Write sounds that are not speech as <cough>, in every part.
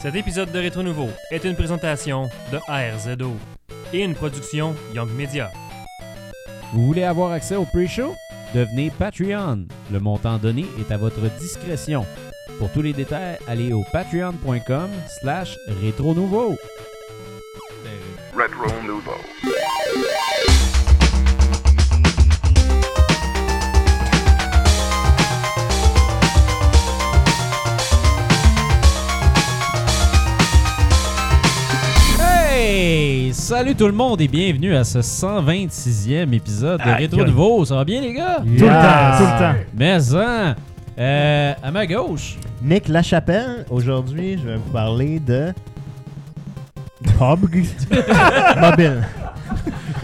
Cet épisode de Rétro Nouveau est une présentation de ARZO et une production Young Media. Vous voulez avoir accès au pre-show? Devenez Patreon. Le montant donné est à votre discrétion. Pour tous les détails, allez au patreon.com slash rétro nouveau. Salut tout le monde et bienvenue à ce 126e épisode de Rétro. Nouveau. Ça va bien les gars? Tout le temps, tout le temps. Mais hein, euh, à ma gauche, Nick Lachapelle, aujourd'hui, je vais vous parler de. PUBG. <laughs> Mobile.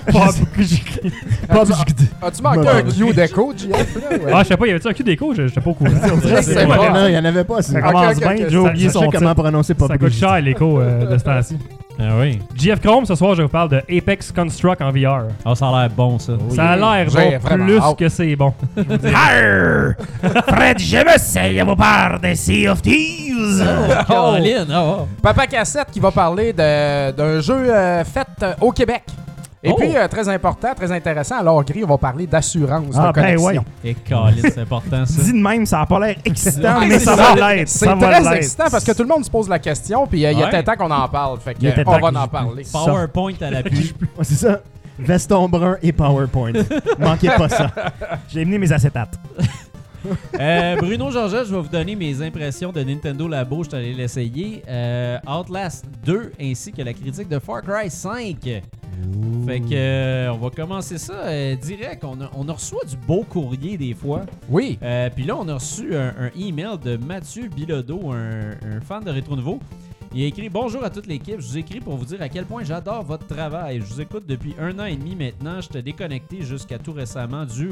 PUBG. PUBG. As-tu manqué un. Q d'écho, JF? Ah, je sais pas, y avait-tu un cul d'écho? Je j'étais pas au courant. <laughs> Sais non, il n'y en avait pas. Ça commence bien, j'ai Ça- oublié son comment prononcer Ça PUBG. coûte cher l'écho euh, de ce temps-ci. Ah oui, GF Chrome, ce soir, je vous parle de Apex Construct en VR. oh, ça a l'air bon ça. Ça a l'air bon, plus hâte. que c'est bon. Fred, je me sais vous parler de Sea of Thieves. Caroline, oh, oh. Papa Cassette qui va parler de- d'un jeu euh, fait euh, au Québec. Et Oh. puis, euh, très important, très intéressant, alors Gris, on va parler d'assurance Ah, de ben connexion. ouais. Et c'est important ça. Dit de même, ça n'a pas l'air excitant, <laughs> mais ça ça. va l'être. C'est ça va très l'être. excitant parce que tout le monde se pose la question, puis euh, il y a Ouais. peut-être temps qu'on en parle. Fait que, Il y a peut-être on temps va en parler. <laughs> PowerPoint à l'appui. Ouais, c'est ça. Veston brun et PowerPoint. Manquez pas ça. <laughs> J'ai amené mes acétates. Euh, Bruno Georges, je vais vous donner mes impressions de Nintendo Labo. Je suis allé l'essayer. Euh, Outlast 2 ainsi que la critique de Far Cry 5. Fait que euh, on va commencer ça direct. On a, on a reçu du beau courrier des fois. Oui. Puis là, on a reçu un, un email de Mathieu Bilodeau, un, un fan de Rétro Nouveau. Il écrit Bonjour à toute l'équipe. Je vous écris pour vous dire à quel point j'adore votre travail. Je vous écoute depuis un an et demi maintenant. J'étais déconnecté jusqu'à tout récemment du,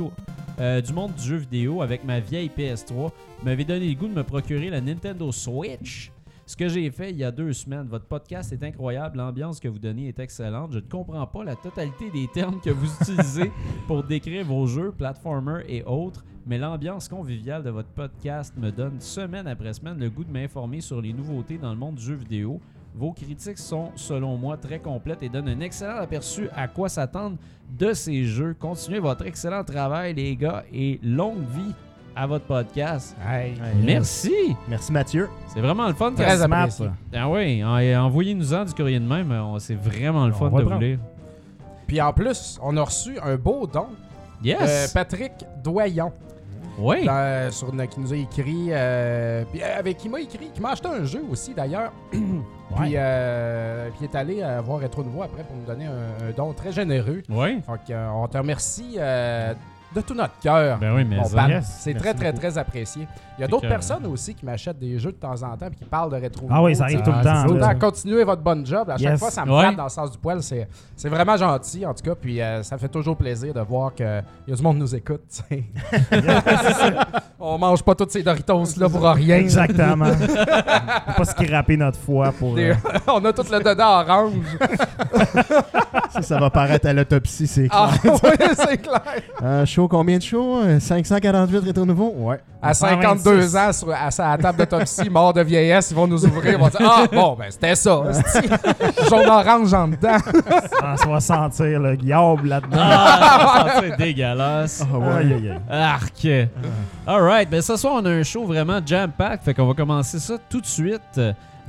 euh, du monde du jeu vidéo avec ma vieille PS3. Vous m'avez donné le goût de me procurer la Nintendo Switch. Ce que j'ai fait il y a deux semaines. Votre podcast est incroyable. L'ambiance que vous donnez est excellente. Je ne comprends pas la totalité des termes que vous utilisez <laughs> pour décrire vos jeux, platformers et autres. Mais l'ambiance conviviale de votre podcast me donne semaine après semaine le goût de m'informer sur les nouveautés dans le monde du jeu vidéo. Vos critiques sont, selon moi, très complètes et donnent un excellent aperçu à quoi s'attendre de ces jeux. Continuez votre excellent travail, les gars, et longue vie à votre podcast. Hey. Merci! Merci Mathieu. C'est vraiment le fun. Très ça. Ah oui, en- envoyez-nous-en du courrier de même. C'est vraiment le fun de vous prendre. lire. Puis en plus, on a reçu un beau don de Yes! Patrick Doyon. oui! dans- sur, qui nous a écrit, euh, puis, euh, avec qui m'a écrit, qui m'a acheté un jeu aussi d'ailleurs. <clears throat> Puis, euh, puis il est allé euh, voir Retro Nouveau après pour nous donner un, un don très généreux. Oui! Fait euh, on te remercie euh, de tout notre cœur. Ben oui, mais yes. C'est très, très, beaucoup. très apprécié. Il y a d'autres personnes aussi qui m'achètent des jeux de temps en temps et qui parlent de rétro. Ah oui, ça arrive sais. tout le temps, Tout le là. temps. Continuez votre bonne job. À chaque fois, ça me Ouais. flatte dans le sens du poil. C'est vraiment gentil, en tout cas. Puis euh, ça fait toujours plaisir de voir qu'il y a du monde qui nous écoute. <laughs> On mange pas toutes ces Doritos-là pour rien. Exactement. Faut pas scraper notre foi pour. Euh, <laughs> On a tout le dedans orange. <laughs> Ça, ça va paraître à l'autopsie, c'est clair. Ah oui, c'est clair. Un show, combien de shows Euh, 548 Rétro Nouveau? Ouais. À 52 ans, sur, à sa table d'autopsie, mort de vieillesse, ils vont nous ouvrir. Ils vont dire Ah, bon, ben c'était ça. <laughs> Jaune orange en dedans. ah, ça va sentir le diable là-dedans. Ah, c'est <laughs> dégueulasse. Ah ouais. Aïe, aïe, aïe. Arc. Alright, ben ce soir on a un show vraiment jam-pack, fait qu'on va commencer ça tout de suite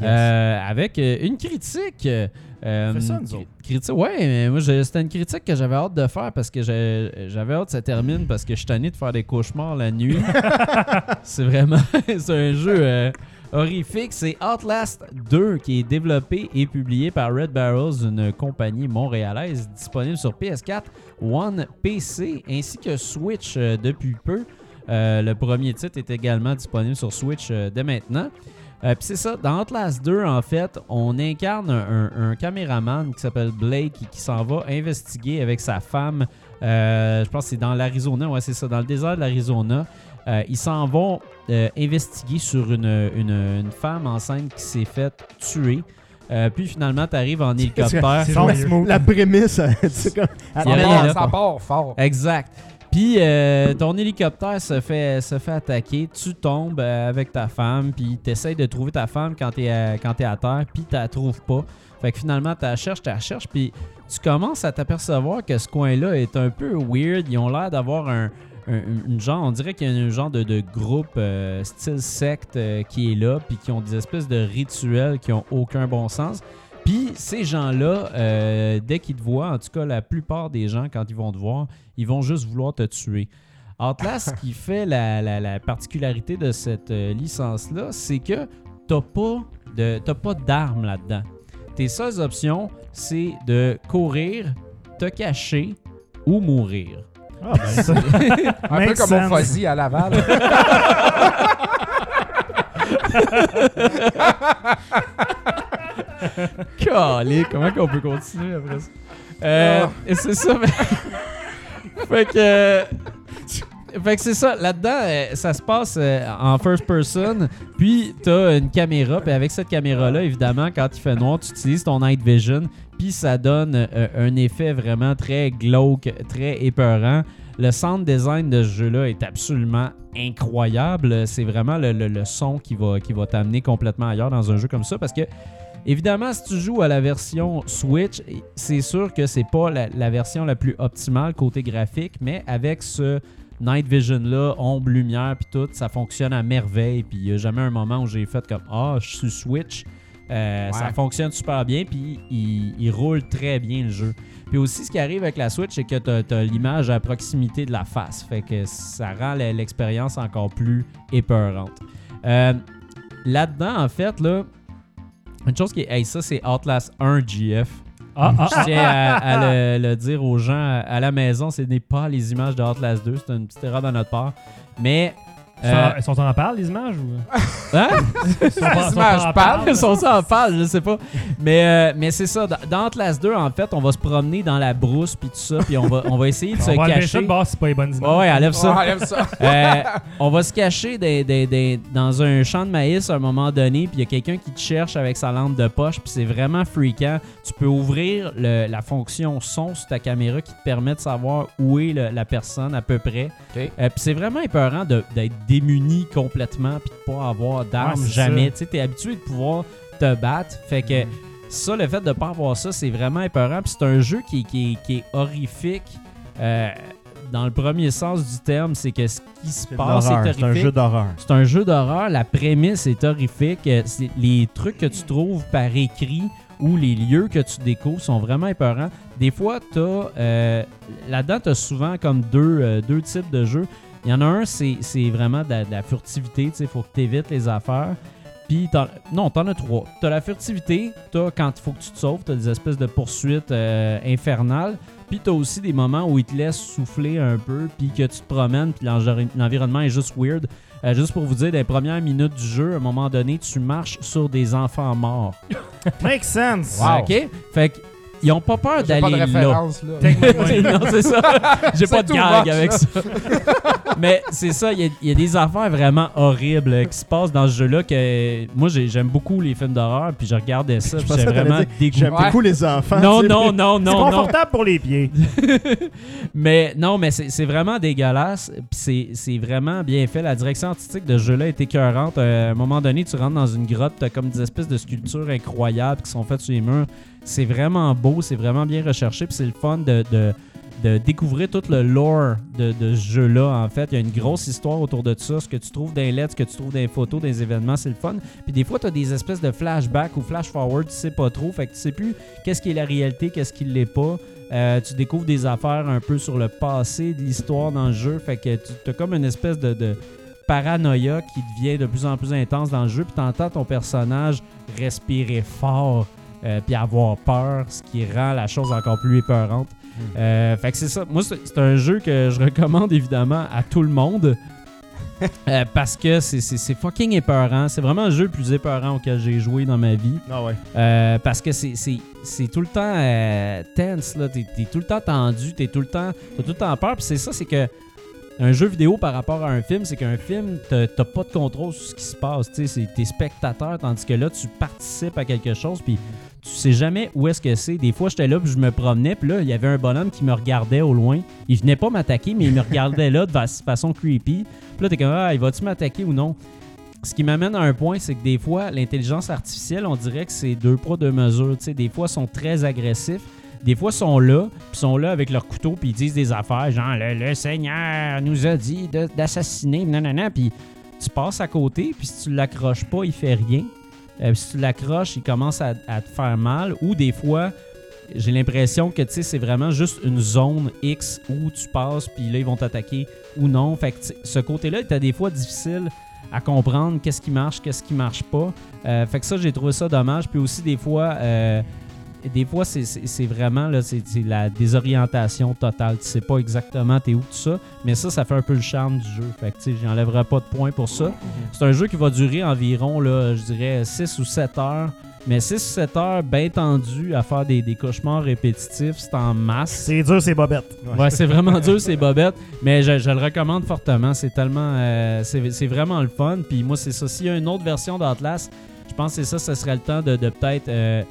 euh, avec euh, une critique. Euh, Fais ça, nous autres. Critique, ouais, mais moi c'était une critique que j'avais hâte de faire parce que j'avais hâte que ça termine parce que je suis tanné de faire des cauchemars la nuit. <laughs> c'est vraiment <laughs> c'est un jeu euh, horrifique. C'est Outlast 2 qui est développé et publié par Red Barrels, une compagnie montréalaise disponible sur PS4, One, PC ainsi que Switch euh, depuis peu. Euh, le premier titre est également disponible sur Switch dès maintenant. Euh, Puis c'est ça, dans Outlast 2, en fait, on incarne un, un- un caméraman qui s'appelle Blake qui, qui s'en va investiguer avec sa femme. euh, je pense que c'est dans l'Arizona, ouais, c'est ça, dans le désert de l'Arizona. Euh, ils s'en vont euh, investiguer sur une, une- une femme enceinte qui s'est faite tuer. Euh, puis finalement, tu arrives en <laughs> hélicoptère. Smooth. La prémisse, euh, <laughs> c'est comme. Ça part fort. Exact. Puis euh, ton hélicoptère se fait, attaquer, tu tombes euh, avec ta femme, puis t'essayes de trouver ta femme quand t'es quand t'es à terre, puis tu la trouves pas. Fait que finalement, la cherches, la cherches, puis tu commences à t'apercevoir que ce coin-là est un peu weird. Ils ont l'air d'avoir un, genre, on dirait qu'il y a un genre de, groupe euh, style secte euh, qui est là, puis qui ont des espèces de rituels qui ont aucun bon sens. Puis ces gens-là, euh, dès qu'ils te voient, en tout cas la plupart des gens, quand ils vont te voir, ils vont juste vouloir te tuer. Atlas, ce <laughs> qui fait la, la- la particularité de cette euh, licence-là, c'est que t'as pas de t'as pas d'armes là-dedans. Tes seules options, c'est de courir, te cacher ou mourir. Ah, ben, ça- <laughs> <laughs> Un peu comme au sense. Fuzzy à Laval. <laughs> Calé, comment qu'on peut continuer après ça? Euh, et c'est ça. <laughs> mais- fait que. Fait que c'est ça, là-dedans, euh, ça se passe euh, en first person, puis t'as une caméra, puis avec cette caméra-là, évidemment, quand il fait noir, tu utilises ton night vision, puis ça donne un effet vraiment très glauque, très épeurant. Le sound design de ce jeu-là est absolument incroyable. C'est vraiment le, le- le son qui va, qui va t'amener complètement ailleurs dans un jeu comme ça, parce que Évidemment, si tu joues à la version Switch, c'est sûr que c'est pas la, la version la plus optimale côté graphique, mais avec ce Night Vision là, ombre, lumière, puis tout, ça fonctionne à merveille. Puis il n'y a jamais un moment où j'ai fait comme ah, je suis Switch. Euh, Ça fonctionne super bien, puis il, il roule très bien le jeu. Puis aussi, ce qui arrive avec la Switch, c'est que tu as, l'image à proximité de la face. Fait que ça rend l'expérience encore plus épeurante. Euh, Là-dedans, en fait, là, une chose qui est. Hey, ça, c'est Outlast 1 GF. Ah, ah, Je tiens à, à le, le dire aux gens à, à la maison, ce n'est pas les images de Outlast 2. C'est une petite erreur de notre part. Mais. Euh, Ils sont en parle, les images ou... <laughs> hein? Sont Les <laughs> sont images en parlent. parle? Sont en page, je sais pas. Mais, euh, mais c'est ça. Dans, Outlast 2, en fait, on va se promener dans la brousse puis tout ça, puis on va, on va essayer de <laughs> se On va cacher. c'est pas les bonnes images. Ouais, ouais, enlève ça. Oh, enlève ça. Euh, on va se cacher des- des- des- dans un champ de maïs à un moment donné, puis il y a quelqu'un qui te cherche avec sa lampe de poche, puis c'est vraiment freakant. Tu peux ouvrir le- la fonction son sur ta caméra qui te permet de savoir où est le- la personne à peu près. Euh, puis c'est vraiment épeurant d'être démuni complètement, puis de pas avoir d'armes Ouais, jamais. Tu sais, t'es habitué de pouvoir te battre, fait que. Ça, le fait de pas avoir ça, c'est vraiment épeurant. Puis c'est un jeu qui, qui- qui est horrifique. euh, dans le premier sens du terme, c'est que ce qui se passe est horrifique. c'est un jeu d'horreur. C'est un jeu d'horreur. La prémisse est horrifique. Euh, Les trucs que tu trouves par écrit ou les lieux que tu découvres sont vraiment épeurants. Des fois. Là-dedans, tu as souvent comme deux, euh, deux types de jeux. Il y en a un, c'est c'est vraiment de la, de la furtivité. Il faut que tu évites les affaires. Puis, non, t'en as trois. T'as la furtivité, t'as quand il faut que tu te sauves, t'as des espèces de poursuites euh, infernales. Puis t'as aussi des moments où ils te laissent souffler un peu, puis que tu te promènes, puis l'environnement est juste weird. Euh, juste pour vous dire, dans les premières minutes du jeu, à un moment donné, tu marches sur des enfants morts. Make sense. <laughs> Wow. OK? Fait que, ils ont pas peur d'aller là. là. <laughs> Non, c'est ça. <laughs> J'ai pas C'est de gag avec ça. <laughs> Mais c'est ça, il y, a- il y a des affaires vraiment horribles euh, qui se passent dans ce jeu-là que moi j'ai- j'aime beaucoup les films d'horreur puis je regardais ça j'étais vraiment dégoûté. J'aime Ouais. beaucoup les enfants. Non, tu non, non, C'est non, non. confortable pour les pieds. Mais non, mais c'est c'est vraiment dégueulasse. Puis c'est- c'est vraiment bien fait. La direction artistique de ce jeu-là est écœurante. Euh, à un moment donné, tu rentres dans une grotte, t'as comme des espèces de sculptures incroyables qui sont faites sur les murs. C'est vraiment beau, c'est vraiment bien recherché. Puis c'est le fun de, découvrir tout le lore de, de ce jeu-là. En fait, il y a une grosse histoire autour de ça. Ce que tu trouves dans les lettres, ce que tu trouves dans les photos, dans les événements, c'est le fun. Puis des fois, tu as des espèces de flashbacks ou flash-forward, tu sais pas trop. Fait que tu sais plus qu'est-ce qui est la réalité, qu'est-ce qui l'est pas. Euh, tu découvres des affaires un peu sur le passé de l'histoire dans le jeu. Fait que tu as comme une espèce de, de paranoïa qui devient de plus en plus intense dans le jeu. Puis tu entends ton personnage respirer fort euh, puis avoir peur, ce qui rend la chose encore plus épeurante. Euh, fait que c'est ça. Moi, c'est un jeu que je recommande évidemment à tout le monde. <laughs> Euh, parce que c'est- fucking épeurant. C'est vraiment le jeu le plus épeurant auquel j'ai joué dans ma vie. Ah ouais. Euh, parce que c'est- tout le temps euh, tense, là. T'es es tout le temps tendu, t'es tout le temps. T'as tout le temps peur. Puis c'est ça, c'est que un jeu vidéo par rapport à un film, c'est qu'un film, t'as pas de contrôle sur ce qui se passe. T'es spectateur, tandis que là, tu participes à quelque chose. Puis tu sais jamais où est-ce que c'est. Des fois, j'étais là, puis je me promenais, puis là, il y avait un bonhomme qui me regardait au loin. Il venait pas m'attaquer, mais il me regardait là de fa- <laughs> façon creepy. Puis là, t'es comme, ah, il va-tu m'attaquer ou non? Ce qui m'amène à un point, c'est que des fois, l'intelligence artificielle, on dirait que c'est deux poids, deux mesures. Tu sais, des fois, sont très agressifs. Des fois, ils sont là, puis sont là avec leur couteau, puis ils disent des affaires, genre le, Seigneur nous a dit d'assassiner, nanana, puis tu passes à côté, puis si tu l'accroches pas, il fait rien. Euh, si tu l'accroches, il commence à, te faire mal. Ou des fois, j'ai l'impression que c'est vraiment juste une zone X où tu passes, puis là, ils vont t'attaquer ou non. Fait que ce côté-là est des fois difficile à comprendre qu'est-ce qui marche, qu'est-ce qui marche pas. Euh, fait que ça, j'ai trouvé ça dommage. Puis aussi, des fois, euh, des fois, c'est- vraiment là, c'est la désorientation totale. Tu sais pas exactement t'es où tout ça, mais ça, ça fait un peu le charme du jeu. Fait que tu sais, j'enlèverai pas de points pour ça. C'est un jeu qui va durer environ, là, je dirais, 6 ou 7 heures. Mais 6 ou 7 heures bien tendu à faire des, des cauchemars répétitifs, c'est en masse. C'est dur, c'est bobette. Ouais, c'est vraiment dur, c'est <laughs> bobette. Mais je, je le recommande fortement. C'est tellement. euh, c'est c'est vraiment le fun. Puis moi, c'est ça. S'il y a une autre version d'Atlas, je pense que c'est ça, ce serait le temps de, de peut-être euh,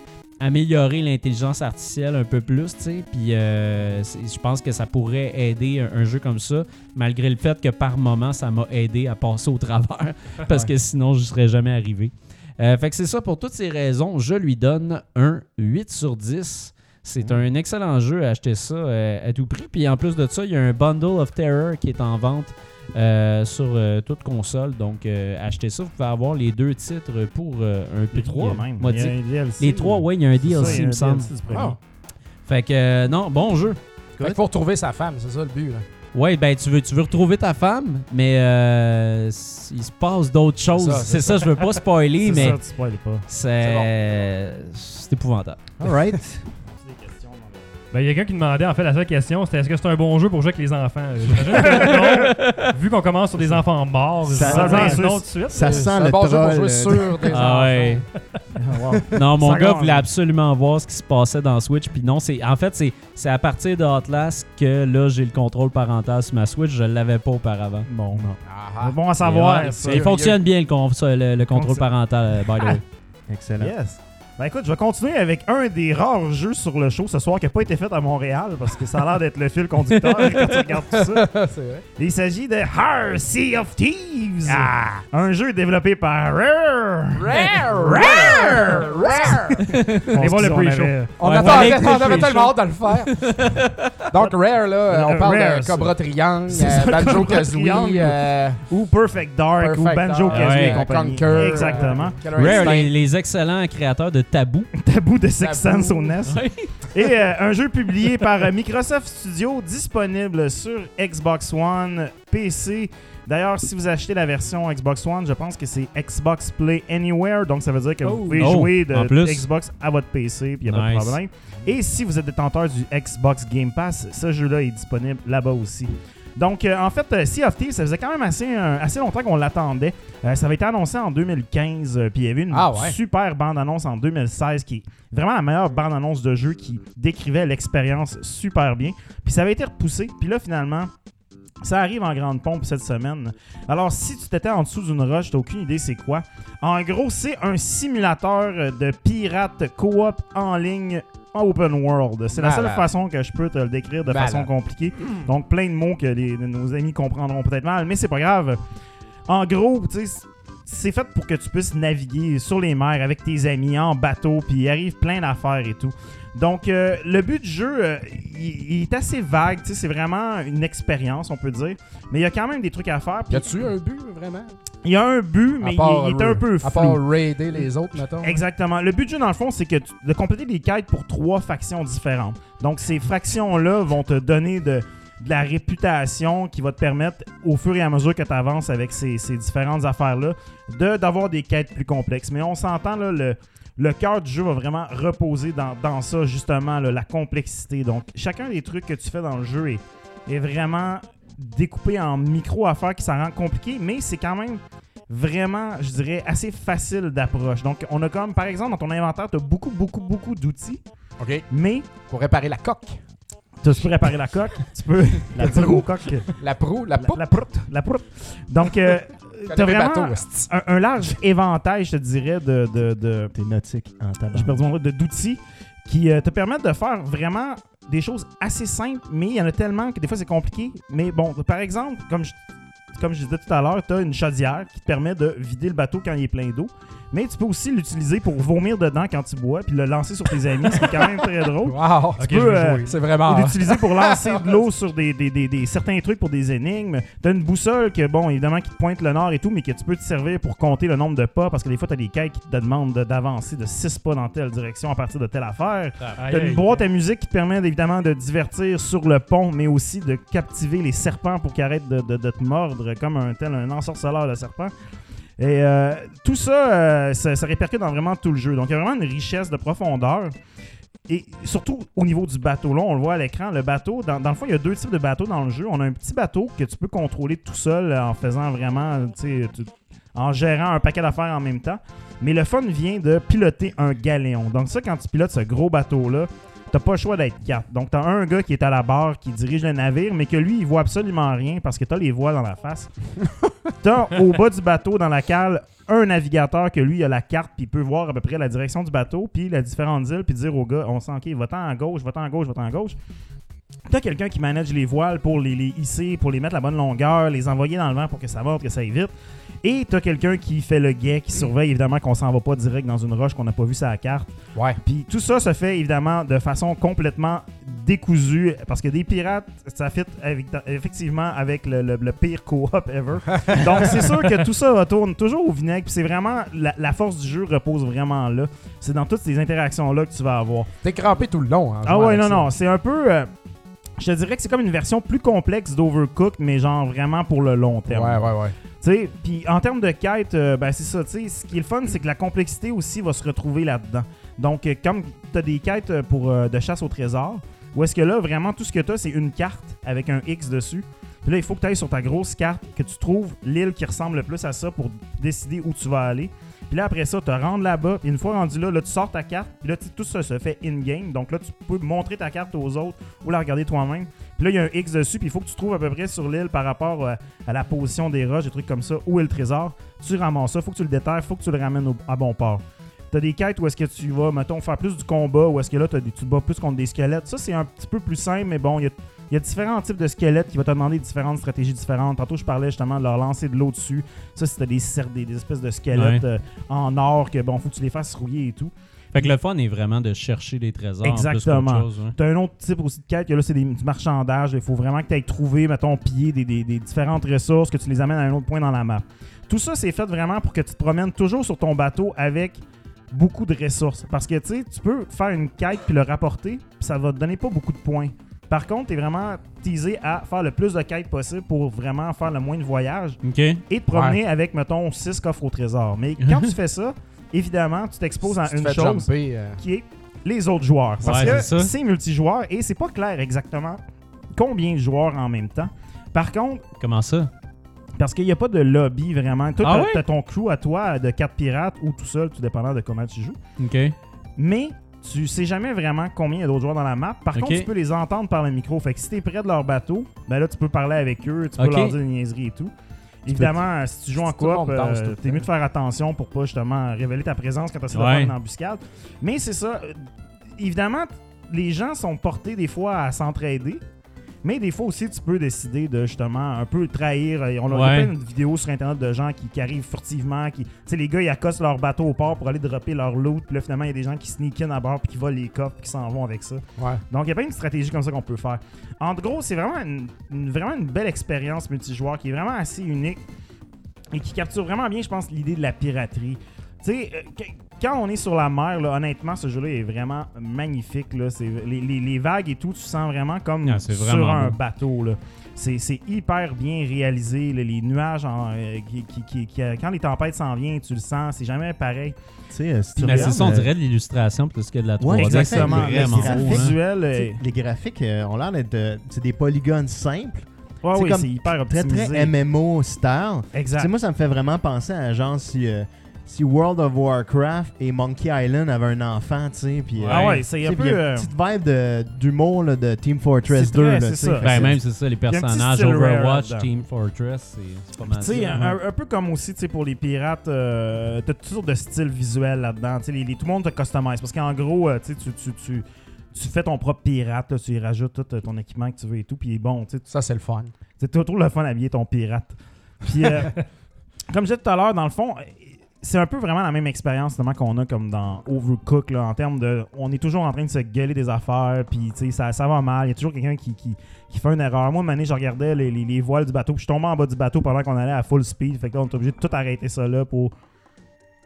améliorer l'intelligence artificielle un peu plus, tu sais. Puis euh, je pense que ça pourrait aider un, un jeu comme ça, malgré le fait que par moment, ça m'a aidé à passer au travers. <laughs> parce que sinon, je serais jamais arrivé. Euh, fait que c'est ça, pour toutes ces raisons, je lui donne un 8 sur 10. C'est un excellent jeu, achetez ça euh, à tout prix. Puis en plus de ça, il y a un Bundle of Terror qui est en vente euh, sur euh, toute console. Donc euh, achetez ça, vous pouvez avoir les deux titres pour euh, un prix. Les trois même. Il y a un DLC. Les trois, oui, il y a un C'est ça, DLC, il y a il un me semble. DLC du premier. Ah. Fait que euh, non, bon jeu. Fait qu'il faut retrouver sa femme, c'est ça le but. Là. Ouais, ben tu veux, tu veux retrouver ta femme, mais euh, il se passe d'autres choses. c'est C'est ça, je veux pas spoiler, C'est mais ça, tu pas. c'est c'est épouvantable. Alright. Ben, il y a quelqu'un qui demandait, en fait, la seule question, c'était est-ce que c'est un bon jeu pour jouer avec les enfants? Euh, j'imagine que non. <laughs> vu qu'on commence sur des enfants morts, Ça- ça, ça- ça, non de suite. Ça sent le bon jeu pour jouer sur des <laughs> Ah enfants. ouais. Wow. <laughs> Non, mon Ça gars voulait absolument voir ce qui se passait dans Switch. Puis non, c'est en fait, c'est c'est à partir de Atlas que là, j'ai le contrôle parental sur ma Switch. Je l'avais pas auparavant. Bon, non. Ah, Bon à savoir. Ça. il fonctionne bien le, contrôle parental, euh, by the way. Excellent. Yes. Ben écoute, je vais continuer avec un des rares jeux sur le show ce soir qui n'a pas été fait à Montréal parce que ça a l'air d'être le fil conducteur <laughs> quand tu regardes tout ça. <laughs> c'est vrai. Il s'agit de Har Sea of Thieves. Un jeu développé par Rare. Rare! Rare! Rare! <laughs> On voir le pre-show. On, Ouais, on avait tellement hâte de le faire. Donc, Rare, là, on Euh, parle Rare, de. Cobra Triangle, C'est euh, Banjo Cobra Kazooie, Triangle. euh, Ou Perfect Dark ou Banjo Dark, Kazooie et compagnie. Conquer, Exactement. euh, Killer Rare, Instinct. les, les excellents créateurs de Taboo. <laughs> Tabou de Six. Sense au NES. Et euh, un jeu publié par euh, Microsoft Studio disponible sur Xbox One, PC. D'ailleurs, si vous achetez la version Xbox One, je pense que c'est Xbox Play Anywhere. Donc, ça veut dire que vous Oh. pouvez Oh, jouer de. Xbox à votre PC, puis il n'y a pas de problème. Et si vous êtes détenteur du Xbox Game Pass, ce jeu-là est disponible là-bas aussi. Donc, euh, en fait, euh, Sea of Thieves, ça faisait quand même assez, euh, assez longtemps qu'on l'attendait. Ça avait été annoncé en 2015, euh, puis il y avait une Ah ouais. super bande-annonce en 2016 qui est vraiment la meilleure bande-annonce de jeu qui décrivait l'expérience super bien. Puis ça avait été repoussé, puis là, finalement, ça arrive en grande pompe cette semaine. Alors, si tu t'étais en dessous d'une roche, t'as aucune idée c'est quoi. En gros, c'est un simulateur de pirate coop en ligne open world. C'est la seule façon que je peux te le décrire de Malade. façon compliquée. Donc, plein de mots que les- nos amis comprendront peut-être mal, mais c'est pas grave. En gros, tu sais, c'est fait pour que tu puisses naviguer sur les mers avec tes amis en bateau, puis il arrive plein d'affaires et tout. Donc, euh, le but du jeu, euh, il, il est assez vague, tu sais, c'est vraiment une expérience, on peut dire. Mais il y a quand même des trucs à faire. Y a-tu un but, vraiment? Il y a un but, mais il, est- il est un peu À part flou. raider les autres, mettons. Exactement. Le but du jeu, dans le fond, c'est que tu- de compléter des quêtes pour trois factions différentes. Donc, ces factions-là vont te donner de, de la réputation qui va te permettre, au fur et à mesure que tu avances avec ces, ces différentes affaires-là, de- d'avoir des quêtes plus complexes. Mais on s'entend, là, le, le cœur du jeu va vraiment reposer dans, dans ça, justement, là, la complexité. Donc, chacun des trucs que tu fais dans le jeu est, est vraiment découpé en micro-affaires qui s'en rend compliqué, mais c'est quand même vraiment, je dirais, assez facile d'approche. Donc, on a comme, par exemple, dans ton inventaire, tu as beaucoup, beaucoup, beaucoup d'outils, OK. mais Pour réparer la coque. tu peux réparer la coque, <laughs> tu peux la dire aux coques, La proue, la poupe. la proute, la proute. Donc, euh, t'as vraiment bateaux, un, un large éventail, je te dirais, de, de, de, T'es nautique en tabac. j'ai perdu mon mot, de- d'outils qui euh, te permettent de faire vraiment des choses assez simples, mais il y en a tellement que des fois c'est compliqué. Mais bon, par exemple, comme je, disais tout à l'heure, tu as une chaudière qui te permet de vider le bateau quand il est plein d'eau. Mais tu peux aussi l'utiliser pour vomir dedans quand tu bois, puis le lancer sur tes amis, ce qui est quand même très drôle. <laughs> Wow. Ok, peux, euh. C'est vraiment. L'utiliser pour lancer de l'eau <laughs> sur des, des, des- des- certains trucs pour des énigmes. T'as une boussole que, bon, évidemment, qui te pointe le nord et tout, mais que tu peux te servir pour compter le nombre de pas, parce que des fois, t'as des quêtes qui te demandent de- d'avancer de 6 pas dans telle direction à partir de telle affaire. Aïe, T'as une boîte à musique qui te permet évidemment de divertir sur le pont, mais aussi de captiver les serpents pour qu'ils arrêtent de, de- de te mordre comme un tel un ensorceleur de serpents. Et euh, tout ça, euh, ça, ça répercute dans vraiment tout le jeu. Donc il y a vraiment une richesse de profondeur. Et surtout au niveau du bateau, là, on le voit à l'écran, le bateau, dans, le fond, il y a deux types de bateaux dans le jeu. On a un petit bateau que tu peux contrôler tout seul euh, en faisant vraiment, tu- en gérant un paquet d'affaires en même temps. Mais le fun vient de piloter un galéon. Donc ça, quand tu pilotes ce gros bateau-là, t'as pas le choix d'être quatre. Donc t'as un gars qui est à la barre, qui dirige le navire, mais que lui, il voit absolument rien parce que t'as les voiles dans la face. <laughs> t'as au bas du bateau, dans la cale, un navigateur que lui, il a la carte, puis il peut voir à peu près la direction du bateau, puis les différentes îles, puis dire au gars, on sent, OK, va-t'en à gauche, va-t'en à gauche, va-t'en à gauche. T'as quelqu'un qui manage les voiles pour les, les hisser, pour les mettre à la bonne longueur, les envoyer dans le vent pour que ça monte, que ça aille vite. Et t'as quelqu'un qui fait le guet, qui surveille évidemment qu'on s'en va pas direct dans une roche qu'on n'a pas vu sur la carte. Ouais. Puis tout ça se fait évidemment de façon complètement décousue parce que des pirates, ça fit avec- effectivement avec le, le- le pire co-op ever. <laughs> Donc c'est sûr que tout ça tourne toujours au vinaigre. Puis c'est vraiment la, la force du jeu repose vraiment là. C'est dans toutes ces interactions là que tu vas avoir. T'es crampé tout le long. hein, Ah ouais, non, ça. non, c'est un peu. euh, je te dirais que c'est comme une version plus complexe d'Overcooked, mais genre vraiment pour le long terme. Ouais, ouais, ouais. Sais, puis en termes de quête, euh, ben c'est ça, tu sais, ce qui est le fun, c'est que la complexité aussi va se retrouver là-dedans. Donc, euh, comme tu as des quêtes euh, pour, euh, de chasse au trésor, où est-ce que là, vraiment, tout ce que tu as, c'est une carte avec un X dessus. Puis là, il faut que tu ailles sur ta grosse carte, que tu trouves l'île qui ressemble le plus à ça pour décider où tu vas aller. Puis là, après ça, te rendre là-bas. Puis une fois rendu là, là, tu sors ta carte. Puis là, tout ça se fait in-game. Donc là, tu peux montrer ta carte aux autres ou la regarder toi-même. Puis là, il y a un X dessus. Puis il faut que tu trouves à peu près sur l'île par rapport euh, à la position des roches, des trucs comme ça, où est le trésor? Tu ramasses ça. faut que tu le déterres. faut que tu le ramènes au- à bon port. T'as des quêtes où est-ce que tu vas, mettons, faire plus du combat, où est-ce que là, des- tu te bats plus contre des squelettes. Ça, c'est un petit peu plus simple, mais bon, il y a, il y a différents types de squelettes qui vont te demander différentes stratégies différentes. Tantôt, je parlais justement de leur lancer de l'eau dessus. Ça, c'était des, des, des espèces de squelettes Ouais. euh, en or que, bon, faut que tu les fasses rouiller et tout. Fait que le fun est vraiment de chercher des trésors. Exactement. ouais. T'as un autre type aussi de quête, que là, c'est du marchandage. Il faut vraiment que tu ailles trouver, mettons, piller des, des- des différentes ressources, que tu les amènes à un autre point dans la map. Tout ça, c'est fait vraiment pour que tu te promènes toujours sur ton bateau avec beaucoup de ressources. Parce que, tu sais, tu peux faire une quête puis le rapporter, puis ça va te donner pas beaucoup de points. Par contre, tu es vraiment teasé à faire le plus de quêtes possible pour vraiment faire le moins de voyages Ok. et te promener avec, mettons, 6 coffres au trésor. Mais <laughs> quand tu fais ça, évidemment, tu t'exposes à Si une chose jumper, euh, qui est les autres joueurs. Parce Ouais, que c'est multijoueur et c'est pas clair exactement combien de joueurs en même temps. Par contre, Comment ça? parce qu'il n'y a pas de lobby vraiment. Toi, Ah t'as- ton crew à toi de 4 pirates ou tout seul, tout dépendant de comment tu joues. Ok. Mais tu sais jamais vraiment combien il y a d'autres joueurs dans la map. Par contre, tu peux les entendre par le micro. Fait que si t'es près de leur bateau, ben là, tu peux parler avec eux, tu peux leur dire des niaiseries et tout. Évidemment, si tu joues en coop, euh, t'es mieux de faire attention pour pas justement révéler ta présence quand tu essaies de Ouais. une embuscade. Mais c'est ça. euh, Évidemment, les gens sont portés des fois à s'entraider. Mais des fois aussi, tu peux décider de justement un peu trahir. Euh, On a a Ouais. plein de vidéos sur Internet de gens qui, qui arrivent furtivement. Qui, tu sais, les gars, ils accostent leur bateau au port pour aller dropper leur loot. Puis là, finalement, il y a des gens qui sneak in à bord puis qui volent les coffres puis qui s'en vont avec ça. ouais. Donc, il y a plein de stratégies comme ça qu'on peut faire. En gros, c'est vraiment une, une- vraiment une belle expérience multijoueur qui est vraiment assez unique et qui capture vraiment bien, je pense, l'idée de la piraterie. Tu sais, euh, quand on est sur la mer, là, honnêtement, ce jeu-là est vraiment magnifique. Là. C'est, les, les- les vagues et tout, tu sens vraiment comme Ah, sur vraiment un beau. bateau. Là. C'est, c'est hyper bien réalisé. là. les nuages, en, euh, qui, qui- qui- qui- quand les tempêtes s'en viennent, tu le sens. C'est jamais pareil. Euh, si tu Mais c'est ça, on euh, dirait de l'illustration plus que de la 3D. Ouais, C'est exactement. vraiment Les graphiques hein. Visuel, euh, les graphiques euh, ont l'air d'être euh, c'est des polygones simples, ouais, oui, comme c'est hyper très optimisé. très MMO style. Exact. moi, ça me fait vraiment penser à genre si, euh, si World of Warcraft et Monkey Island avaient un enfant, tu sais. Puis, Ah euh, ouais, c'est un peu. puis il y a euh, une petite vibe de- d'humour là, de Team Fortress C'est 2. très- là, c'est tu sais. ça. Fait Ben, même, c'est ça, les personnages Overwatch. Team Fortress, c'est pas mal tu sais, un, un peu comme aussi, tu sais, pour les pirates, euh, t'as toutes sortes de styles visuels là-dedans. Tu sais, tout le monde te customise. Parce qu'en gros, euh, tu, tu, tu, tu, tu fais ton propre pirate, là, tu y rajoutes tout ton équipement que tu veux et tout. Puis bon, tu sais, Ça, c'est le fun. c'est toujours le fun d'habiller ton pirate. Puis, euh, <laughs> comme je disais tout à l'heure, dans le fond, c'est un peu vraiment la même expérience qu'on a comme dans Overcook, là, en termes de. On est toujours en train de se gueuler des affaires, puis ça, ça va mal. Il y a toujours quelqu'un qui, qui, qui fait une erreur. Moi, une je regardais les, les- les voiles du bateau, puis je tombais en bas du bateau pendant qu'on allait à full speed. Fait que là, on est obligé de tout arrêter ça là pour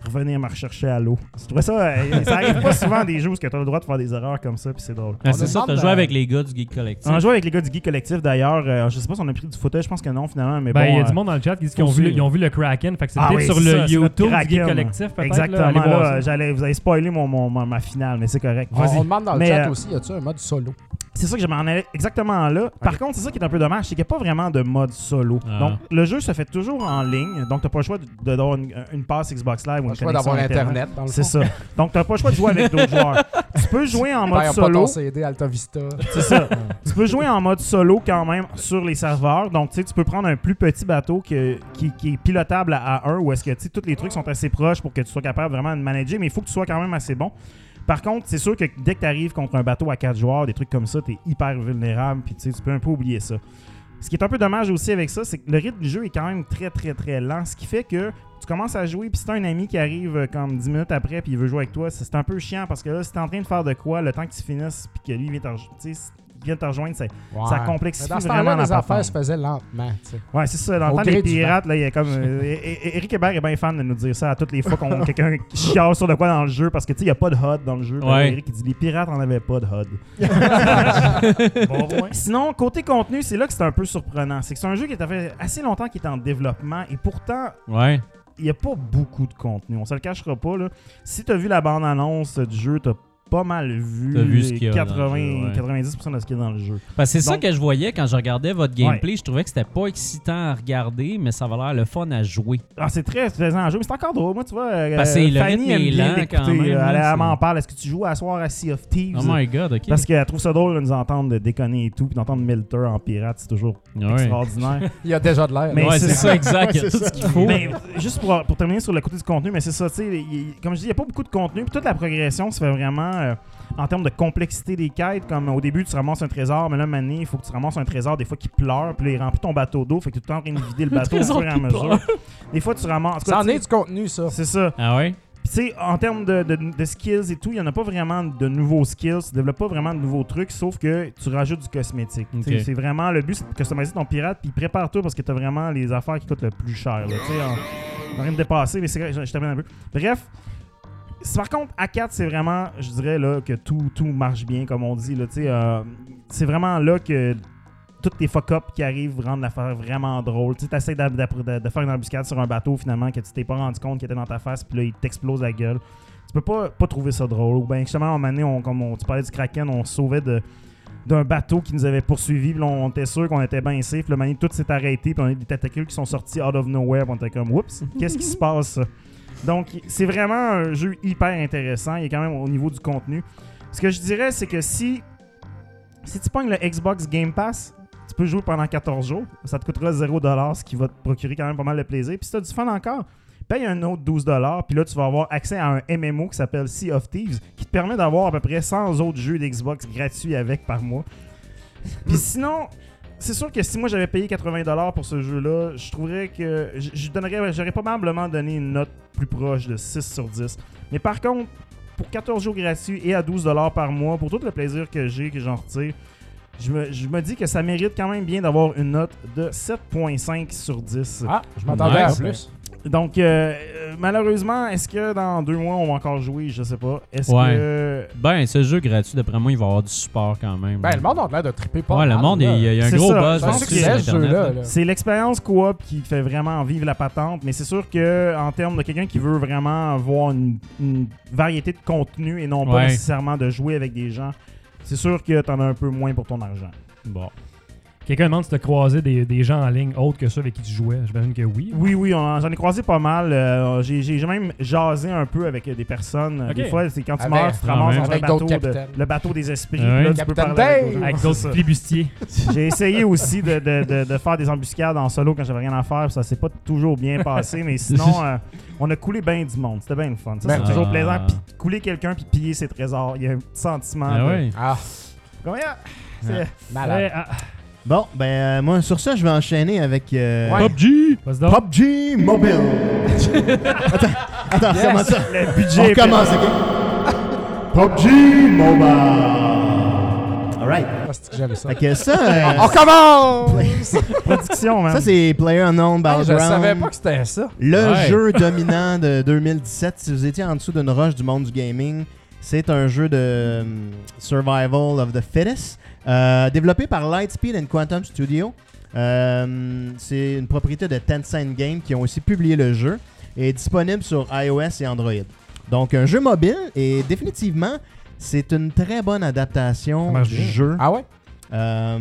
revenir me rechercher à l'eau. Je trouvais ça. euh, ça arrive pas souvent des jeux où tu as le droit de faire des erreurs comme ça, puis c'est drôle. Ah, c'est ça, t'as joué avec les gars du Geek Collectif. On a joué avec les gars du Geek Collectif d'ailleurs. Euh, je sais pas si on a pris du footage, je pense que non finalement, mais Ben, il bon. y a euh, du monde dans le chat qui disent qu'ils ont, vu, le- suivre. ils ont vu le Kraken. Fait que c'est Ah peut-être oui, sur le YouTube du Geek. Collectif, peut-être. Exactement. Là, j'allais, vous avez spoilé mon, mon- ma, ma finale, mais c'est correct. On, on demande dans le Mais, chat euh, aussi, y a-tu un mode solo? C'est ça que je m'en allais exactement là. Par contre, c'est ça qui est un peu dommage, c'est qu'il n'y a pas vraiment de mode solo. Ah. Donc, le jeu se fait toujours en ligne. Donc, tu n'as pas le choix de- de- d'avoir une, une passe Xbox Live ou Pas le choix d'avoir Internet. Internet, C'est ça. Donc, tu n'as pas le choix de jouer avec d'autres joueurs. <laughs> Tu peux jouer en mode solo. C'est ça. tu peux jouer en mode solo quand même sur les serveurs. Donc, tu sais, tu peux prendre un plus petit bateau que- qui, qui est pilotable à 1 où est-ce que tu sais, tous les trucs sont assez proches pour que tu sois capable vraiment de manager, mais il faut que tu sois quand même assez bon. Par contre, c'est sûr que dès que tu arrives contre un bateau à 4 joueurs, des trucs comme ça, tu es hyper vulnérable, puis tu sais, tu peux un peu oublier ça. Ce qui est un peu dommage aussi avec ça, c'est que le rythme du jeu est quand même très très très lent, ce qui fait que tu commences à jouer, puis si t'as un ami qui arrive euh, comme 10 minutes après, puis il veut jouer avec toi, c'est un peu chiant parce que là, si t'es en train de faire de quoi, le temps que tu finisses, puis que lui vient te, vient te rejoindre, c'est ça Ouais. complexifie Mais Dans ce vraiment la les affaires se faisaient lentement. tu sais. Ouais, c'est ça. Dans le temps des pirates, là, il y a comme. euh, <laughs> é- Éric Hébert est bien fan de nous dire ça à toutes les fois qu'on quelqu'un chiale sur de quoi dans le jeu parce que tu sais, il n'y a pas de HUD dans le jeu. Ouais. Éric il dit les pirates en avaient pas de HUD. <laughs> Sinon, côté contenu, c'est là que c'est un peu surprenant. C'est que c'est un jeu qui a fait assez longtemps qu'il est en développement et pourtant, Ouais. il n'y a pas beaucoup de contenu. On se le cachera pas. Là. Si tu as vu la bande-annonce du jeu, tu pas mal vu, T'as vu ce les qu'il y a dans le 80, jeu, ouais. 90% de ce qu'il y a dans le jeu. Parce que c'est ça que je voyais quand je regardais votre gameplay. Je trouvais que c'était pas excitant à regarder, mais ça avait l'air le fun à jouer. Ah, c'est très plaisant à jouer, mais c'est encore drôle. Moi, tu vois, euh, Parce que le Fanny rythme aime est bien lent quand même, Elle, là, elle c'est- m'en parle. Est-ce que tu joues à soir à Sea of Thieves? Oh my god, ok. Parce qu'elle trouve ça drôle de nous entendre de déconner et tout, puis d'entendre Milter en pirate, c'est toujours Ouais. extraordinaire. <laughs> Il y a déjà de l'air. Mais c'est c'est ça. exact. Il y a Ouais, tout ce qu'il faut. Mais juste pour, pour terminer sur le côté du contenu, mais c'est ça, tu sais, comme je dis, il n'y a pas beaucoup de contenu, puis toute la progression se fait vraiment euh, en termes de complexité des quêtes. Comme au début, tu ramasses un trésor, mais là, maintenant, il faut que tu ramasses un trésor des fois qui pleure, puis là, il remplit ton bateau d'eau, fait que tu es tout le temps en train de vider le <laughs> bateau au fur et à mesure. Des fois, tu ramasses. Ça en est du contenu, ça. C'est ça. Ah ouais? Puis tu sais, en termes de, de- de skills et tout, il n'y en a pas vraiment de nouveaux skills. Tu développes pas vraiment de nouveaux trucs, sauf que tu rajoutes du cosmétique. C'est vraiment le but, c'est de customiser ton pirate, puis prépare-toi parce que tu as vraiment les affaires qui coûtent le plus cher. là. Tu sais, on on rien de dépasser, mais c'est vrai, je, je termine un peu. Bref. Par contre, à 4, c'est vraiment, je dirais là, que tout, tout marche bien, comme on dit. Là, euh, c'est vraiment là que toutes les fuck-ups qui arrivent rendent l'affaire vraiment drôle. Tu essaies de, de- faire une embuscade sur un bateau finalement que tu t'es pas rendu compte qu'il était dans ta face, puis là, il t'explose la gueule. Tu peux pas, pas trouver ça drôle. Ou bien, justement, à un moment donné, on, comme on, tu parlais du Kraken, on se sauvait de d'un bateau qui nous avait poursuivi, puis là, on était sûr qu'on était bien safe. Le manier tout s'est arrêté, puis on a des tentacules qui sont sortis out of nowhere, puis on était comme oups, qu'est-ce qui se passe? Donc, c'est vraiment un jeu hyper intéressant. Il est quand même au niveau du contenu. Ce que je dirais, c'est que si si tu pognes le Xbox Game Pass, tu peux jouer pendant 14 jours. Ça te coûtera 0$, ce qui va te procurer quand même pas mal de plaisir. Puis si tu as du fun encore, paye un autre 12$, puis là, tu vas avoir accès à un MMO qui s'appelle Sea of Thieves, qui te permet d'avoir à peu près 100 autres jeux d'Xbox gratuits avec par mois. Puis sinon, c'est sûr que si moi j'avais payé 80$ pour ce jeu-là, je trouverais que je, je donnerais, j'aurais probablement donné une note plus proche de 6 sur 10. Mais par contre, pour 14 jours gratuits et à 12$ par mois, pour tout le plaisir que j'ai, que j'en retire, je me, je me dis que ça mérite quand même bien d'avoir une note de 7.5 sur 10. Ah, je m'attendais à Nice. plus. Donc, euh, euh, malheureusement, est-ce que dans deux mois, on va encore jouer? Je sais pas. Est-ce Ouais. que. Ben, ce jeu gratuit, d'après moi, il va avoir du support quand même. Ben, le monde a l'air de triper pas. ouais, le monde, il y a, il y a un C'est gros ça. buzz c'est l'expérience coop qui fait vraiment vivre la patente, mais c'est sûr que en termes de quelqu'un qui veut vraiment avoir une, une variété de contenu et non pas Ouais. nécessairement de jouer avec des gens, c'est sûr que t'en as un peu moins pour ton argent. Bon. Quelqu'un demande si tu as croisé des, des gens en ligne autres que ceux avec qui tu jouais. J'imagine que oui. Oui, oui, j'en ai croisé pas mal. Euh, j'ai, j'ai même jasé un peu avec des personnes. Des fois, c'est quand tu Avec- meurs, tu te Ah, ramasses dans un Avec bateau, d'autres de- le bateau des esprits. Ouais. Là, tu peux parler avec d'autres flibustiers. <laughs> J'ai essayé aussi de, de- de- de faire des embuscades en solo quand j'avais rien à faire. Ça s'est pas toujours bien passé, mais sinon, <laughs> euh, on a coulé bien du monde. C'était bien le fun. Ça, Ben, c'est toujours ah. plaisant. Puis couler quelqu'un puis piller ses trésors. Il y a un petit sentiment. Ah de- ouais. Ah, Combien? C'est- malade. Bon, ben, euh, moi, sur ça, je vais enchaîner avec euh, Ouais. PUBG! Vas-y donc. PUBG Mobile. <laughs> attends, attends, Yes. comment ça? Le On budget. recommence, OK? PUBG Mobile. Alright. Ah, c'est que j'aime ça. Fait que ça, euh, <laughs> On recommence! <laughs> production, man. ça c'est Player Unknown Ah, je savais pas que c'était ça. Le Ouais. jeu dominant de 2017, si vous étiez en dessous d'une roche du monde du gaming, c'est un jeu de hum, survival of the fittest, euh, développé par Lightspeed and Quantum Studio. Euh, c'est une propriété de Tencent Games qui ont aussi publié le jeu et est disponible sur iOS et Android. Donc un jeu mobile et définitivement c'est une très bonne adaptation du jeu. Ah ouais? Euh,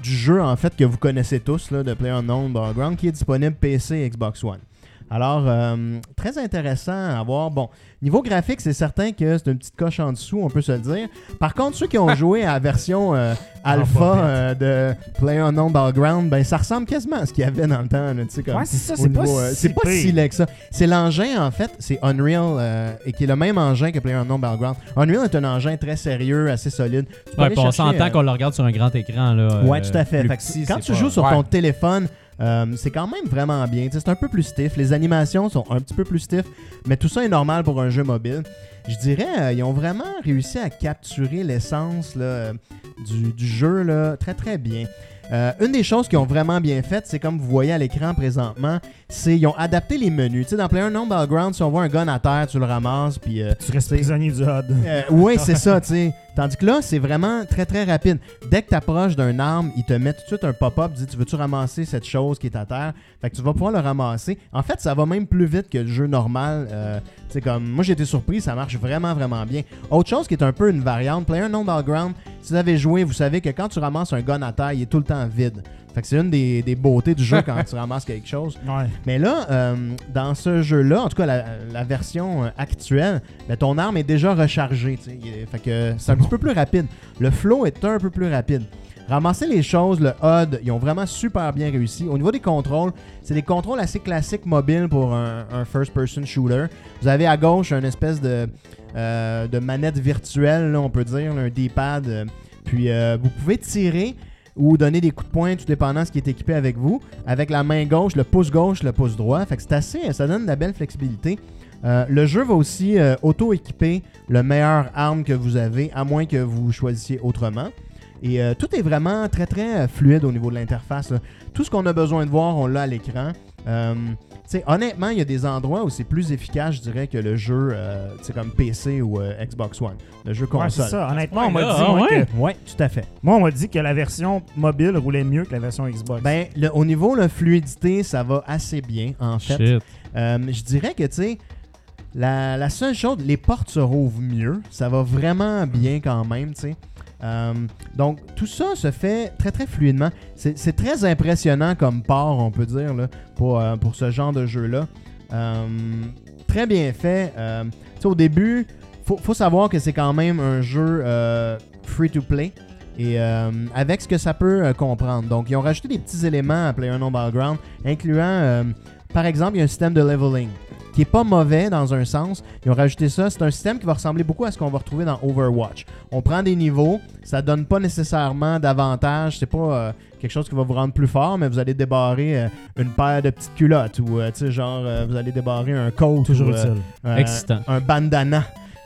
du jeu en fait que vous connaissez tous là, de PlayerUnknown Battleground qui est disponible PC et Xbox One. Alors, euh, très intéressant à voir. Bon, niveau graphique, c'est certain que c'est une petite coche en dessous, on peut se le dire. Par contre, ceux qui ont joué à la version euh, alpha pas euh, de PlayerUnknown Battleground, ben, ça ressemble quasiment à ce qu'il y avait dans le temps. là, tu sais, comme Ouais, c'est ça, au c'est pas si pas laid que ça. C'est l'engin, en fait, c'est Unreal, euh, et qui est le même engin que PlayerUnknown Battleground. Unreal est un engin très sérieux, assez solide. Tu Ouais, on s'entend qu'on le regarde sur un grand écran. Là, Ouais, tout à fait. Fait quand tu joues sur ton téléphone, euh, c'est quand même vraiment bien. C'est un peu plus stiff. Les animations sont un petit peu plus stiff, mais tout ça est normal pour un jeu mobile. Je dirais, euh, ils ont vraiment réussi à capturer l'essence euh, du, du jeu là, très très bien. Euh, une des choses qu'ils ont vraiment bien faites, c'est comme vous voyez à l'écran présentement, c'est ils ont adapté les menus. Tu sais, dans PlayerUnknown Battleground, si on voit un gun à terre, tu le ramasses, puis euh, Tu restes prisonnier du HUD. euh, oui, c'est ça, tu sais. Tandis que là, c'est vraiment très très rapide. Dès que tu approches d'un arme, il te met tout de suite un pop-up, dit tu veux-tu ramasser cette chose qui est à terre? Fait que tu vas pouvoir le ramasser. En fait, ça va même plus vite que le jeu normal. Euh, comme moi j'ai été surpris, ça marche vraiment vraiment bien. Autre chose qui est un peu une variante, PlayerUnknown Battleground, si vous avez joué, vous savez que quand tu ramasses un gun à terre, il est tout le temps vide. Fait que c'est une des, des beautés du jeu quand tu <laughs> ramasses quelque chose. Ouais. Mais là, euh, dans ce jeu-là, en tout cas la, la version euh, actuelle, ben, ton arme est déjà rechargée. Fait que c'est un petit peu plus rapide. Le flow est un peu plus rapide. Ramasser les choses, le HUD, ils ont vraiment super bien réussi. Au niveau des contrôles, c'est des contrôles assez classiques mobiles pour un, un first-person shooter. Vous avez à gauche une espèce de, euh, de manette virtuelle, là, on peut dire, là, un D-pad. puis euh, vous pouvez tirer ou donner des coups de poing, tout dépendant ce qui est équipé avec vous. Avec la main gauche, le pouce gauche, le pouce droit. Fait que c'est assez, ça donne de la belle flexibilité. Euh, le jeu va aussi euh, auto-équiper le meilleur arme que vous avez, à moins que vous choisissiez autrement. Et euh, tout est vraiment très très fluide au niveau de l'interface. Tout ce qu'on a besoin de voir, on l'a à l'écran. Euh, tu sais, honnêtement, il y a des endroits où c'est plus efficace, je dirais, que le jeu euh, tu sais, comme PC ou euh, Xbox One. Le jeu Ouais, c'est console. ça. Honnêtement, on m'a dit, ah moi, ouais? que- ouais, tout à fait. moi, on m'a dit que la version mobile roulait mieux que la version Xbox. Ben, le- au niveau de fluidité, ça va assez bien, en fait. Euh, je dirais que, tu sais, la, la seule chose, les portes se rouvrent mieux. Ça va vraiment bien quand même, tu sais. Euh, donc, tout ça se fait très, très fluidement. C'est très impressionnant comme port, on peut dire, là, pour, euh, pour ce genre de jeu-là. Euh, très bien fait. Au début, faut, faut savoir que c'est quand même un jeu free-to-play. Et avec ce que ça peut comprendre. Donc, ils ont rajouté des petits éléments à PlayerUnknown Battleground, incluant, par exemple, il y a un système de leveling qui est pas mauvais dans un sens. Ils ont rajouté ça. C'est un système qui va ressembler beaucoup à ce qu'on va retrouver dans Overwatch. On prend des niveaux, ça donne pas nécessairement d'avantage. C'est pas euh, quelque chose qui va vous rendre plus fort, mais vous allez débarrer euh, une paire de petites culottes ou, euh, tu sais, genre, euh, vous allez débarrer un coat Toujours ou, un bandana.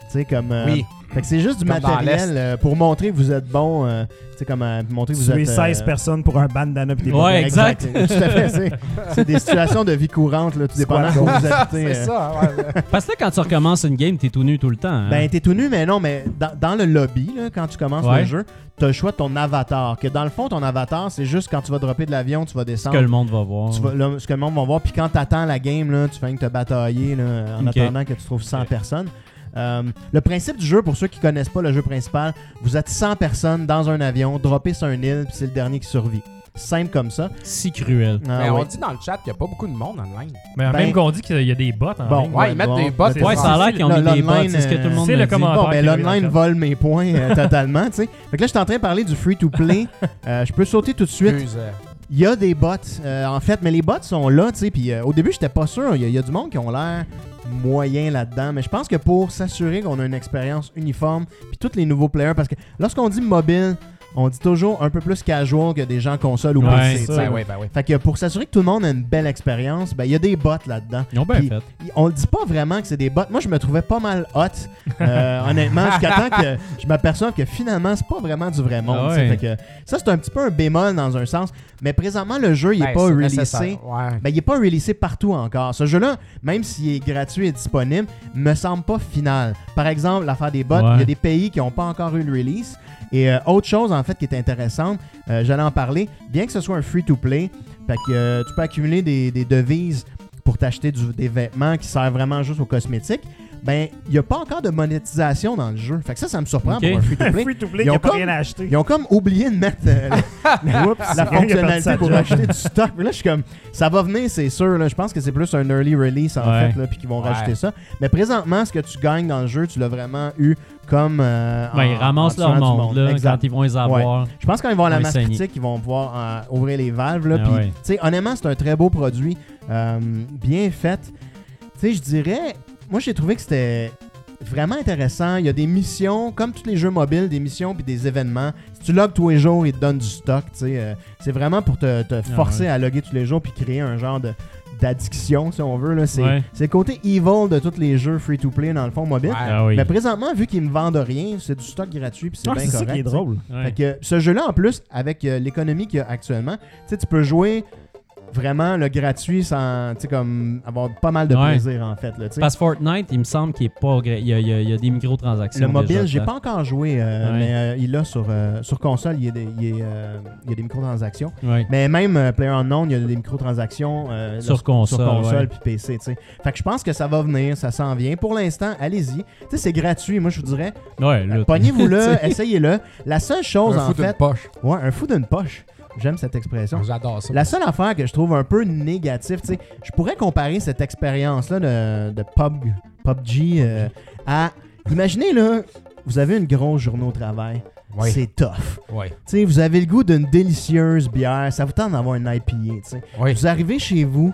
Tu sais, comme. euh, Oui. Fait que c'est juste du Comme matériel euh, pour montrer que vous êtes bon. euh, tu sais, comme euh, montrer que vous Tuer êtes. 16 euh, personnes pour un bandana pis des Ouais, exact. Tout à fait. C'est, c'est des situations de vie courante, là, tout dépendant où vous habitez. C'est euh. ça, ouais. Parce que là, quand tu recommences une game, t'es tout nu tout le temps. hein? Ben, t'es tout nu, mais non, mais dans, dans le lobby, là, quand tu commences Ouais. le jeu, t'as le choix de ton avatar. Que dans le fond, ton avatar, c'est juste quand tu vas dropper de l'avion, tu vas ce descendre. que le monde va voir. Tu vas- là, ce que le monde va voir. Puis quand t'attends la game, là, tu fais que te batailler là, en Ok. attendant que tu trouves 100 personnes. Euh, le principe du jeu, pour ceux qui connaissent pas le jeu principal, vous êtes 100 personnes dans un avion, droppé sur une île, puis c'est le dernier qui survit. Simple comme ça. Si cruel. Ah, Mais ouais. on dit dans le chat qu'il n'y a pas beaucoup de monde online. Mais Ben- même qu'on dit qu'il y a des bots en Bon, ligne. Ouais, ils mettent bon, des bots. c'est Ouais, ça. a l'air qu'ils ont mis des bots, L'online, c'est ce que tout le monde c'est me le dit. commentaire. Bon, ben l'online vole mes points euh, totalement, tu sais. Fait que là, je suis en train de parler du free-to-play. <laughs> Euh, je peux sauter tout de suite. Excuse, euh, Il y a des bots, euh, en fait, mais les bots sont là, tu sais. Puis euh, au début, j'étais pas sûr. Il y, y a du monde qui ont l'air moyen là-dedans. Mais je pense que pour s'assurer qu'on a une expérience uniforme, puis tous les nouveaux players, parce que lorsqu'on dit mobile, on dit toujours un peu plus casual que des gens console ou Ouais, PC. Ben oui, oui. Fait que pour s'assurer que tout le monde a une belle expérience, ben il y a des bots là-dedans. Ils ont bien Puis- fait. On le dit pas vraiment que c'est des bots. Moi, je me trouvais pas mal hot, euh, honnêtement, jusqu'à temps que je m'aperçoive que finalement, c'est pas vraiment du vrai monde. Ah tu sais. ouais. Fait que ça, c'est un petit peu un bémol dans un sens. Mais présentement, le jeu, il est Ben, pas c'est releasé. Ben, il est pas releasé partout encore. Ce jeu-là, même s'il est gratuit et disponible, me semble pas final. Par exemple, l'affaire des bots, il Ouais. y a des pays qui n'ont pas encore eu le release. Et euh, autre chose, en fait, qui est intéressante, euh, j'allais en parler, bien que ce soit un free-to-play, euh, tu peux accumuler des, des devises pour t'acheter des vêtements qui servent vraiment juste aux cosmétiques, ben, il n'y a pas encore de monétisation dans le jeu. Fait que ça, ça me surprend pour un free-to-play. <laughs> Free to play, Ils ont pas comme- rien à acheter. Ils ont comme oublié de mettre euh, la, <laughs> Oups, fonctionnalité pour acheter du stock. Mais là, je suis comme, ça va venir, c'est sûr. là. Je pense que c'est plus un early release en Ouais. fait, là, puis qu'ils vont Ouais. rajouter ça. Mais présentement, ce que tu gagnes dans le jeu, tu l'as vraiment eu comme. euh, Ben, ils en- ramassent en leur monde, là, quand ils vont les avoir. Je pense que quand ils vont avoir la masse critique, ils vont pouvoir euh, ouvrir les valves. Là, Ah puis, ouais. tu sais, honnêtement, c'est un très beau produit, euh, bien fait. Tu sais, je dirais, moi, j'ai trouvé que c'était vraiment intéressant. Il y a des missions, comme tous les jeux mobiles, des missions puis des événements. Si tu logs tous les jours, ils te donnent du stock. tu sais, euh, c'est vraiment pour te, te forcer ouais. à loguer tous les jours puis créer un genre de d'addiction, si on veut. là. C'est Ouais. c'est le côté evil de tous les jeux free-to-play, dans le fond, mobile. Ouais. Ah oui. Mais présentement, vu qu'ils me vendent rien, c'est du stock gratuit puis c'est Ah, bien c'est ça correct. qui est drôle. Ouais. Fait que ce jeu-là, en plus, avec euh, l'économie qu'il y a actuellement, tu sais, tu peux jouer vraiment le gratuit sans, tu sais, comme avoir pas mal de Ouais. plaisir, en fait. Là. Parce que Fortnite, il me semble qu'il est pas. gra- Il y a, il y a- il y a des microtransactions. le mobile, j'ai pas encore joué, euh, Ouais. mais euh, il a sur, euh, sur console, il y a des, il y a, euh, il y a des microtransactions. Ouais. Mais même euh, PlayerUnknown, il y a des microtransactions euh, Sur là, console, sur console puis PC, tu sais. Fait que je pense que ça va venir, ça s'en vient. Pour l'instant, allez-y. Tu sais, c'est gratuit. Moi, je vous dirais, Ouais, là, pognez-vous-le, <laughs> essayez-le. La seule chose, Un en fou d'une fait, poche. ouais, un fou d'une poche. J'aime cette expression. J'adore ça. La seule affaire que je trouve un peu négative, tu sais, je pourrais comparer cette expérience-là de, de pub, PUBG euh, à. Imaginez, là, vous avez une grosse journée au travail. Oui. C'est tough. Oui. Tu sais, vous avez le goût d'une délicieuse bière. Ça vous tente d'avoir une IPA, tu sais. Oui. Vous arrivez chez vous,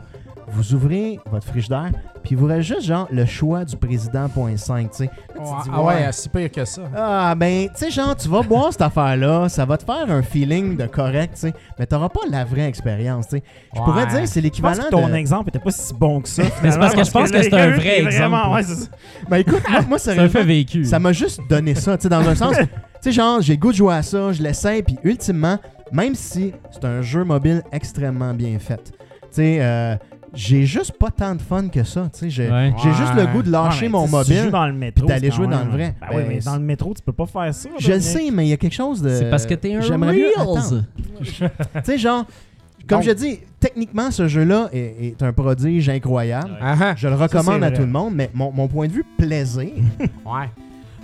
vous ouvrez votre frigidaire, puis vous aurez juste, genre, le choix du président.5, tu sais. Tu te dis, Ah ouais, si pire que ça. ah, ben, tu sais, genre, tu vas boire cette affaire-là, ça va te faire un feeling de correct, tu sais, mais t'auras pas la vraie expérience, tu sais. Je Ouais. pourrais dire, c'est Je pense l'équivalent que ton de... exemple était pas si bon que ça. Mais c'est parce que je pense que c'est un vrai exemple. Ouais, c'est ça. <laughs> Ben, écoute, moi, moi <laughs> C'est un fait vécu. ça m'a juste donné ça, tu sais, dans un sens, <laughs> tu sais, genre, j'ai goût de jouer à ça, je l'essaie, puis ultimement, même si c'est un jeu mobile extrêmement bien fait, tu sais, euh, j'ai juste pas tant de fun que ça, tu sais, j'ai Ouais. juste le goût de lâcher Ouais, mon mobile. dans le métro. puis d'aller jouer dans le vrai. Ben oui, mais dans le métro, tu peux pas faire ça. Je le sais, mais il y a quelque chose de... C'est parce que t'es un. Reels. <laughs> Tu sais, genre, comme Donc- je dis, techniquement, ce jeu-là est, est un prodige incroyable. Ouais. Ah, ah. Je le recommande à tout le monde, mais mon, mon point de vue plaisir, <laughs> Ouais.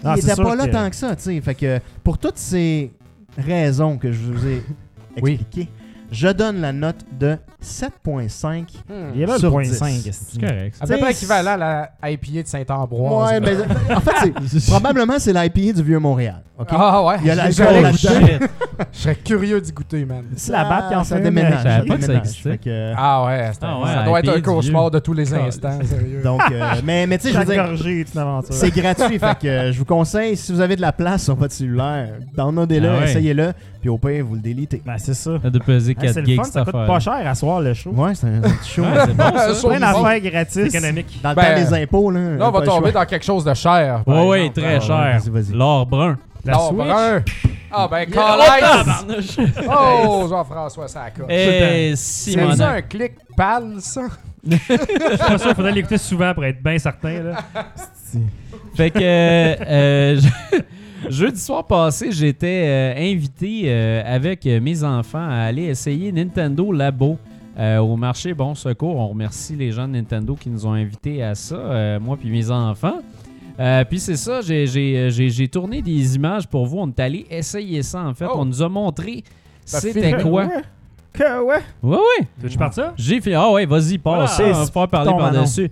Non, il c'est était sûr pas là que- tant que ça, tu sais. Fait que pour toutes ces raisons que je vous ai Oui. expliquées, je donne la note de 7.5. Hmm. Il est là le Sur point 10. 5. C'est correct. À peu près T'sais, équivalent à la IPA de Saint-Ambroise. Ouais, mais en fait, c'est <laughs> probablement c'est l'IPA du Vieux-Montréal. OK? Ah ouais. Il y a l'alcool j'allais là-dedans. <laughs> Je serais curieux d'y goûter, man. C'est la batte qui en ça fait déménage. Je savais ça pas que ça déménage. existait. Fait que, Ah ouais, c'est un- Ah ouais, ça doit être IPA un du cauchemar de tous les instants, <laughs> sérieux. Donc, euh, mais, mais tu sais, je veux Chaque dire, gorgée est une aventure. C'est gratuit, fait que euh, je vous conseille, si vous avez de la place sur votre cellulaire, downloadez-le, Ah ouais. essayez-le, puis au pire, vous le délitez. Ben, c'est ça. Ça de peser Hey, 4 c'est le gigs fun, cette ça coûte affaire. pas cher à soir le show. Ouais, c'est un petit <laughs> show. Ouais, c'est bon ça. Plein d'affaires gratis. économique. Dans le Ben, temps des impôts, là. Là, on va pas le tomber choix. dans quelque chose de cher. par Ouais, ouais, exemple. très Ah, cher. vas-y, vas-y. L'or brun. La L'or Switch. brun. Ah ben, Oh, Carlis! tabarnouche. Oh, Jean-François, ça coche. Eh, C'est ça un clic pâle, ça? <laughs> Je suis pas sûr, il faudrait l'écouter souvent pour être bien certain. Là. Fait que euh, je- <laughs> jeudi soir passé, j'étais euh, invité euh, avec euh, mes enfants à aller essayer Nintendo Labo euh, au marché Bon Secours. On remercie les gens de Nintendo qui nous ont invités à ça, euh, moi puis mes enfants. Euh, puis c'est ça, j'ai- j'ai j'ai- j'ai tourné des images pour vous. On est allé essayer ça, en fait. Oh. On nous a montré c'était quoi. Que ouais. Ouais, ouais. Tu veux que je parte ça? J'ai fait. Ah ouais, vas-y, passe. Voilà. on va pas parler par-dessus.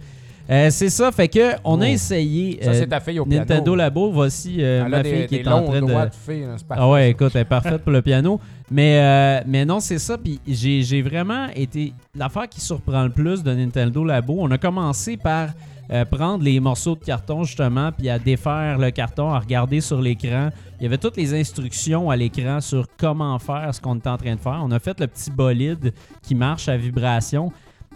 Euh, c'est ça, fait que on a Oh. essayé. Ça, euh, c'est ta fille au piano. Nintendo Labo, voici euh, Elle ma fille des, qui des est en longs train de. doigts de fille. là, c'est parfait, Ah ouais, écoute, elle est parfaite pour le piano. Mais, euh, mais non, c'est ça. Puis j'ai j'ai vraiment été. L'affaire qui surprend le plus de Nintendo Labo, on a commencé par euh, prendre les morceaux de carton, justement, puis à défaire le carton, à regarder sur l'écran. Il y avait toutes les instructions à l'écran sur comment faire ce qu'on était en train de faire. On a fait le petit bolide qui marche à vibration.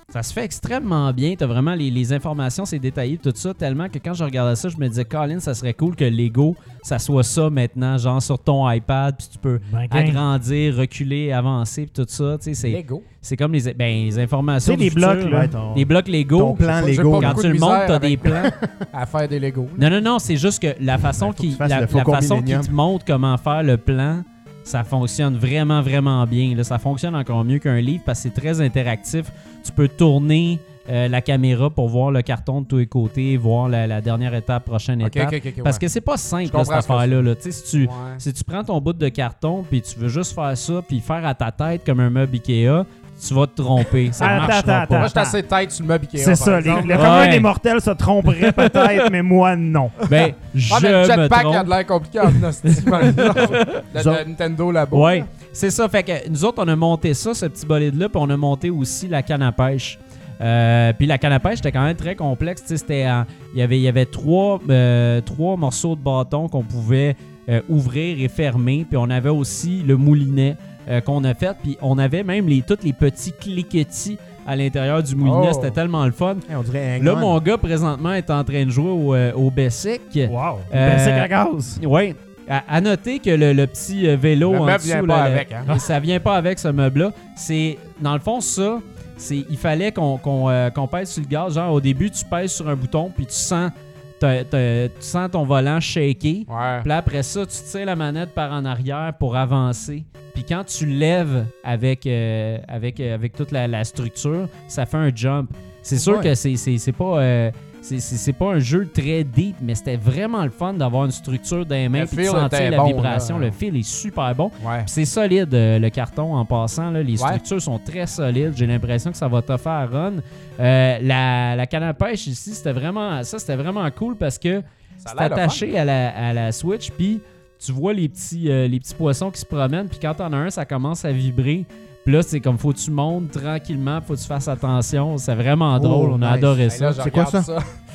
Ça se fait extrêmement bien. Tu as vraiment les, les informations, c'est détaillé, tout ça, tellement que quand je regardais ça, je me disais, Colin, ça serait cool que Lego, ça soit ça maintenant, genre sur ton iPad, puis tu peux Ben, agrandir, reculer, avancer, puis tout ça. Tu sais, c'est, Lego. c'est comme les, ben, les informations. Tu sais, du les blocs, futur, là. Ouais, ton- Les blocs Lego. ton plan Lego. Quand tu le montres, t'as des plans. <laughs> À faire des Lego. Non, non, non, c'est juste que la façon Ben, qui la, façon qui te montre comment faire le plan, ça fonctionne vraiment, vraiment bien. Là, ça fonctionne encore mieux qu'un livre parce que c'est très interactif. Tu peux tourner euh, la caméra pour voir le carton de tous les côtés, voir la, la dernière étape, prochaine étape. Parce ouais. que c'est pas simple, là, cette affaire-là. là. Tu sais, Si tu, Ouais. si tu prends ton bout de carton puis tu veux juste faire ça puis faire à ta tête comme un meuble Ikea, tu vas te tromper. Ça Attends, marchera attends, pas. attends. Moi, j'étais assez tête sur le meuble Ikea. C'est par ça. Les, le commun Ouais. des mortels se tromperait peut-être, mais moi, non. <laughs> Ben, je Ah, mais le me jetpack trompe. a de l'air compliqué en hostie, par exemple. <laughs> Le- Nintendo là-bas. Ouais, c'est ça. Fait que nous autres, on a monté ça, ce petit bolide-là, puis on a monté aussi la canne à pêche. Euh, puis la canne à pêche était quand même très complexe. C'était, il y avait, il y avait trois, euh, trois morceaux de bâton qu'on pouvait euh, ouvrir et fermer. Puis on avait aussi le moulinet euh, qu'on a fait. Puis on avait même les, tous les petits cliquetis à l'intérieur du moulinet. Oh. C'était tellement le fun. Hey, on dirait un Là, mon gars, présentement, est en train de jouer au, euh, au Bessic. Wow. Euh, c'est à gaz. Oui. À, à noter que le, le petit vélo Le en meuble dessous, vient pas avec, hein. ça vient pas avec ce meuble-là. C'est dans le fond ça. C'est il fallait qu'on qu'on, euh, qu'on pèse sur le gaz. Genre au début tu pèses sur un bouton puis tu sens tu sens ton volant shaker. Ouais. Puis après ça, tu tires la manette par en arrière pour avancer. Puis quand tu lèves avec, euh, avec, euh, avec toute la, la structure, ça fait un jump. C'est sûr Ouais. que c'est pas, euh, c'est- pas un jeu très deep, mais c'était vraiment le fun d'avoir une structure dans les mains puis de sentir la bon, vibration. là. Le fil est super bon. Ouais. C'est solide, euh, le carton, en passant. là. les Ouais. structures sont très solides. J'ai l'impression que ça va te faire run. Euh, la, la canne à pêche ici, c'était vraiment, ça, c'était vraiment cool parce que c'est attaché à la, à la Switch, puis tu vois les petits, euh, les petits poissons qui se promènent, puis quand t'en as un, ça commence à vibrer. Puis là, c'est comme faut que tu montes tranquillement, faut que tu fasses attention. C'est vraiment drôle, on a nice. adoré ça. C'est quoi ça?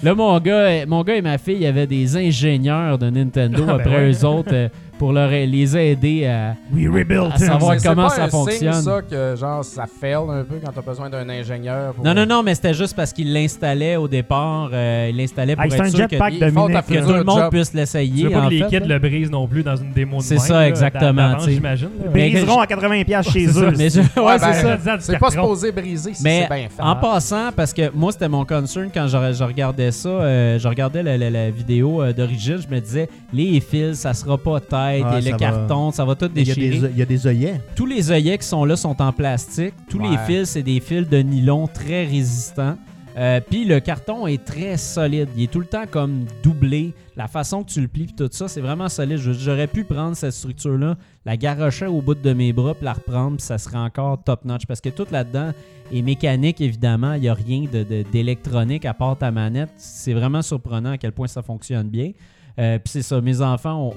Là, mon gars, mon gars et ma fille, il y avait des ingénieurs de Nintendo <laughs> Ah, ben après ouais. eux autres euh, pour leur, les aider à. We rebuilt à savoir. C'est comment pas ça un fonctionne. signe, ça, que genre ça fail un peu quand t'as besoin d'un ingénieur. pour- Non, non, non, mais c'était juste parce qu'il l'installait au départ. euh, il l'installait pour Ah, c'est être un sûr que, Ils tout le monde job. puisse Tu l'essayer. veux pas en que les fait, kids là. le brisent non plus dans une démo de C'est ça, exactement, j'imagine. Mais- Briseront à 80$ <laughs> chez C'est ça, eux. Mais je- ouais, Ouais, c'est ben, ça. ça. C'est pas supposé briser si Mais c'est bien fait. en passant, parce que moi, c'était mon concern quand je, je regardais ça, euh, je regardais la, vidéo euh, d'origine, je me disais, les fils, ça sera pas tête, Ah, et ça le va. carton, ça va tout déchirer. il y a des œillets. Tous les œillets qui sont là sont en plastique. Tous les fils, c'est des fils de nylon très résistants. Euh, Puis le carton est très solide. Il est tout le temps comme doublé. La façon que tu le plies, puis tout ça, c'est vraiment solide. J'aurais pu prendre cette structure-là, la garrocher au bout de mes bras, puis la reprendre, puis ça serait encore top-notch. Parce que tout là-dedans est mécanique, évidemment. Il n'y a rien de- de- d'électronique à part ta manette. C'est vraiment surprenant à quel point ça fonctionne bien. Euh, puis c'est ça, mes enfants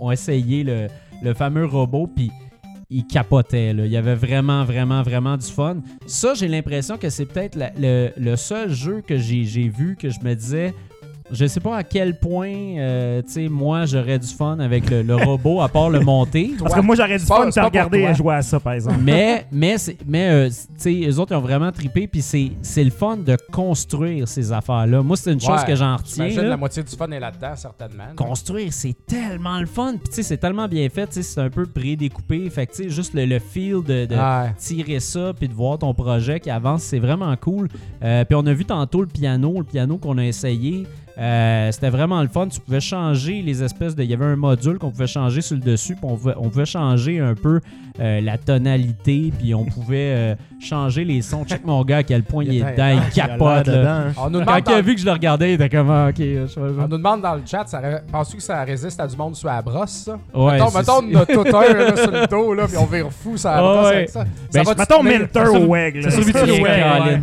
ont, essayé le, fameux robot, puis ils capotaient. Là. Il y avait vraiment, vraiment, vraiment du fun. Ça, j'ai l'impression que c'est peut-être le, seul jeu que j'ai vu que je me disais. Je sais pas à quel point, euh, tu sais, moi, j'aurais du fun avec le, le robot, à part le monter. <laughs> Parce que moi, j'aurais du fun de regarder toi. jouer à ça, par exemple. mais, mais, c'est- mais euh, tu sais, eux autres, ils ont vraiment trippé. Puis c'est c'est le fun de construire ces affaires-là. Moi, c'est une chose Ouais, que j'en retiens. Là. la moitié du fun est là-dedans, certainement. construire, c'est tellement le fun. Puis tu sais, c'est tellement bien fait. tu sais, C'est un peu prédécoupé. Fait que tu sais, juste le, le feel de, de Ouais. tirer ça puis de voir ton projet qui avance, c'est vraiment cool. Euh, puis on a vu tantôt le piano, le piano qu'on a essayé. Euh, c'était vraiment le fun. Tu pouvais changer les espèces de. Il y avait un module qu'on pouvait changer sur le dessus, puis on pouvait, changer un peu euh, la tonalité, puis on pouvait euh, changer les sons. Check mon gars à quel point il, est dedans, il capote. là. dedans, hein. On nous Quand il a vu que je le regardais, il était comme ah, ok. je- on nous demande dans le chat, ça penses-tu que ça résiste à du monde sur la brosse, ça? Ouais, mettons, mettons, on a <laughs> tout un sur le dos, là, puis on vire fou sur la brosse ouais. avec ça. Ben, ça va Mettons? Milter au WEG. là. C'est Vite, ouais, Colin.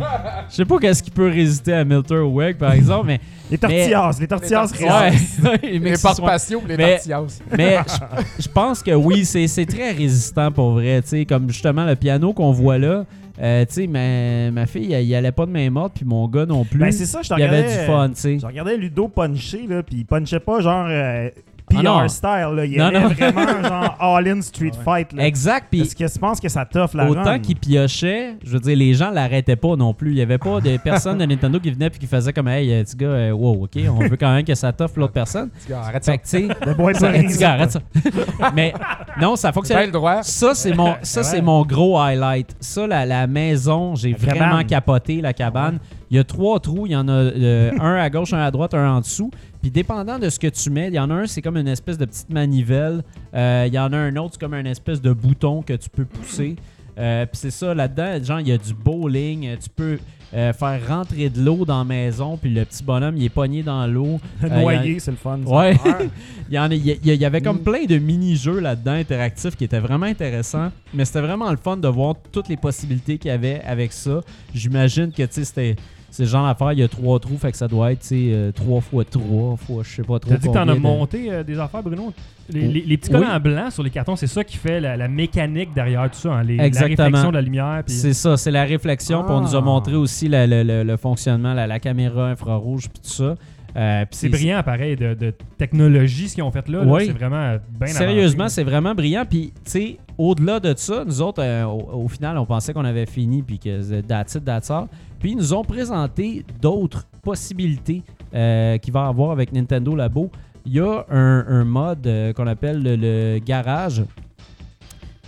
Je sais pas qu'est-ce qui peut résister à Milter ou Weg, par exemple, mais. Les tortillas, les tortillas résistent. Les portes patio les Mais- tortillas. Mais je- je pense que oui, c'est c'est très résistant pour vrai. tu sais, Comme justement le piano qu'on voit là. Euh, tu sais, ma, ma fille, elle, il allait pas de main morte, puis mon gars non plus. Ben, c'est ça, je il y avait du fun, tu sais. Je regardais Ludo puncher, là, puis il punchait pas genre euh, PR Ah non. style. Là. Il Non, non. vraiment genre <laughs> all-in street fight. Là. Exact, puis Est-ce que tu penses que ça t'offre la autant qu'il piochait, je veux dire, les gens l'arrêtaient pas non plus. Il y avait pas de personne <laughs> de Nintendo qui venait puis qui faisait comme, hey, euh, petit gars, euh, wow, ok, on veut quand même que ça t'offre l'autre personne. Petit gars, Arrête ça. Fait que, tu sais, Le boy ça, Bunny, petit gars, arrête ça. <laughs> Mais non, ça fonctionne. Ça, c'est mon, ça, c'est mon gros highlight. Ça, la, la maison, j'ai vraiment cabane. capoté la cabane. Il y a trois trous. Il y en a euh, un à gauche, un à droite, un en dessous. Puis dépendant de ce que tu mets, il y en a un, c'est comme une espèce de petite manivelle. Euh, il y en a un autre, c'est comme un espèce de bouton que tu peux pousser. Euh, Puis c'est ça, là-dedans, genre, il y a du bowling. Euh, Tu peux euh, faire rentrer de l'eau dans la maison. Puis le petit bonhomme, il est pogné dans l'eau. <laughs> Le noyer, c'est le fun. ça. Ouais. <laughs> il, y en a- il y, a- il y avait comme plein de mini-jeux là-dedans interactifs qui étaient vraiment intéressants. Mais c'était vraiment le fun de voir toutes les possibilités qu'il y avait avec ça. J'imagine que tu sais, c'était. C'est le genre d'affaire, il y a trois trous, fait que ça doit être euh, trois fois trois fois je sais pas trop. T'as dit que t'en as de- monté euh, des affaires, Bruno? Les, les- les petits collants blancs sur les cartons, c'est ça qui fait la, la mécanique derrière tout ça. hein, les- la réflexion de la lumière. C'est ça, c'est la réflexion. Puis on nous a Ah. montré aussi la- le, le- le fonctionnement, la, la caméra infrarouge, puis tout ça. Euh, C'est brillant, pareil, de, de technologie, ce qu'ils ont fait là. là. Oui. C'est vraiment bien Sérieusement, c'est vraiment brillant. Puis, tu sais, au-delà de ça, nous autres, euh, au, au final, on pensait qu'on avait fini, puis que that's it, that's all. Puis, ils nous ont présenté d'autres possibilités euh, qu'il va y avoir avec Nintendo Labo. Il y a un, un mode qu'on appelle le, le garage.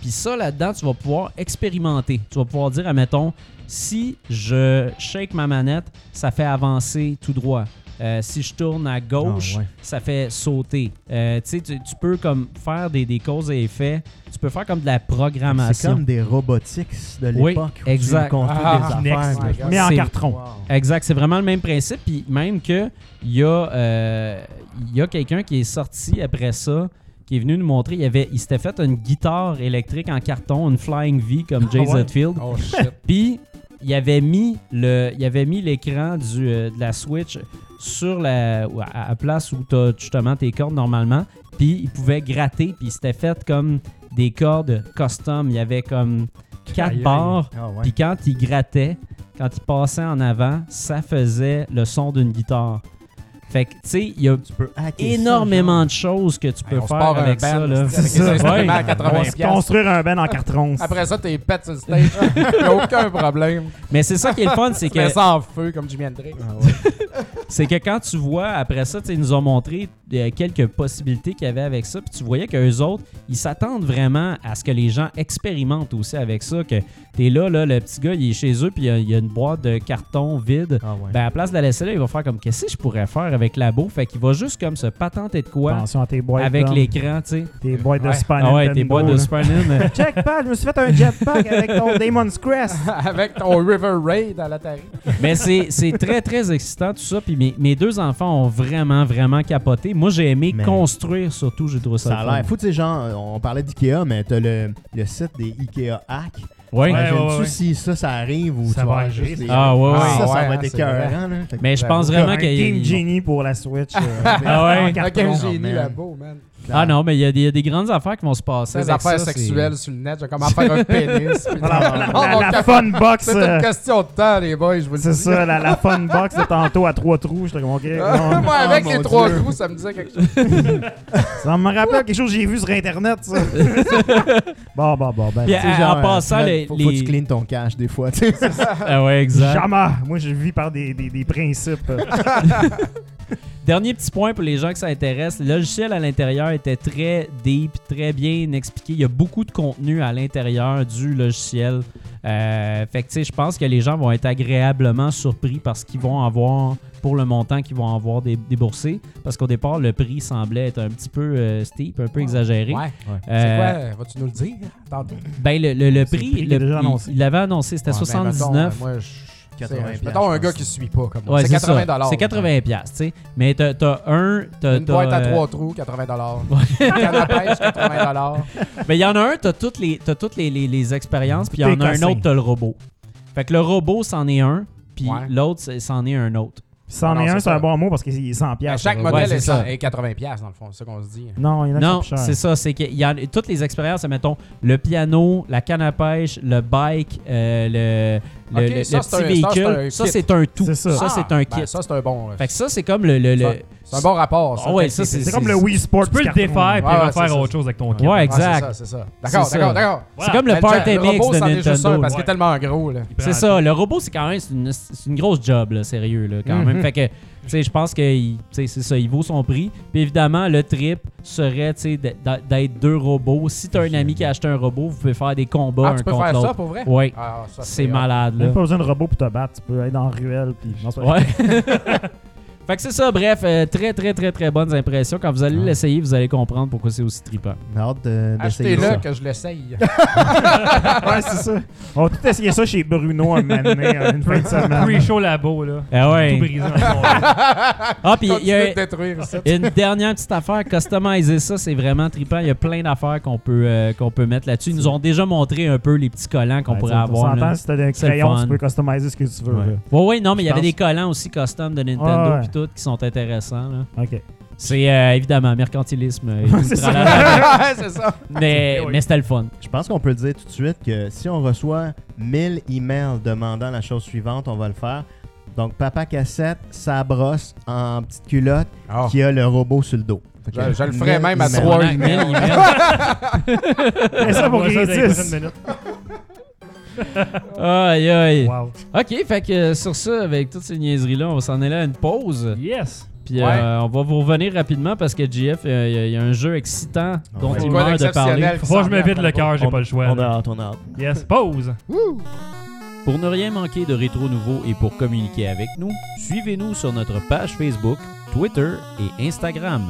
Puis ça, là-dedans, tu vas pouvoir expérimenter. Tu vas pouvoir dire, admettons, si je shake ma manette, ça fait avancer tout droit. Euh, si je tourne à gauche, Ah, ouais. ça fait sauter. Euh, tu sais, tu peux comme faire des, des causes et effets. Tu peux faire comme de la C'est programmation. comme des robotics de Oui, l'époque. où exact. Tu construis Ah, des Kinect, affaires. Mais en C'est- carton. Wow. Exact, c'est vraiment le même principe. Puis même que il y a, euh, il y a quelqu'un qui est sorti après ça, qui est venu nous montrer. Il, avait, il s'était fait une guitare électrique en carton, une Flying V comme Jay Ah ouais? Zetfield. Oh shit. Puis il avait mis le, il avait mis l'écran du euh, de la Switch sur la à, à place où tu as justement tes cordes normalement. Puis il pouvait gratter. Puis il s'était fait comme des cordes custom. Il y avait comme quatre barres. Ah, ouais. Puis quand il grattait, quand il passait en avant, ça faisait le son d'une guitare. Fait que, tu sais, il y a ça, énormément de choses que tu peux Hey, on se faire un avec band, ça. <laughs> Des ça. instruments Ouais. à 80 On va se construire un ben en carton. Après ça, t'es pètes sur le stage. <laughs> Y'a aucun problème. Mais c'est ça qui est le fun, c'est <laughs> que, ça en feu comme Jimi Hendrix. Ah, ouais. c'est que quand tu vois, après ça, tu sais, ils nous ont montré euh, quelques possibilités qu'il y avait avec ça. Puis tu voyais qu'eux autres, ils s'attendent vraiment à ce que les gens expérimentent aussi avec ça. Que t'es là, là, le petit gars, il est chez eux, puis il y a- il y, a une boîte de carton vide. Ah, ouais. Ben, à la place de la laisser là, il va faire comme qu'est-ce que je pourrais faire avec labo. Fait qu'il va juste comme se patenter de quoi Attention à tes boîtes. avec l'écran, tu sais. Tes boîtes de. Super Ah ouais, tes boîtes de. Super Nintendo. <laughs> Je me suis fait un jetpack avec ton Damon's Crest. <laughs> Avec ton River Raid à l'Atari. Mais c'est c'est très, très excitant tout ça. Puis mes, mes deux enfants ont vraiment, vraiment capoté. Moi, j'ai aimé Mais- construire surtout. J'ai trouvé ça, Ça a l'air fou, tu sais, genre, on parlait d'IKEA, mais t'as le, le site des IKEA Hack. Ouais. Ouais, Imagines-tu ouais, ouais. si ça, ça arrive ou Ça tu va juste les- Ah ouais, ouais. Ça, ça ouais, va être c'est écœurant, là. Mais je pense vraiment qu'il Game y a- Genie pour la Switch. euh, Ah ouais? en Avec carton. un Oh, génie man. Ah non, mais il y, a des- il y a des grandes affaires qui vont se passer. Des avec affaires ça, c'est- sexuelles sur le net, j'ai comment faire un pénis. puis- <laughs> Voilà, la, Oh, la- mon la cap- fun box. C'est euh, une question de temps, les boys, je vous le dis. C'est ça, la, la fun <laughs> box de tantôt à trois trous. J'étais comme, OK. Ah, non. Moi, avec Oh, les mon trois Dieu. trous, ça me disait quelque chose. <laughs> Ça me rappelle quelque chose que j'ai vu sur Internet, ça. bon, bon, bon. Ben, Puis, Tu sais, en genre, passant, Fred, les- faut, faut que les- tu cleans ton cash des fois, tu sais. Ah ouais, exact. jamais. Moi, je vis par des, des, des principes. <laughs> dernier petit point pour les gens que ça intéresse. Le logiciel à l'intérieur était très deep, très bien expliqué. Il y a beaucoup de contenu à l'intérieur du logiciel. Euh, fait que, tu sais, je pense que les gens vont être agréablement surpris parce qu'ils vont avoir, pour le montant qu'ils vont avoir dé- déboursé. Parce qu'au départ, le prix semblait être un petit peu euh, steep, un peu exagéré. Ouais. C'est Euh, quoi Vas-tu nous le dire? Tantôt? Ben, le, le- le C'est le prix, le- il- annoncé. il l'avait annoncé, c'était Ouais, ben, 79. mettons, euh, moi, je- 80 c'est- piastres, Mettons un gars qui suit pas comme. Ouais, c'est c'est 80 ça. dollars. C'est 80 piastres, tu sais. Mais t'as un, t'as Une t'as, boîte à euh, trois trous, 80 dollars. <laughs> Canne à pêche, 80 dollars. Ben, il y en a un, t'as toutes les, t'as toutes les, les, les expériences, puis il y en a un autre, t'as le robot. Fait que le robot, c'en est un, puis Ouais. l'autre, c'en est un autre. C'en Non, est un, c'est un bon mot parce qu'il est 100 Ben, piastres. chaque le modèle est, ça. cent- est 80 piastres, dans le fond. C'est ça qu'on se dit. Non, il y en a qui Non, c'est ça, c'est qu'il y a toutes les expériences, mettons, le piano, la canne à pêche, le bike, euh, le, le, Ok, le- ça, le c'est petit un- véhicule, un ça, c'est un tout. C'est ça. Ça, c'est un ben, kit. ça, c'est un bon. Fait que ça, c'est comme le... le, C'est un bon rapport. Ça. Ah ouais, ça, c'est... Comme le Wii Sport. Tu peux le défaire et refaire autre chose avec ton kit. Ouais, exact. C'est ça, c'est ça. D'accord, d'accord, d'accord. C'est comme le Ben, Mix robot, de c'en est juste un Nintendo. parce qu'il est tellement gros. C'est tout. ça, le robot, c'est quand même une, grosse job, là, sérieux, là, quand même. Mhm. Fait que, je pense que c'est ça, il vaut son prix. Puis évidemment, le trip serait, d'être deux robots. Si t'as un ami qui a acheté un robot, vous pouvez faire des combats Ah, un tu peux contre faire ça pour vrai? Ouais, Ah, c'est malade, là. Même pas besoin de robot pour te battre. Tu peux aller dans la ruelle. Puis... Non. Ouais. <laughs> fait que c'est ça, bref, euh, très, très, très, très bonnes impressions. Quand vous allez Ouais. l'essayer, vous allez comprendre pourquoi c'est aussi trippant. J'ai hâte de- d'essayer ça. Achetez-le que je l'essaye. <laughs> ouais, c'est ça. On va tout essayer ça chez Bruno un moment donné, une fin de semaine. Pre-show labo, là. Ah Tout ouais. brisé en là. <laughs> Ah, puis il y a de détruire ça. une dernière petite affaire, customiser ça, c'est vraiment trippant. Il y a plein d'affaires qu'on peut, euh, qu'on peut mettre là-dessus. Ils nous ont déjà montré un peu les petits collants qu'on Ouais, pourrait tu sais, avoir. On là. s'entend, si t'as des C'est le crayons, fun. tu peux customiser ce que tu veux. Ouais. là. Ouais, ouais, non, mais il y avait des collants aussi custom de Nintendo ouais. puis tout qui sont intéressants. là. Ok. C'est euh, évidemment mercantilisme et <laughs> tout le C'est ça. tralala. <laughs> Ouais, c'est ça. mais, <laughs> Oui. mais c'était le fun. Je pense qu'on peut le dire tout de suite que si on reçoit 1000 emails demandant la chose suivante, on va le faire. Donc, Papa Cassette, sa brosse en petite culotte Ah. qui a le robot sur le dos. Fait que Je- je le ferais 1000 même à emails. trois. Fais ça pour dans les prochaines minutes. <laughs> Aïe, aïe. Wow. Ok, fait que euh, sur ça, avec toutes ces niaiseries-là, on va s'en aller à une pause. Yes. Puis Ouais. euh, on va vous revenir rapidement parce que JF, euh, il y a- il y, a un jeu excitant dont il meurt de parler. Faut que je vide le cœur, j'ai pas le choix. On a hâte, on a hâte. Yes, pause. Pour ne rien manquer de Rétro Nouveau et pour communiquer avec nous, suivez-nous sur notre page Facebook, Twitter et Instagram.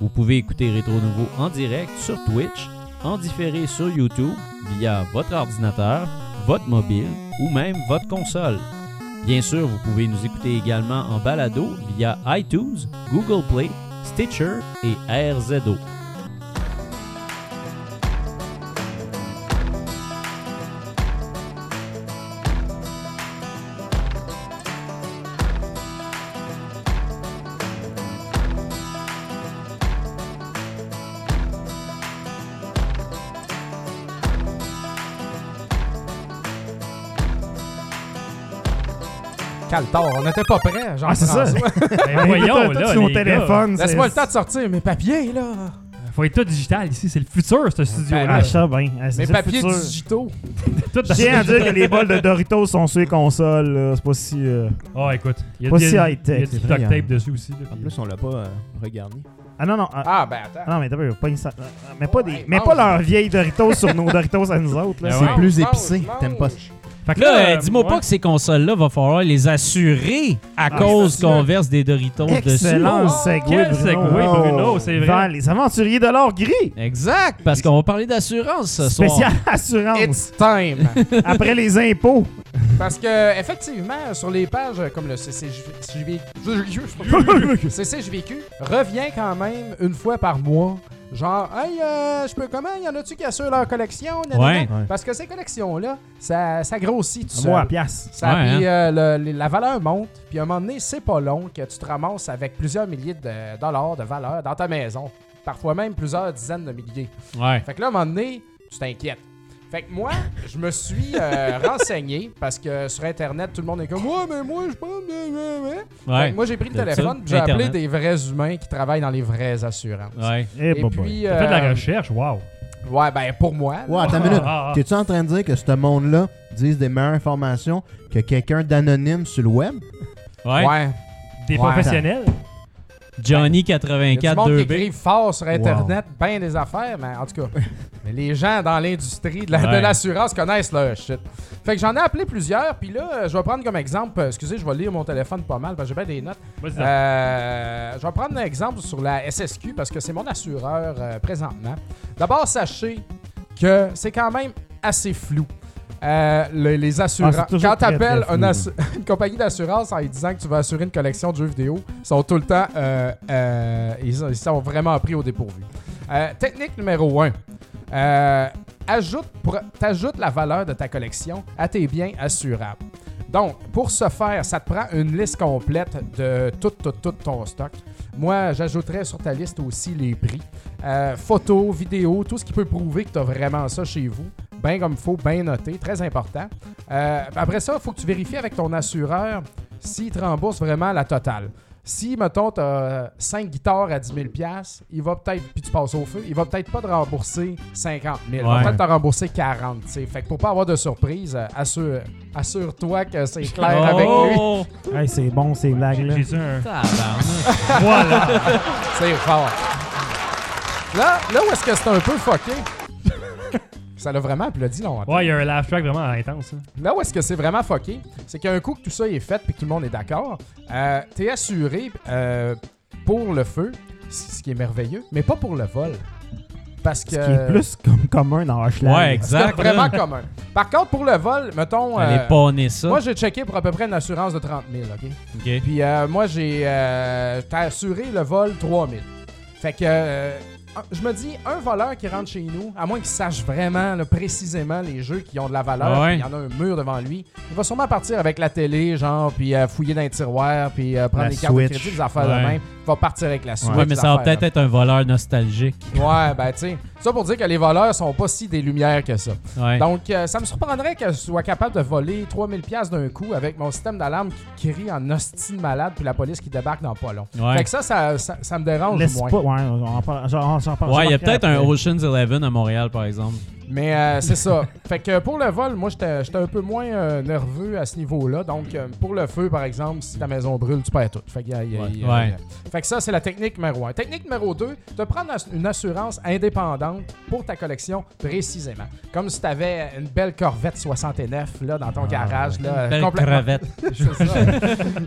Vous pouvez écouter Rétro Nouveau en direct sur Twitch, en différé sur YouTube via votre ordinateur, votre mobile ou même votre console. Bien sûr, vous pouvez nous écouter également en balado via iTunes, Google Play, Stitcher et RZO. On n'était pas prêts, genre. Ah, c'est ça. <laughs> Ben voyons, Écoute, là, tous nos téléphones. c'est- Laisse-moi le temps de sortir mes papiers, là. Faut être tout digital ici, c'est le futur, ce studio-là. Ah, ça, ben. ah, Mes papiers futur. digitaux. <laughs> Tout Je tiens à dire que les bols de Doritos sont sur les consoles. C'est pas si. euh, Oh, écoute. Il y a, Pas il y a- si il y a high-tech, du duct tape hein. dessus aussi. là, En plus, on l'a pas euh, regardé. Ah non, non. ah, Ah, ben attends. non, mais t'as pas, pas une- mais pas, des, mais pas leurs vieilles Doritos sur nos Doritos à nous autres. Là. C'est- plus épicé. T'aimes pas Fait que Là, euh, euh, dis-moi ouais. pas que ces consoles-là, va falloir les assurer à Ah, cause qu'on verse des Doritos dessus. Excellent Oh, segway, Quel Bruno. segway, Oh. Bruno, c'est Vers vrai. les aventuriers de l'or gris. Exact, parce qu'on va parler d'assurance ce soir. Spécial <laughs> assurance. It's time. <laughs> Après les impôts. Parce que, effectivement, sur les pages euh, comme le CCJVQ, <laughs> CCJVQ revient quand même une fois par mois. Genre, hey, euh, je peux comment? Y en a-tu qui assurent leur collection? Nanana? Ouais. Ouais. Parce que ces collections-là, ça, ça grossit tout Moi, à seul. pièce. Ça, Ouais, puis, euh, le- la valeur monte, puis à un moment donné, c'est pas long que tu te ramasses avec plusieurs milliers de dollars de valeur dans ta maison. Parfois même plusieurs dizaines de milliers. Ouais. Fait que là, à un moment donné, tu t'inquiètes. Fait que moi, je me suis euh, <laughs> renseigné parce que sur Internet, tout le monde est comme Ouais, mais moi, je pense. Ouais. Moi, j'ai pris le téléphone j'ai appelé des vrais humains qui travaillent dans les vraies assurances. Ouais. Eh, Et, bah puis. Bah. Euh, fait de la euh, recherche, wow. Ouais, ben pour moi. Ouais, attends une minute. Ah. T'es-tu en train de dire que ce monde-là dise des meilleures informations que quelqu'un d'anonyme sur le web? Ouais. ouais. Des professionnels? Johnny84 2B. écrit fort sur Internet, wow. ben des affaires, mais en tout cas, <laughs> mais les gens dans l'industrie de l'assurance connaissent le shit. Fait que j'en ai appelé plusieurs, puis là, euh, je vais prendre comme exemple, euh, excusez, je vais lire mon téléphone pas mal, parce que j'ai bien des notes. Euh, je vais prendre un exemple sur la SSQ, parce que c'est mon assureur présentement. D'abord, sachez que c'est quand même assez flou. Euh, le- les. Ah, toujours Quand tu appelles un assu- <laughs> une compagnie d'assurance en lui disant que tu vas assurer une collection de jeux vidéo, ils sont tout le temps. euh, euh, ils, sont- ils sont vraiment pris au dépourvu. Technique numéro 1. ajoute, t'ajoutes la valeur de ta collection à tes biens assurables. Donc, pour ce faire, ça te prend une liste complète de tout, tout, tout ton stock. Moi, j'ajouterais sur ta liste aussi les prix. Euh, photos, vidéos, tout ce qui peut prouver que tu as vraiment ça chez vous. Bien comme il faut, bien noté, très important. Euh, après ça, il faut que tu vérifies avec ton assureur s'il te rembourse vraiment la totale. Si, mettons, tu as 5 guitares à 10 000 il va peut-être, puis tu passes au feu, il va peut-être pas te rembourser 50 000. Il va peut-être te rembourser 40 tu sais. Fait que pour pas avoir de surprise, euh, assure, assure-toi que c'est clair avec lui. Oh! <laughs> Hey, c'est bon ces blagues-là. J'ai ça un. <laughs> Voilà. C'est fort. Là, là où est-ce que c'est un peu fucké? Ça l'a vraiment applaudi longtemps. Ouais, il y a un laugh track vraiment intense. hein. Là où est-ce que c'est vraiment fucké, c'est qu'un coup que tout ça est fait puis que tout le monde est d'accord, euh, t'es assuré euh, pour le feu, c- ce qui est merveilleux, mais pas pour le vol. Parce que. Ce qui est plus comme commun dans Hochelag. Ouais, c'est exact. vraiment là. commun. Par contre, pour le vol, mettons. Allez euh, pas nez ça. moi, j'ai checké pour à peu près une assurance de 30 000, OK? Ok. Puis euh, moi, j'ai euh, t'as assuré le vol 3000. Fait que euh, je me dis, un voleur qui rentre chez nous, à moins qu'il sache vraiment là, précisément les jeux qui ont de la valeur, Ouais. il y en a un mur devant lui, il va sûrement partir avec la télé, genre, puis euh, fouiller dans les tiroirs, puis euh, prendre La les cartes de crédit, des affaires de Ouais. même. Il va partir avec la Switch. Ouais, mais des ça va peut-être de être un voleur nostalgique. Ouais, ben tu sais. Ça pour dire que les voleurs sont pas si des lumières que ça. Ouais. Donc, euh, ça me surprendrait que je sois capable de voler 3000 pièces d'un coup avec mon système d'alarme qui crie en hostile malade puis la police qui débarque dans pas long. Ouais. Fait que ça, ça, ça, ça me dérange Laisse moins. pas. Ouais, on parle. Ouais, il y a peut-être un. Ocean's Eleven à Montréal, par exemple. Mais euh, c'est ça. <laughs> Fait que pour le vol, moi, j'étais j'étais un peu moins euh, nerveux à ce niveau-là. Donc, euh, pour le feu, par exemple, si ta maison brûle, tu perds tout. Fait que, y a- y a- Ouais. y a- Ouais. fait que ça, c'est la technique numéro un. Technique numéro deux, de prendre une assurance indépendante pour ta collection précisément. Comme si tu avais une belle Corvette 69 là, dans ton garage. Là, Belle complètement- crevette. <laughs> C'est ça.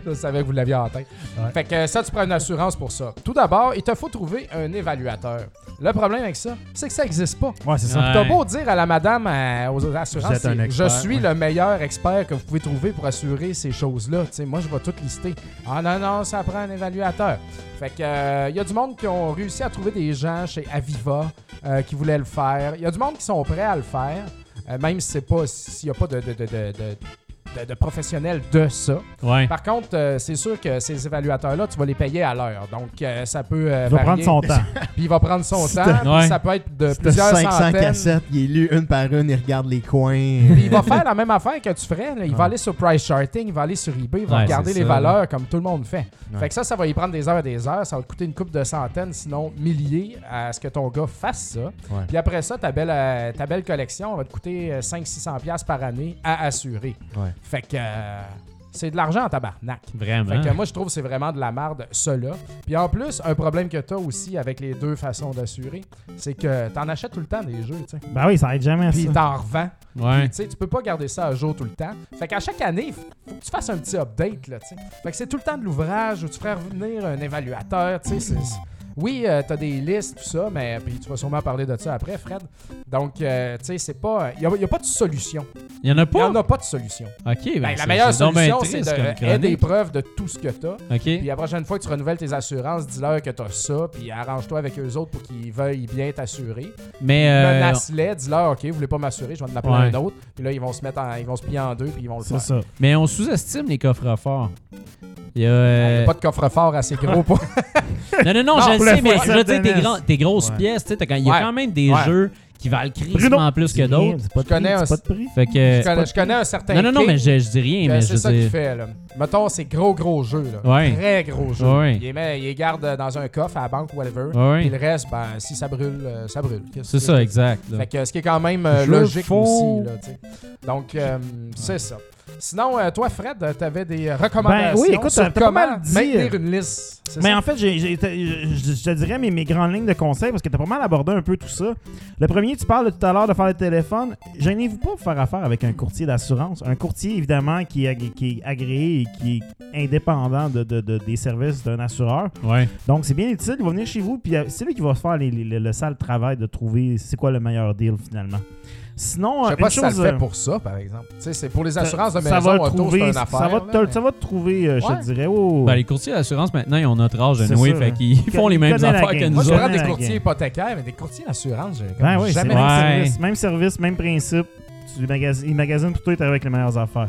Je savais que vous l'aviez en tête. Ouais. Fait que ça, tu prends une assurance pour ça. Tout d'abord, il te faut trouver un évaluateur. Le problème avec ça, c'est que ça n'existe pas. Ouais, c'est ça. Ouais. T'as beau dire à la madame euh, aux assurances, expert, je suis ouais. le meilleur expert que vous pouvez trouver pour assurer ces choses-là. Moi, je vais tout lister. Ah non, non, ça prend un évaluateur. Fait que il y a du monde qui ont réussi à trouver des gens chez Aviva euh, qui voulaient le faire. Il y a du monde qui sont prêts à le faire, euh, même si c'est pas s'il n'y a pas de, de, de, de, de- de- de professionnels de ça. Ouais. Par contre, euh, c'est sûr que ces évaluateurs-là, tu vas les payer à l'heure. Donc, euh, ça peut euh, Il va prendre son temps. <laughs> Puis il va prendre son Si temps. puis. Ça peut être de Si plusieurs 500 centaines. cassettes, il est lu une par une, il regarde les coins. Puis il va faire la même affaire que tu ferais. là. Il va aller sur Price Charting, il va aller sur eBay, il va Ouais, regarder les ça. valeurs comme tout le monde fait. Ouais. Fait que ça, ça va y prendre des heures et des heures. Ça va te coûter une coupe de centaines, sinon milliers, à ce que ton gars fasse ça. Ouais. Puis après ça, ta belle, euh, ta belle collection va te coûter euh, 500-600$ piastres par année à assurer. Ouais. Fait que euh, c'est de l'argent en tabarnak. Vraiment. Fait que moi, je trouve que c'est vraiment de la merde, là. Puis en plus, un problème que tu as aussi avec les deux façons d'assurer, c'est que t'en achètes tout le temps des jeux, tu sais. Ben oui, ça aide jamais Puis t'en revends. Ouais. Puis, tu peux pas garder ça à jour tout le temps. Fait qu'à chaque année, faut que tu fasses un petit update, là, tu sais. Fait que c'est tout le temps de l'ouvrage où tu ferais revenir un évaluateur, tu sais. C'est- c'est- Oui, euh, t'as des listes, tout ça, mais puis tu vas sûrement parler de ça après, Fred. Donc, euh, tu sais, c'est pas... Il y, a pas de solution. Il y en a Il y pas? en a pas de solution. Ok, ben, Ben, c'est- la meilleure c'est solution, c'est de des preuves de tout ce que t'as. Ok. Puis la prochaine fois que tu renouvelles tes assurances, dis-leur que t'as ça, puis arrange-toi avec eux autres pour qu'ils veuillent bien t'assurer. Mais. euh, Menace-les, dis-leur, OK, vous voulez pas m'assurer, je vais en appeler Ouais. un autre. Puis là, ils vont se mettre en, ils vont se plier en deux, puis ils vont le C'est faire. ça. mais on sous-estime les coffres forts. Il y a. Il euh, n'y a pas de coffre-fort assez gros pour. Non, non, non, <laughs> Non, je le sais, mais je veux dire, tes, grands- tes grosses Ouais. pièces, tu sais, il y a Ouais. quand même des Ouais. jeux qui valent crissement plus que d'autres. c'est pas de prix, un- c'est pas de prix. Fait que. je, connais, je connais un certain. Non, non, non, mais je, je dis rien, mais je c'est ça qu'il fait, là. Mettons, c'est gros, gros jeu, là. Ouais. Très gros jeu. Ouais. Il, les met, il les garde dans un coffre à la banque ou whatever. Ouais. Puis le reste, ben, si ça brûle, euh, ça brûle. C'est ça, exact. là. Fait que ce qui est quand même euh, logique aussi, là, tu sais. Donc, euh, c'est ça. Sinon, euh, toi, Fred, tu avais des recommandations Ben oui, écoute, sur t'as pas comment mal dit, maintenir une liste. Mais ça? en fait, je je te dirais mes, mes grandes lignes de conseils parce que tu as pas mal abordé un peu tout ça. Le premier, tu parles tout à l'heure de faire le téléphone. Gênez-vous pas de faire affaire avec un courtier d'assurance. Un courtier, évidemment, qui est, qui est agréé et qui est indépendant de, de- de- des services d'un assureur. Ouais. Donc, c'est bien utile. Il va venir chez vous, puis euh, c'est lui qui va faire les- les- le sale travail de trouver c'est quoi le meilleur deal finalement. Sinon, Je euh, sais pas une si ça le fait euh, pour ça, par exemple. Tu sais, c'est pour les ça- assurances de ça maison, va auto, trouver, c'est une ça affaire. va, là, te- mais- ça va te trouver, euh, je te dirais. Oh, Ben, les courtiers d'assurance, maintenant, ils ont notre âge, anyway, ça. fait qu'ils Ils font les mêmes affaires que Moi, nous je autres. prends des courtiers hypothécaires, mais des courtiers d'assurance, j'ai Ben oui, jamais même Ouais. service, même service, même principe. Tu magas- Ils magasinent et avec les meilleures affaires.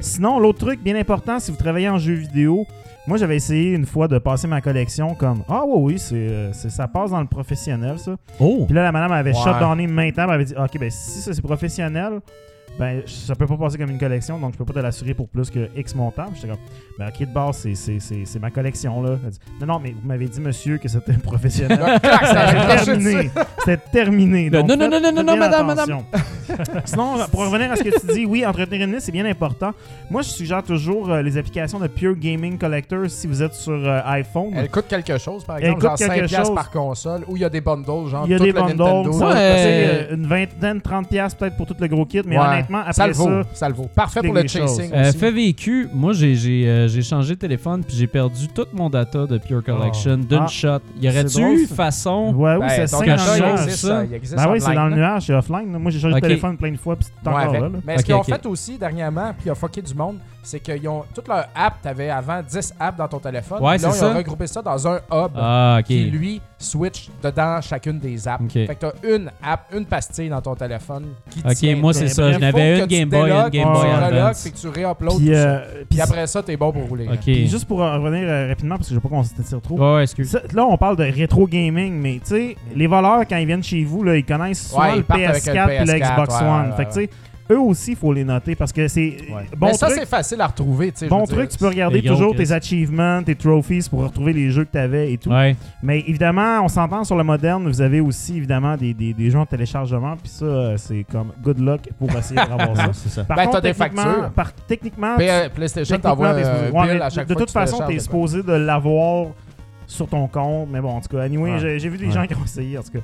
Sinon, l'autre truc bien important, si vous travaillez en jeu vidéo, moi j'avais essayé une fois de passer ma collection comme Ah oui, oui, c'est, euh, c'est- ça passe dans le professionnel ça. Oh! Puis là, la madame avait Ouais. shutdowné maintenant, elle avait dit Ok, ben si ça c'est professionnel, ben ça peut pas passer comme une collection, donc je peux pas te l'assurer pour plus que X montant. J'étais comme Ben ok, de base, c'est, c'est, c'est, c'est ma collection là. Dit, non, non, mais vous m'avez dit, monsieur, que c'était professionnel. Là, <laughs> clac, ça C'était terminé. C'était terminé. Le- Donc, non, non, non, non, non, bien madame, attention. <laughs> Sinon, pour revenir à ce que tu dis, oui, entretenir une liste, c'est bien important. Moi, je suggère toujours euh, les applications de Pure Gaming Collector si vous êtes sur euh, iPhone. Elle coûte quelque chose, par exemple, coûte genre 5 quelque piastres chose. par console, ou il y a des bundles, genre Il y a des le bundles, Nintendo. ça Ouais. euh, une vingtaine, 30 pièces peut-être pour tout le gros kit, mais Ouais. Honnêtement, après ça le vaut, ça le vaut. Parfait pour le chasing Euh, fait vécu, moi j'ai j'ai, euh, j'ai changé de téléphone puis j'ai perdu tout mon data de Pure Collection d'une Ah. shot. Y aurait-tu drôle, eu ça. façon ouais, oui, Ben, c'est ton 5 cache achat, il ça, existe, ça. ça, il existe Ben oui, online, c'est dans le là. nuage, c'est offline. là. Moi, j'ai changé Ok. de téléphone plein de fois, puis c'est Ouais, encore avec- là. là. Mais ce Ok, qu'ils ont ok. fait aussi dernièrement, puis il a fucké du monde, c'est qu'ils ont toute leur app, t'avais avant 10 apps dans ton téléphone. Ouais, Puis là, c'est ils ont regroupé ça dans un hub Ah, ok. qui, lui, switch dedans chacune des apps. Ok. Fait que t'as une app, une pastille dans ton téléphone qui Ok, tient. moi c'est ça. Je Faut une Game Boy, une Game Boy Advance. puis que tu Puis, euh, Puis puis après ça, t'es bon pour rouler. Puis juste pour en revenir euh, rapidement, parce que je veux pas qu'on s'étire trop. Ouais, ouais, excuse. Ça, là, on parle de rétro gaming, mais tu sais, les voleurs, quand ils viennent chez vous, là, ils connaissent Ouais, ils le partent avec PS4 le et le PS4, Xbox ouais, One. ouais, fait que tu sais, eux aussi, il faut les noter parce que c'est bon Mais ça, truc. c'est facile à retrouver. tu Bon truc, dire. tu peux regarder toujours tes achievements, tes trophies pour retrouver les jeux que tu avais et tout. Ouais. Mais évidemment, on s'entend sur le moderne, vous avez aussi évidemment des, des, des jeux en téléchargement, puis ça, euh, c'est comme good luck pour essayer de <laughs> ravoir ça. ça. Par Ben, contre, t'as des techniquement- factures. par- techniquement, P- euh, PlayStation Techniquement, t'envoie supposé- ouais, à chaque de fois toute tu façon, de quoi. supposé de l'avoir sur ton compte. Mais bon, en tout cas, anyway, Ouais. j'ai- j'ai vu des Ouais. gens qui ont essayé, en tout cas.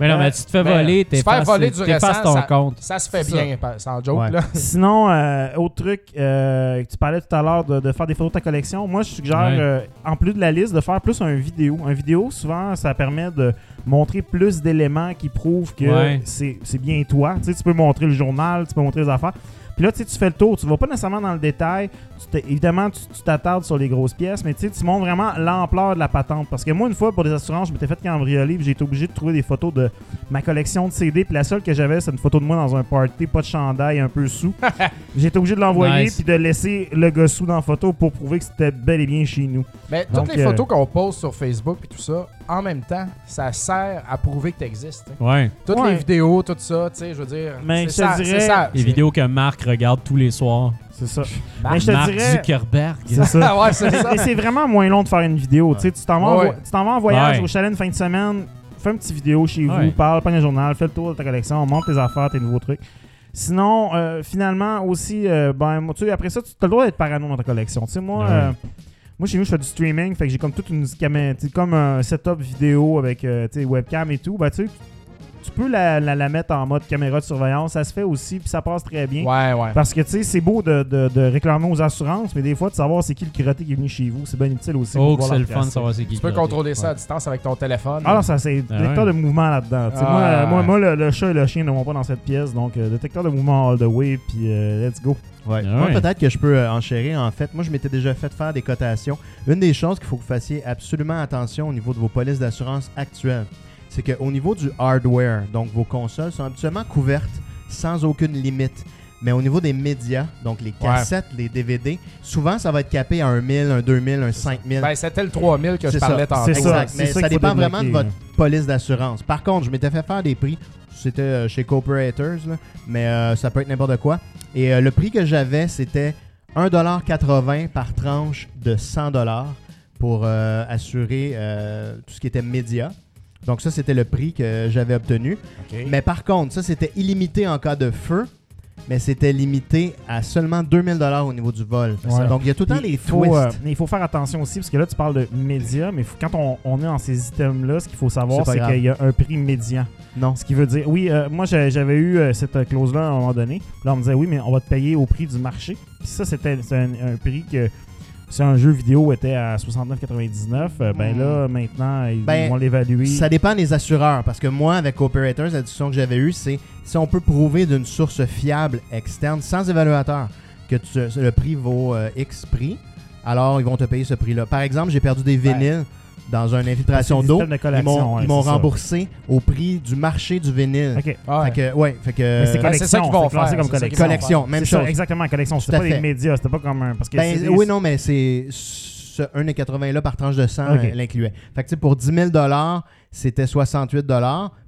Mais non, Euh, mais tu te fais ben, voler, faire t'effaces voler du récent, ton ça- compte. Ça se fait bien, sans joke. Ouais. Là. <laughs> Sinon, euh, autre truc, euh, tu parlais tout à l'heure de, de faire des photos de ta collection. Moi, je suggère, Ouais. euh, en plus de la liste, de faire plus un vidéo. Un vidéo, souvent, ça permet de montrer plus d'éléments qui prouvent que Ouais. c'est bien toi. Tu sais, tu peux montrer le journal, tu peux montrer les affaires. Puis là, tu sais, tu fais le tour. Tu vas pas nécessairement dans le détail. Tu évidemment, tu t'attardes sur les grosses pièces, mais tu montres vraiment l'ampleur de la patente. Parce que moi, une fois, pour des assurances, je m'étais fait cambrioler, puis j'ai été obligé de trouver des photos de ma collection de CD. Puis la seule que j'avais, c'est une photo de moi dans un party, pas de chandail, un peu sous. <laughs> j'ai été obligé de l'envoyer, Nice. puis de laisser le gars sous dans la photo pour prouver que c'était bel et bien chez nous. Mais Donc, toutes les euh, photos qu'on poste sur Facebook et tout ça, en même temps, ça sert à prouver que tu existes. Ouais. Toutes Ouais. les vidéos, tout ça, tu sais, je veux dire. Mais c'est je ça, dirais- c'est ça. Les vidéos que Marc regarde tous les soirs. C'est ça. Marc- <laughs> Mais je te Mark dirais. Zuckerberg. C'est ça. <laughs> Ouais, c'est ça. Mais c'est vraiment moins long de faire une vidéo. Tu sais, tu t'en vas, en Ouais. vo- tu t'en vas en voyage Ouais. au chalet une fin de semaine, fais une petite vidéo chez vous, parle, prends un journal, fais le tour de ta collection, monte tes affaires, tes nouveaux trucs. Sinon, euh, finalement, aussi, euh, ben, tu sais, après ça, tu as le droit d'être parano dans ta collection. Tu sais, moi, Ouais. euh, moi, chez nous, je fais du streaming, fait que j'ai comme toute une comme un setup vidéo avec, euh, webcam et tout. Ben, tu sais, tu peux la, la- la mettre en mode caméra de surveillance, ça se fait aussi, puis ça passe très bien. Ouais, ouais. Parce que, tu sais, c'est beau de, de- de réclamer aux assurances, mais des fois, de savoir c'est qui le crotté qui est venu chez vous, c'est bien utile aussi. Oh, pour que pouvoir c'est le fun de savoir c'est qui. Tu peux contrôler ça à distance avec ton téléphone. Ah non, ça c'est Ah détecteur ouais. de mouvement là-dedans. Sais, Ah. moi, moi, moi, le, le chat et le chien ne vont pas dans cette pièce, donc euh, détecteur de mouvement all the way, puis euh, let's go. Ouais. Ah Moi, ouais. peut-être que je peux euh, enchérir. En fait, moi, je m'étais déjà fait faire des cotations. Une des choses qu'il faut que vous fassiez absolument attention au niveau de vos polices d'assurance actuelles, c'est qu'au niveau du hardware, donc vos consoles sont habituellement couvertes sans aucune limite. Mais au niveau des médias, donc les cassettes, les DVD, souvent ça va être capé à un 1000, un 2000, un 5000. Ben, c'était le 3000 que je parlais tantôt. C'est ça. Exact. Mais ça, dépend vraiment de votre police d'assurance. Par contre, je m'étais fait faire des prix. C'était euh, chez Cooperators, là, mais euh, ça peut être n'importe quoi. Et euh, le prix que j'avais, c'était 1,80$ par tranche de 100$ pour euh, assurer tout ce qui était média. Donc ça, c'était le prix que j'avais obtenu. Mais par contre, ça, c'était illimité en cas de feu mais c'était limité à seulement 2000 au niveau du vol. Ouais. Donc, il y a tout le temps faut, twists. euh, mais il faut faire attention aussi, parce que là, tu parles de médias, mais faut- quand on, on est dans ces items-là, ce qu'il faut savoir, C'est qu'il y a un prix médian. non. Ce qui veut dire, oui, euh, moi j'a- j'avais eu euh, cette clause-là à un moment donné. Là, on me disait, oui, mais on va te payer au prix du marché. Puis ça, c'était un prix que si un jeu vidéo était à 69,99, euh, ben Hmm. là, maintenant, ils Ben, vont l'évaluer. Ça dépend des assureurs. Parce que moi, avec Operators, la discussion que j'avais eue, c'est si on peut prouver d'une source fiable externe, sans évaluateur, que tu- le prix vaut euh, X prix, alors ils vont te payer ce prix-là. Par exemple, j'ai perdu des vinyles dans une infiltration des d'eau. de Ils m'ont ouais, ça. remboursé au prix du marché du vinyle. Ok. Ah, Fait que, ouais, fait que. Mais c'est ça qu'ils vont faire, comme c'est ça qu'ils collection. collection, même C'est ça, chose. exactement, collection. Tout C'était à pas des médias, c'était pas comme un. Parce que Ben, oui, non, mais c'est ce 1,80 là par tranche de sang Ok. euh, l'incluait. Fait que tu sais, pour 10 000 c'était 68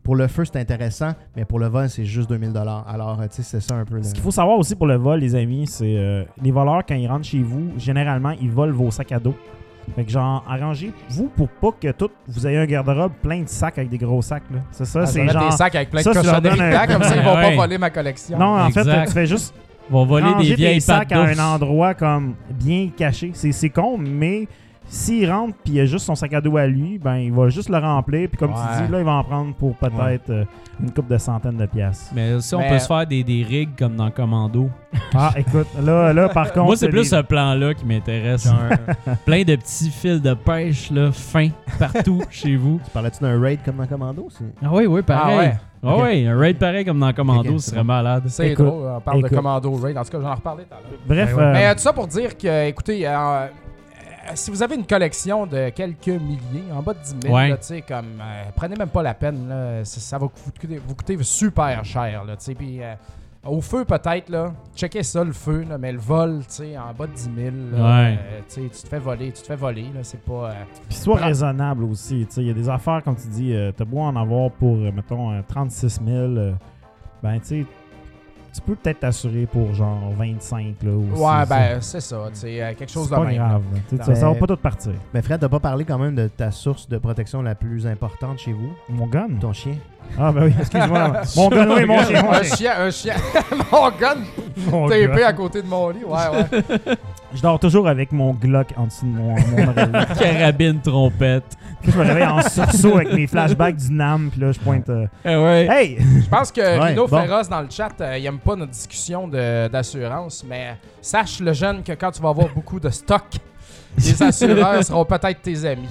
Pour le feu, c'est intéressant, mais pour le vol, c'est juste 2000 Alors, euh, tu sais, c'est ça un peu. le- Ce qu'il faut savoir aussi pour le vol, les amis, c'est euh, les voleurs, quand ils rentrent chez vous, généralement, ils volent vos sacs à dos. Fait que genre, arrangez-vous pour pas que tout, vous ayez un garde-robe plein de sacs avec des gros sacs. là. C'est ça, Ah, c'est mettre genre... des sacs avec plein ça, de tu leur cochonneries donnes un- dedans, <laughs> comme ça ils vont Ouais. pas voler ma collection. Non, en fait, Exact. tu fais juste vont voler des vieilles tes sacs à un endroit comme bien caché. C'est c'est con, mais s'il rentre puis il a juste son sac à dos à lui, ben il va juste le remplir. Puis comme Ouais. tu dis, là, il va en prendre pour peut-être euh, une coupe de centaines de piastres. Mais si on Mais- peut se faire des, des rigs comme dans Commando. Ah, écoute, là, là par <laughs> contre... Moi, c'est plus ce plan-là qui m'intéresse. Genre, <laughs> plein de petits fils de pêche là, fins partout <laughs> chez vous. Tu parlais-tu d'un raid comme dans Commando c'est- Ah oui, oui, Ah pareil. ouais. Ah Ok. oui, un raid pareil comme dans Commando, Ok, ce c'est serait bon. malade. C'est Écoute, drôle, on parle de. Commando Raid. En tout cas, j'en ai reparlé tout à l'heure. Bref, Ouais, ouais. euh, Mais euh, tout ça pour dire que, écoutez, euh, si vous avez une collection de quelques milliers, en bas de 10 000, Ouais. là, tu sais, comme, euh, prenez même pas la peine, là, ça, ça va vous coûter, vous coûter super cher, là, tu sais, puis euh, au feu peut-être, là, checkez ça, le feu, là, mais le vol, tu sais, en bas de 10 000, là, Ouais. euh, tu te fais voler, tu te fais voler, là, c'est pas... euh, Puis sois Prends- raisonnable aussi. tu sais, Il y a des affaires, comme tu dis, euh, t'as beau en avoir pour, euh, mettons, euh, 36 000. euh, ben, tu sais, tu peux peut-être t'assurer pour genre 25 là aussi. ouais, ben, c'est ça, tu sais, euh, quelque chose c'est de pas même. grave. là. Tu sais, ça, ça va pas tout partir. Mais Fred, t'as pas parlé quand même de ta source de protection la plus importante chez vous, Mon gun? ton chien. Ah, ben oui, excuse-moi. <laughs> mon gun, oui, mon chien. mon un chien. chien, un chien. <laughs> Mon gun? Mon TP gars. à côté de mon lit, ouais, ouais. <laughs> Je dors toujours avec mon Glock en dessous de mon, mon oreille. Carabine trompette. Puis je me réveille en sursaut avec mes flashbacks du NAM, puis là, je pointe. euh, Eh ouais. Hey! Je pense que Ouais, Rino bon. Dans le chat, euh, il aime pas notre discussion de- d'assurance, mais sache le jeune que quand tu vas avoir beaucoup de stock, les <laughs> assureurs seront peut-être tes amis.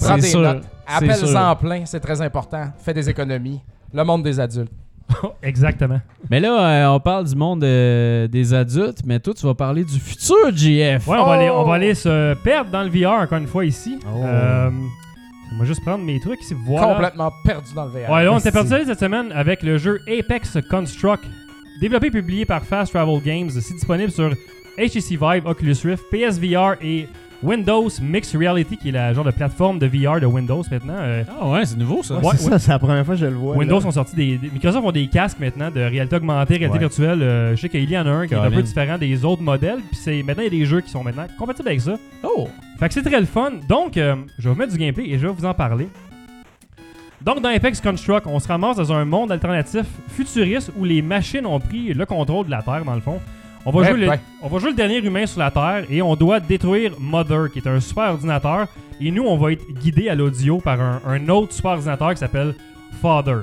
Prends des sûr, notes. Appelle-en plein, c'est très important. Fais des économies. Le monde des adultes. <laughs> Exactement. Mais là, euh, on parle du monde euh, des adultes, mais toi, tu vas parler du futur, JF. Ouais, on, va aller, on Oh! va aller se perdre dans le VR encore une fois ici. Oh. Euh, on va juste prendre mes trucs ici. Voilà. Complètement perdu dans le VR. Ouais, là, on était Merci. parti cette semaine avec le jeu Apex Construct, développé et publié par Fast Travel Games. C'est disponible sur HTC Vive, Oculus Rift, PSVR et Windows Mixed Reality, qui est la genre de plateforme de VR de Windows maintenant. Euh, Ah ouais, c'est nouveau ça. Ouais, Ouais, c'est ça, c'est la première fois que je le vois. Windows là. ont sorti des, des- Microsoft ont des casques maintenant de réalité augmentée, réalité Ouais. virtuelle. Euh, je sais qu'il y en a un qui est un peu différent des autres modèles. Puis c'est maintenant il y a des jeux qui sont maintenant compatibles avec ça. Oh! Fait que c'est très le fun. Donc, euh, je vais vous mettre du gameplay et je vais vous en parler. Donc, dans Apex Construct, on se ramasse dans un monde alternatif futuriste où les machines ont pris le contrôle de la Terre, dans le fond. On va, Ouais, jouer le, ouais. on va jouer le dernier humain sur la Terre et on doit détruire Mother, qui est un super ordinateur. Et nous, on va être guidé à l'audio par un, un autre super ordinateur qui s'appelle Father.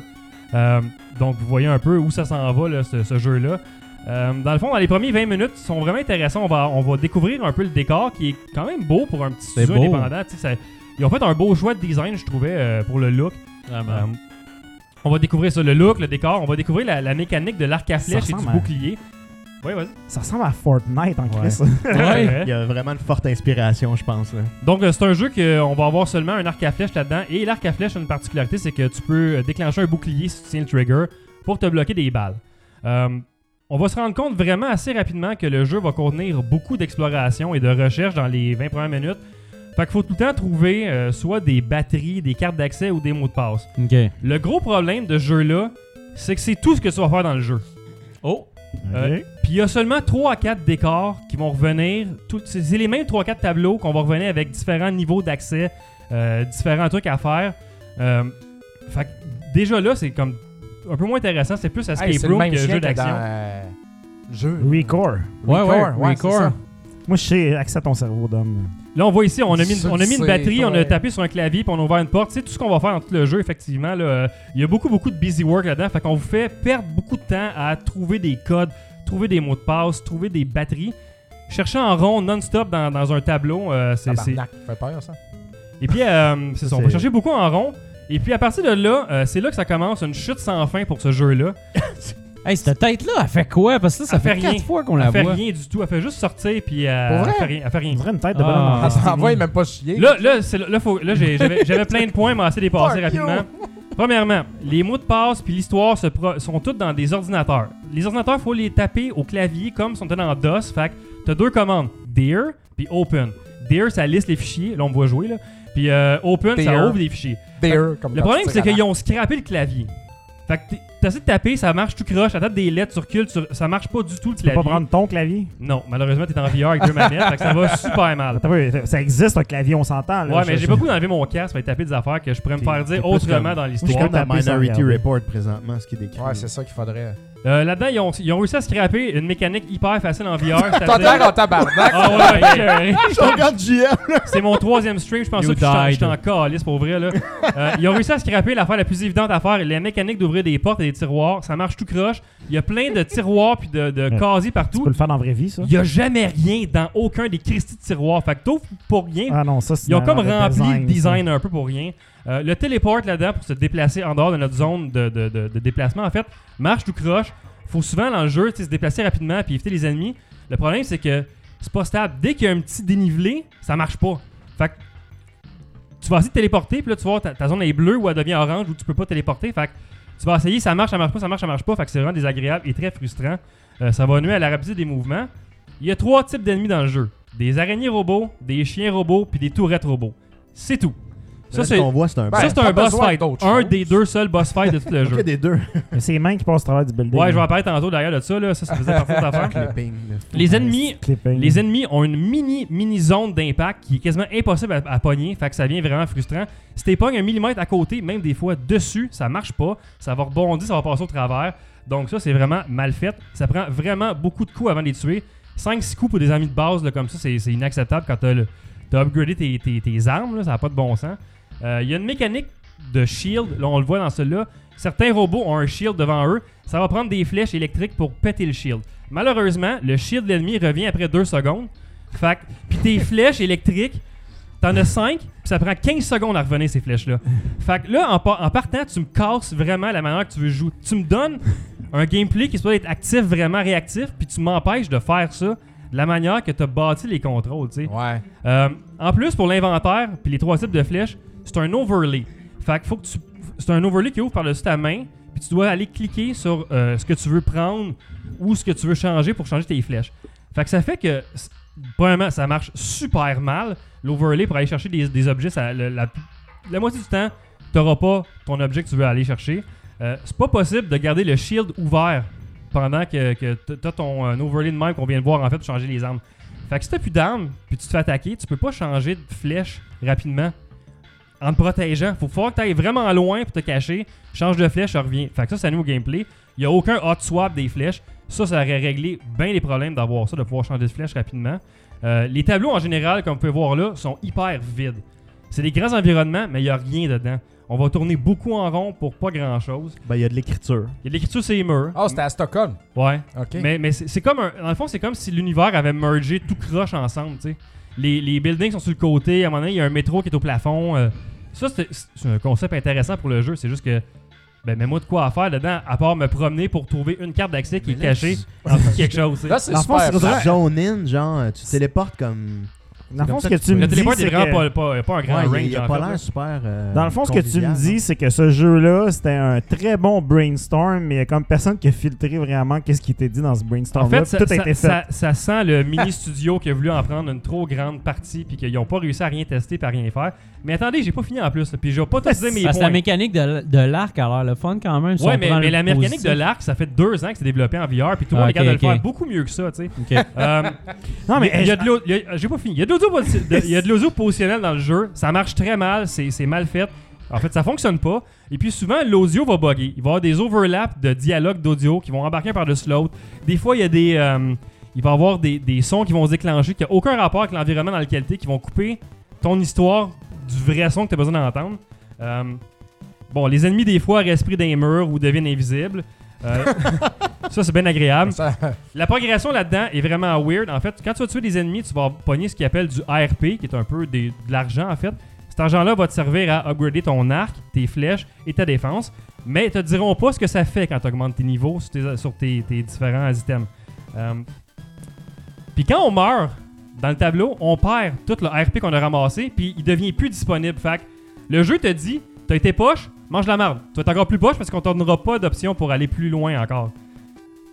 Euh, donc, vous voyez un peu où ça s'en va, là, ce, ce jeu-là. Euh, dans le fond, dans les premiers 20 minutes, ils sont vraiment intéressants. On va, on va découvrir un peu le décor qui est quand même beau pour un petit C'est studio beau. indépendant. Ça- ils ont fait un beau choix de design, je trouvais, euh, pour le look. Euh, on va découvrir ça, le look, le décor. On va découvrir la, la mécanique de l'arc à flèche et du à- bouclier. Oui, vas-y. Ça ressemble à Fortnite en Ouais. Chris. Ouais. Il y a vraiment une forte inspiration, je pense. là. Donc, euh, c'est un jeu qu'on va avoir seulement un arc à flèche là-dedans. Et l'arc à flèche a une particularité, c'est que tu peux euh, déclencher un bouclier si tu tiens le trigger pour te bloquer des balles. Euh, on va se rendre compte vraiment assez rapidement que le jeu va contenir beaucoup d'exploration et de recherche dans les 20 premières minutes. Fait qu'il faut tout le temps trouver euh, soit des batteries, des cartes d'accès ou des mots de passe. Ok. Le gros problème de ce jeu-là, c'est que c'est tout ce que tu vas faire dans le jeu. Oh! Euh, Ok. Puis il y a seulement 3 à 4 décors qui vont revenir. C'est les mêmes 3 à 4 tableaux qu'on va revenir avec différents niveaux d'accès, euh, différents trucs à faire. Euh, fait que déjà là, c'est comme un peu moins intéressant. C'est plus escape Hey, room que jeu d'action. euh, Jeu. Recore. Ouais, ouais, Recore, ouais, Recore. Moi, je sais accès à ton cerveau d'homme. Là, on voit ici, on a mis, on a mis une batterie, on a tapé sur un clavier, puis on a ouvert une porte. C'est tout ce qu'on va faire dans tout le jeu, effectivement. là. Euh, Il y a beaucoup, beaucoup de busy work là-dedans. Fait qu'on vous fait perdre beaucoup de temps à trouver des codes, trouver des mots de passe, trouver des batteries. Chercher en rond non-stop dans, dans un tableau. euh, c'est, fait peur, ça. Et puis, euh, <laughs> c'est ça, on va chercher beaucoup en rond. Et puis, à partir de là, euh, c'est là que ça commence une chute sans fin pour ce jeu-là. <laughs> Hey, cette tête-là, elle fait quoi? Parce que là, ça Elle fait fait quatre rien. fois qu'on Elle la fait voit. rien du tout. Elle fait juste sortir, puis euh, Pour vrai? elle fait rien. Elle fait rien. Dirait une tête de Ah. bonhomme en ça Destiny. envoie même pas chier. Là, là, là, faut- là, j'ai- j'avais plein de points, mais assez dépassé rapidement. Premièrement, les mots de passe puis l'histoire sont tous dans des ordinateurs. Les ordinateurs, il faut les taper au clavier comme si on était dans DOS. Fait que t'as deux commandes, Dear puis Open. Dear, ça liste les fichiers. Là, on me voit jouer. Là. Puis euh, Open, ça Dear. ouvre des fichiers. There, comme Le problème, c'est qu'ils ont scrappé le clavier. Fait que t'es- t'essaies de taper, ça marche, tu croches, t'as des lettres, tu recules, tu- ça marche pas du tout le Tu peux clavier. pas prendre ton clavier? Non, malheureusement, t'es en VR avec deux manettes, fait que ça va <laughs> super mal. Attends, ça existe un clavier, on s'entend. là. Ouais, Je- mais j'ai je- pas goût d'enlever mon casque et taper des affaires que je pourrais me T'es- faire dire plus autrement comme- dans Je suis l'histoire. comme dans taper sans Minority regarder. Report présentement, ce qui est décrit. Ouais, c'est ça qu'il faudrait. Euh, Là-dedans, ils ont, ils ont réussi à scraper une mécanique hyper facile en VR. <laughs> T'as c'est-à-dire- l'air en tabarnak. Ah ouais, ouais, ouais. <laughs> Je regarde JM! C'est mon troisième stream, je pense You que j'étais en- died. j'étais en calice pour vrai. Là. Euh, ils ont réussi à scraper l'affaire la plus évidente à faire, la mécanique d'ouvrir des portes et des tiroirs. Ça marche tout croche. Il y a plein de tiroirs puis de, de Ouais. casiers Tu partout. peux le faire dans la vraie vie, ça? Il y a jamais rien dans aucun des Christy de tiroirs. Fait que t'ouvres pour rien. Ah non, ça, c'est Ils ont dans comme rempli le ça. design un peu pour rien. Euh, le téléport là-dedans pour se déplacer en dehors de notre zone de, déplacement, en fait, marche tout croche. Faut souvent dans le jeu se déplacer rapidement puis éviter les ennemis. Le problème, c'est que c'est pas stable. Dès qu'il y a un petit dénivelé, ça marche pas. Fait que tu vas essayer de téléporter, puis là, tu vois, ta, ta zone est bleue ou elle devient orange ou tu peux pas téléporter. Fait que tu vas essayer, ça marche, ça marche pas, ça marche, ça marche pas. Fait que c'est vraiment désagréable et très frustrant. Euh, ça va nuire à la rapidité des mouvements. Il y a trois types d'ennemis dans le jeu des araignées robots, des chiens robots, puis des tourettes robots. C'est tout. Ça, ce c'est qu'on voit, c'est un Ben, ça, c'est un boss fight. Un des deux seuls boss fights de tout le <laughs> jeu. des deux. Mais <laughs> C'est les mains qui passent au travers du building. Ouais, je vais en parler tantôt derrière de ça. Là. Ça, ça faisait. Clipping, là. Les ennemis, les ennemis ont une mini mini zone d'impact qui est quasiment impossible à, à pogner, fait que ça devient vraiment frustrant. Si t'es pognes un millimètre à côté, même des fois dessus, ça marche pas, ça va rebondir, ça va passer au travers. Donc ça c'est vraiment mal fait. Ça prend vraiment beaucoup de coups avant de les tuer. 5-6 coups pour des amis de base là, comme ça, c'est inacceptable quand t'as upgradé tes, tes- tes armes, là, ça n'a pas de bon sens. Euh, Il y a une mécanique de shield, là on le voit dans celui-là. Certains robots ont un shield devant eux. Ça va prendre des flèches électriques pour péter le shield. Malheureusement, le shield de l'ennemi revient après 2 secondes. Fait puis tes <laughs> flèches électriques, t'en as 5, puis ça prend 15 secondes à revenir ces flèches-là. Fait que là, en, par- en partant, tu me casses vraiment la manière que tu veux jouer. Tu me donnes un gameplay qui doit être actif, vraiment réactif, puis tu m'empêches de faire ça de la manière que tu as bâti les contrôles, tu sais. Ouais. Euh, en plus, pour l'inventaire, puis les trois types de flèches, c'est un overlay. Fait que faut que tu. C'est un overlay qui ouvre par-dessus ta main, puis tu dois aller cliquer sur euh, ce que tu veux prendre ou ce que tu veux changer pour changer tes flèches. Fait que ça fait que, premièrement, ça marche super mal, l'overlay pour aller chercher des, objets. La, moitié du temps, tu n'auras pas ton objet que tu veux aller chercher. Euh, c'est pas possible de garder le shield ouvert pendant que, que tu as ton euh, overlay de même qu'on vient de voir en fait pour changer les armes. Fait que si t'as plus d'armes puis tu te fais attaquer, tu peux pas changer de flèche rapidement en te protégeant. Faut falloir que tu ailles vraiment loin pour te cacher. Change de flèche, ça revient. Fait que ça, c'est nous au gameplay. Il y a aucun hot swap des flèches. Ça, ça aurait réglé bien les problèmes d'avoir ça, de pouvoir changer de flèche rapidement. Euh, les tableaux en général, comme vous pouvez voir là, sont hyper vides. C'est des grands environnements, mais il n'y a rien dedans. On va tourner beaucoup en rond pour pas grand chose. Ben, il y a de l'écriture. Il y a de l'écriture sur les murs. Ah, c'était à Stockholm. Ouais. OK. Mais, mais c'est c'est comme un. Dans le fond, c'est comme si l'univers avait mergé tout croche ensemble, tu sais. Les, les buildings sont sur le côté, à un moment donné, il y a un métro qui est au plafond. euh. ça, c'est un concept intéressant pour le jeu. C'est juste que. Ben, mets-moi de quoi à faire dedans, à part me promener pour trouver une carte d'accès qui est Mais là, cachée <laughs> quelque chose. Là, c'est Dans le fond, super. in, genre, tu te téléportes comme. Dans le fond, ce que tu me le dis, c'est vraiment que... pas, pas, pas un grand Ouais, range. il, a en pas l'air là. super. euh, Dans le fond, ce que tu me dis, c'est que ce jeu-là, c'était un très bon brainstorm, mais il y a comme personne qui a filtré vraiment qu'est-ce qui était dit dans ce En brainstorm-là. fait, ça, Tout a ça- été fait. ça- ça sent le mini studio qui a voulu en prendre une trop grande partie puis qu'ils n'ont pas réussi à rien tester et à rien faire. Mais attendez, j'ai pas fini en plus. Puis je vais pas te dire mes Parce que la points. mécanique de, de l'arc a l'air le fun quand même. on mais, la mécanique positif. de l'arc, ça fait deux ans que c'est développé en VR, puis tout le Ah, monde est capable de le faire beaucoup mieux que ça, tu sais. Euh, Non, mais il y a de j'ai pas fini. Il y a de l'audio posi- de- il y a de l'audio positionnel dans le jeu. Ça marche très mal, c'est mal fait. En fait, ça fonctionne pas. Et puis souvent, l'audio va bugger. Il va y avoir des overlaps de dialogue d'audio qui vont embarquer par-dessus l'autre. Des fois, il y a des. euh, il va y avoir des, des sons qui vont se déclencher qui n'ont aucun rapport avec l'environnement dans lequel tu es, qui vont couper ton histoire du vrai son que tu as besoin d'entendre. Euh, bon, les ennemis, des fois, dans les murs ou deviennent invisibles. Euh, <laughs> ça, c'est bien agréable. Ça- La progression là-dedans est vraiment weird. En fait, quand tu vas tuer des ennemis, tu vas pogner ce qu'ils appellent du ARP, qui est un peu des- de l'argent en fait. Cet argent-là va te servir à upgrader ton arc, tes flèches et ta défense. Mais ils te diront pas ce que ça fait quand tu augmentes tes niveaux sur tes, sur tes- tes différents items. Euh, Puis quand on meurt dans le tableau, on perd tout le RP qu'on a ramassé, puis il devient plus disponible. Fait que le jeu te dit, t'as été poche, mange la merde. Tu vas être encore plus poche parce qu'on t'en donnera pas d'option pour aller plus loin encore.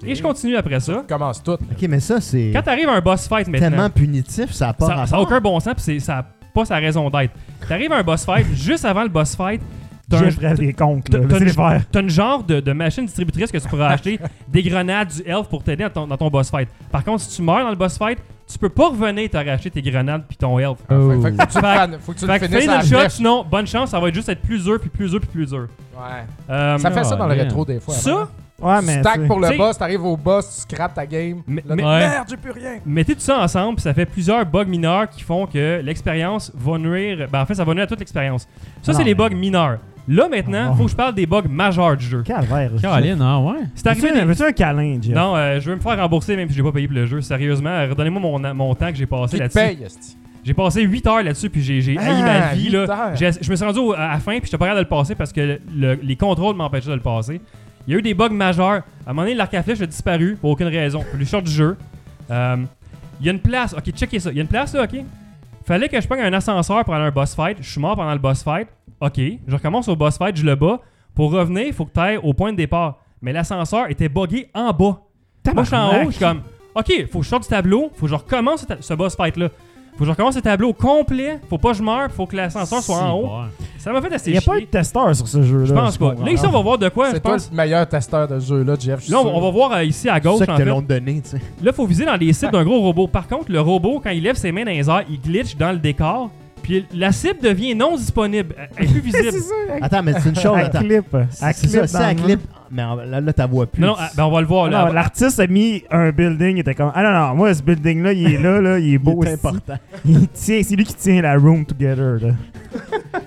Et je continue après ça. commence tout. Ok, mais ça, c'est Quand t'arrives à un boss fight maintenant, tellement punitif, ça a pas ça n'a rapport. aucun bon sens, puis c'est- ça n'a pas sa raison d'être. T'arrives à un boss fight, juste avant le boss fight, t'as des comptes, là. t'as- t'as une- genre de, de machine distributrice que tu pourras acheter <laughs> des grenades, du health pour t'aider dans ton, dans ton boss fight. Par contre, si tu meurs dans le boss fight, tu peux pas revenir te racheter tes grenades puis ton health. Oh. Fait, fait que faut que tu prennes- faut que tu le Fait finisses à le shot, sinon, bonne chance, ça va être juste être plus dur, puis plus dur, puis plus dur. Ouais. Euh, Ça fait ça dans le man. rétro des fois. ça, avant. Ouais, mais. stack pour le T'sais- boss, t'arrives au boss, tu scrapes ta game. Mais- Là, mais-. Merde, j'ai plus rien. mettez tout ça ensemble, puis ça fait plusieurs bugs mineurs qui font que l'expérience va nuire. Ben, en fait, ça va nuire à toute l'expérience. Ça, Non, c'est les bugs mineurs. Là, maintenant, Oh. faut que je parle des bugs majeurs du jeu. Calvaire. Caroline, ah ouais. C'est arrivé. Veux-tu des- veux-tu un câlin, Jeff? Non, euh, je veux me faire rembourser même si j'ai pas payé pour le jeu. Sérieusement, redonnez-moi mon, mon temps que j'ai passé là-dessus. paye, esti? J'ai passé 8 heures là-dessus, puis j'ai j'ai haï ma Ah, vie. 8 Là. heures. J'ai- Je me suis rendu au- à la fin, puis j'étais pas capable de le passer parce que le- les contrôles m'empêchaient de le passer. Il y a eu des bugs majeurs. À un moment donné, l'arc à flèche a disparu pour aucune raison. Pour le short du jeu. Euh, Il y a une place. Ok, checkez ça. Il y a une place là, ok? Fallait que je prenne un ascenseur pour aller à un boss fight. Je suis mort pendant le boss fight. Ok, je recommence au boss fight, je le bats. Pour revenir, il faut que tu ailles au point de départ. Mais l'ascenseur était buggé en bas. Moi, je suis en haut, je suis comme, OK, faut que je sorte du tableau, faut que je recommence ce boss fight-là. Faut que je recommence le tableau complet, faut pas que je meure, faut que l'ascenseur soit en haut. Ça m'a fait assez Il n'y a pas de testeur sur ce jeu-là. Je pense pas. Là, ici, on va voir de quoi, je C'est toi pense. le meilleur testeur de ce jeu-là, Jeff. je suis Là, on, sûr. on va voir euh, ici à C'est gauche, ça que te fait. l'ont donné, tu sais. Là, faut viser dans les cibles d'un gros robot. Par contre, le robot, quand il lève ses mains dans les airs, il glitch dans le décor. Puis la cible devient non disponible. Elle est plus <laughs> visible. Attends, mais c'est une chose. Attends. clip. À C'est clip ça. Mais là, là t'as vois plus. non, non, ah, ben, on va le voir. Ah Là. non, L'artiste a mis un building, il était comme Ah non, non, moi ce building-là, il est là, là, il est beau. c'est important. Il tient, c'est lui qui tient la room together. Là.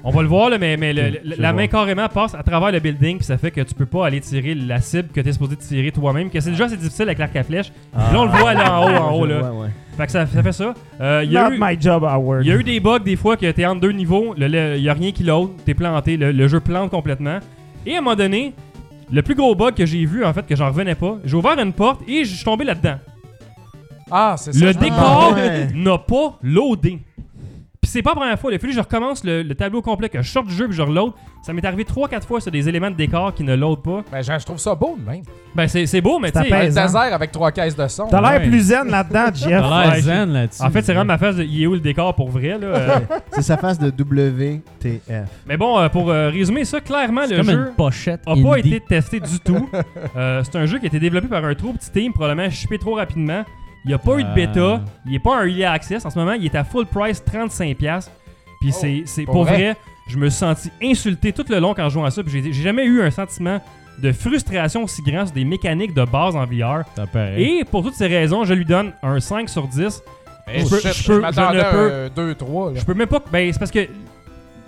On va le voir, là, mais, mais le- la main carrément passe à travers le building, puis ça fait que tu peux pas aller tirer la cible que tu es supposé tirer toi-même. Que c'est déjà assez difficile avec l'arc à flèche. Puis là, on le voit là en haut, en haut. Là. Fait que ça, ça fait ça. Euh, Il y, a Not eu- my job, Howard. il y a eu des bugs des fois que t'es entre deux niveaux, il y a rien qui l'autre, t'es planté, le, le jeu plante complètement. Et à un moment donné, le plus gros bug que j'ai vu, en fait, que j'en revenais pas, j'ai ouvert une porte et je suis tombé là-dedans. Ah, c'est ça. Le je me décor ouais. n'a pas loadé. Puis c'est pas la première fois, il a fallu que je recommence le, le tableau complet, que je sorte du jeu puis je reload. Ça m'est arrivé 3-4 fois sur des éléments de décor qui ne loadent pas. Ben, je je trouve ça beau, de même. Ben c'est c'est beau, mais tu Ça sais. Un désert avec trois caisses de son. T'as l'air Ouais. plus zen là-dedans, <laughs> Jeff. T'as l'air Ouais, zen là-dessus. En fait, c'est vraiment ma face de il est où le décor pour vrai, là? euh. C'est sa face de WTF. mais bon, euh, pour euh, résumer ça, clairement, C'est le comme jeu. une pochette a pas indie. été testé du tout. Euh, c'est un jeu qui a été développé par un trop petit team, probablement shippé trop rapidement. Il n'y a pas eu de Euh. bêta. Il n'est pas un early access. En ce moment, il est à full price 35$. Puis c'est, c'est pour vrai? vrai, je me suis senti insulté tout le long quand je jouais à ça. Puis j'ai, jamais eu un sentiment de frustration aussi grand sur des mécaniques de base en VR. Et pour toutes ces raisons, je lui donne un 5 sur 10. Mais Je peux- je, je peux- m'attendais je ne à peux- un 2-3. là. Je peux même pas. Ben, c'est parce que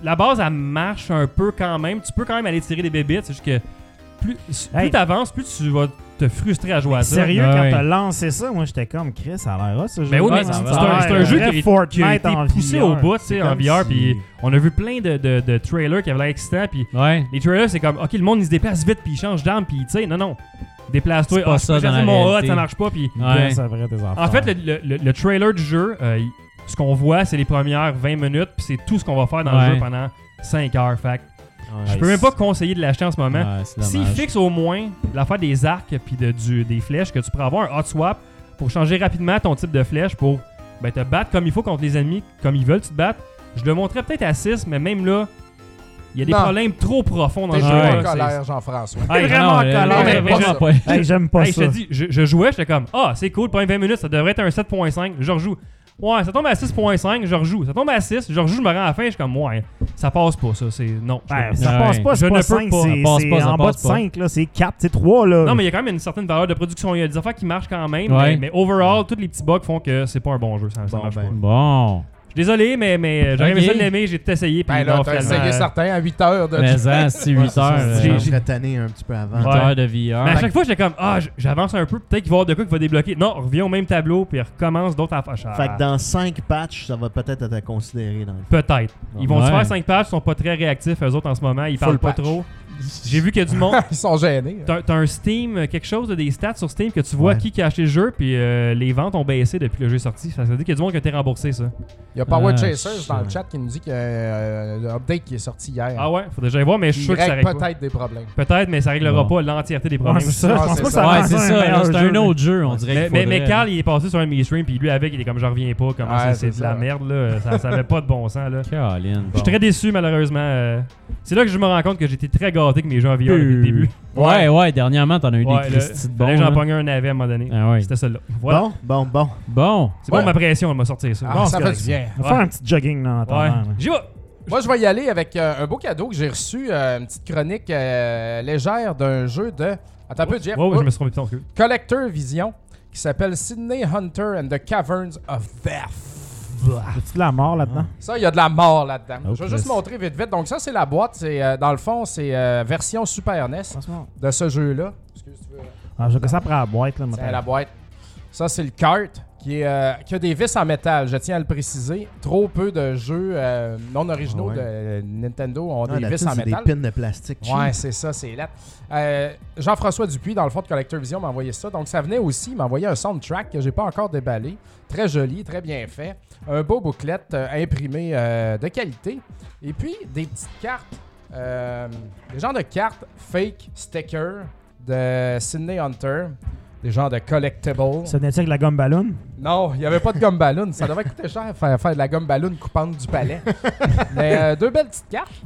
la base, elle marche un peu quand même. Tu peux quand même aller tirer des bébites. C'est juste que plus, plus Hey. t'avances, plus tu vas te frustrer à jouer à ça. Sérieux, Ouais. quand t'as lancé ça, moi j'étais comme Chris, ça a l'air ce jeu. Ben oui, mais c'est un, jeu qui qui a été en poussé VR. au bout, tu sais, C'est en VR. si- Puis on a vu plein de, de, de trailers qui avaient l'air excitants. Puis Ouais. les trailers, c'est comme, ok, le monde il se déplace vite, puis il change d'arme, puis tu sais, non, non. Déplace-toi. Pas Ah, ça dans hot, ça marche pas. Puis Ouais. en fait, le, le- le- le trailer du jeu, euh, ce qu'on voit, c'est les premières 20 minutes, puis c'est tout ce qu'on va faire dans Ouais. le jeu pendant 5 heures. Fait je peux même pas conseiller de l'acheter en ce moment. S'il fixe au moins l'affaire des arcs puis de, du- des flèches, que tu pourras avoir un hot swap pour changer rapidement ton type de flèche pour ben, te battre comme il faut contre les ennemis, comme ils veulent tu te battes. Je le montrais peut-être à 6, mais même là, il y a des Non. problèmes trop profonds dans le jeu. en c'est- colère, Jean-François. Hey, <laughs> Vraiment en colère, pas. J'aime pas Hey, je ça. te dis, je, je jouais, j'étais comme, ah, c'est cool, pour 20 minutes, ça devrait être un 7.5. Je rejoue. Ouais, ça tombe à 6.5, je rejoue. Ça tombe à 6, je rejoue, je me rends à la fin, je suis comme, ouais, ça passe pas, ça. C'est. Non. je- Ben, ça Ouais. passe pas, Je c'est ne pas peux 5, pas. c'est Ça passe c'est pas, ça en bas de passe pas. 5, là, c'est 4, c'est 3, là. Non, mais il y a quand même une certaine valeur de production. Il y a des affaires qui marchent quand même. Ouais. Mais, mais overall, tous les petits bugs font que c'est pas un bon jeu. Ça, ça Bon, marche ben. pas. Bon. Je suis désolé, mais, mais euh, j'aurais aimé ça l'aimer. J'ai tout essayé. Puis Ben là, non, t'as finalement, essayé euh, certains à 8 heures de Mais ça, c'est 8 heures. J'ai- euh, tanné un petit peu avant. 8 Ouais. heures de VR. Mais à chaque fois, j'étais comme, ah, j'avance un peu, peut-être qu'il va y avoir de quoi qui va débloquer. Non, reviens au même tableau, puis recommence d'autres affaires. Fait que dans 5 patchs, ça va peut-être être à considérer dans le Peut-être. Ils vont Ouais. se faire 5 pages, ils sont pas très réactifs, eux autres, en ce moment. Ils parlent pas patch. trop. J'ai vu qu'il y a du monde. <laughs> Ils sont gênés. T'as t'as un Steam, euh, quelque chose, des stats sur Steam que tu vois Ouais. qui, qui a acheté le jeu, puis euh, les ventes ont baissé depuis le jeu est sorti. Ça veut dire qu'il y a du monde qui a été remboursé, ça. Il y a Power Ah, Chasers dans le chat qui nous dit qu'il y a euh, un update qui est sorti hier. Ah ouais, faut déjà y voir, mais je suis sûr que ça règle peut-être des problèmes. Peut-être, mais ça réglera Bon. pas l'entièreté des Ouais, problèmes. c'est ça. Je Ah, pense c'est pas que ça. Ouais, c'est un C'est un autre jeu, on dirait. Mais, mais, Carl, il est passé sur un streams, puis lui avec, il est comme je reviens pas, comment Ouais, c'est- de la merde, là. Ça, ça avait pas de bon sens, là. <laughs> Je suis très déçu, malheureusement. euh. C'est là que je me rends compte que j'étais très gâté que mes jeux en VR depuis le début. Ouais, ouais, dernièrement, t'en as eu Ouais, des bons. que j'en pogne un navet à un moment donné. Ah ouais. C'était celle-là. Voilà. Bon, bon, bon. Bon. C'est bon, ma pression, elle m'a sorti ça. Ah, Bon, ça fait du bien. On va faire un petit jogging là, en attendant. Ouais. J'y vais. Moi, je vais y aller avec euh, un beau cadeau que j'ai reçu, euh, une petite chronique euh, légère d'un jeu de. Attends un peu, Jeff. Ouais, ouais, Oh, je me suis trompé de ton cul. Collector Vision qui s'appelle Sydney Hunter and the Caverns of Death. As-tu de la mort là-dedans? Ça, il y a de la mort là-dedans. Oh, je vais juste montrer vite vite. Donc ça, c'est la boîte. C'est euh, dans le fond, c'est euh, version Super NES de ce jeu-là. Excuse, tu veux- Ah, je que ça prend la boîte. Là, maintenant. la boîte. Ça, c'est le kart qui, est, euh, qui a des vis en métal, je tiens à le préciser. Trop peu de jeux euh, non originaux Ah ouais. de euh, Nintendo ont Ah, des vis en c'est métal. des pins de plastique. cheap. Ouais, c'est ça, c'est là. Jean-François Dupuis, dans le fond de Collector Vision, m'a envoyé ça. Donc, ça venait aussi, il m'a envoyé un soundtrack que j'ai pas encore déballé. Très joli, très bien fait. Un beau booklet euh, imprimé euh, de qualité. Et puis, des petites cartes. Euh, des genres de cartes fake sticker de Sydney Hunter. Des genres de collectibles. Ça venait avec la gomme ballon? Non, il n'y avait pas de gomme ballon. Ça devrait coûter cher faire, faire de la gomme ballon coupante du palais. Mais euh, deux belles petites cartes.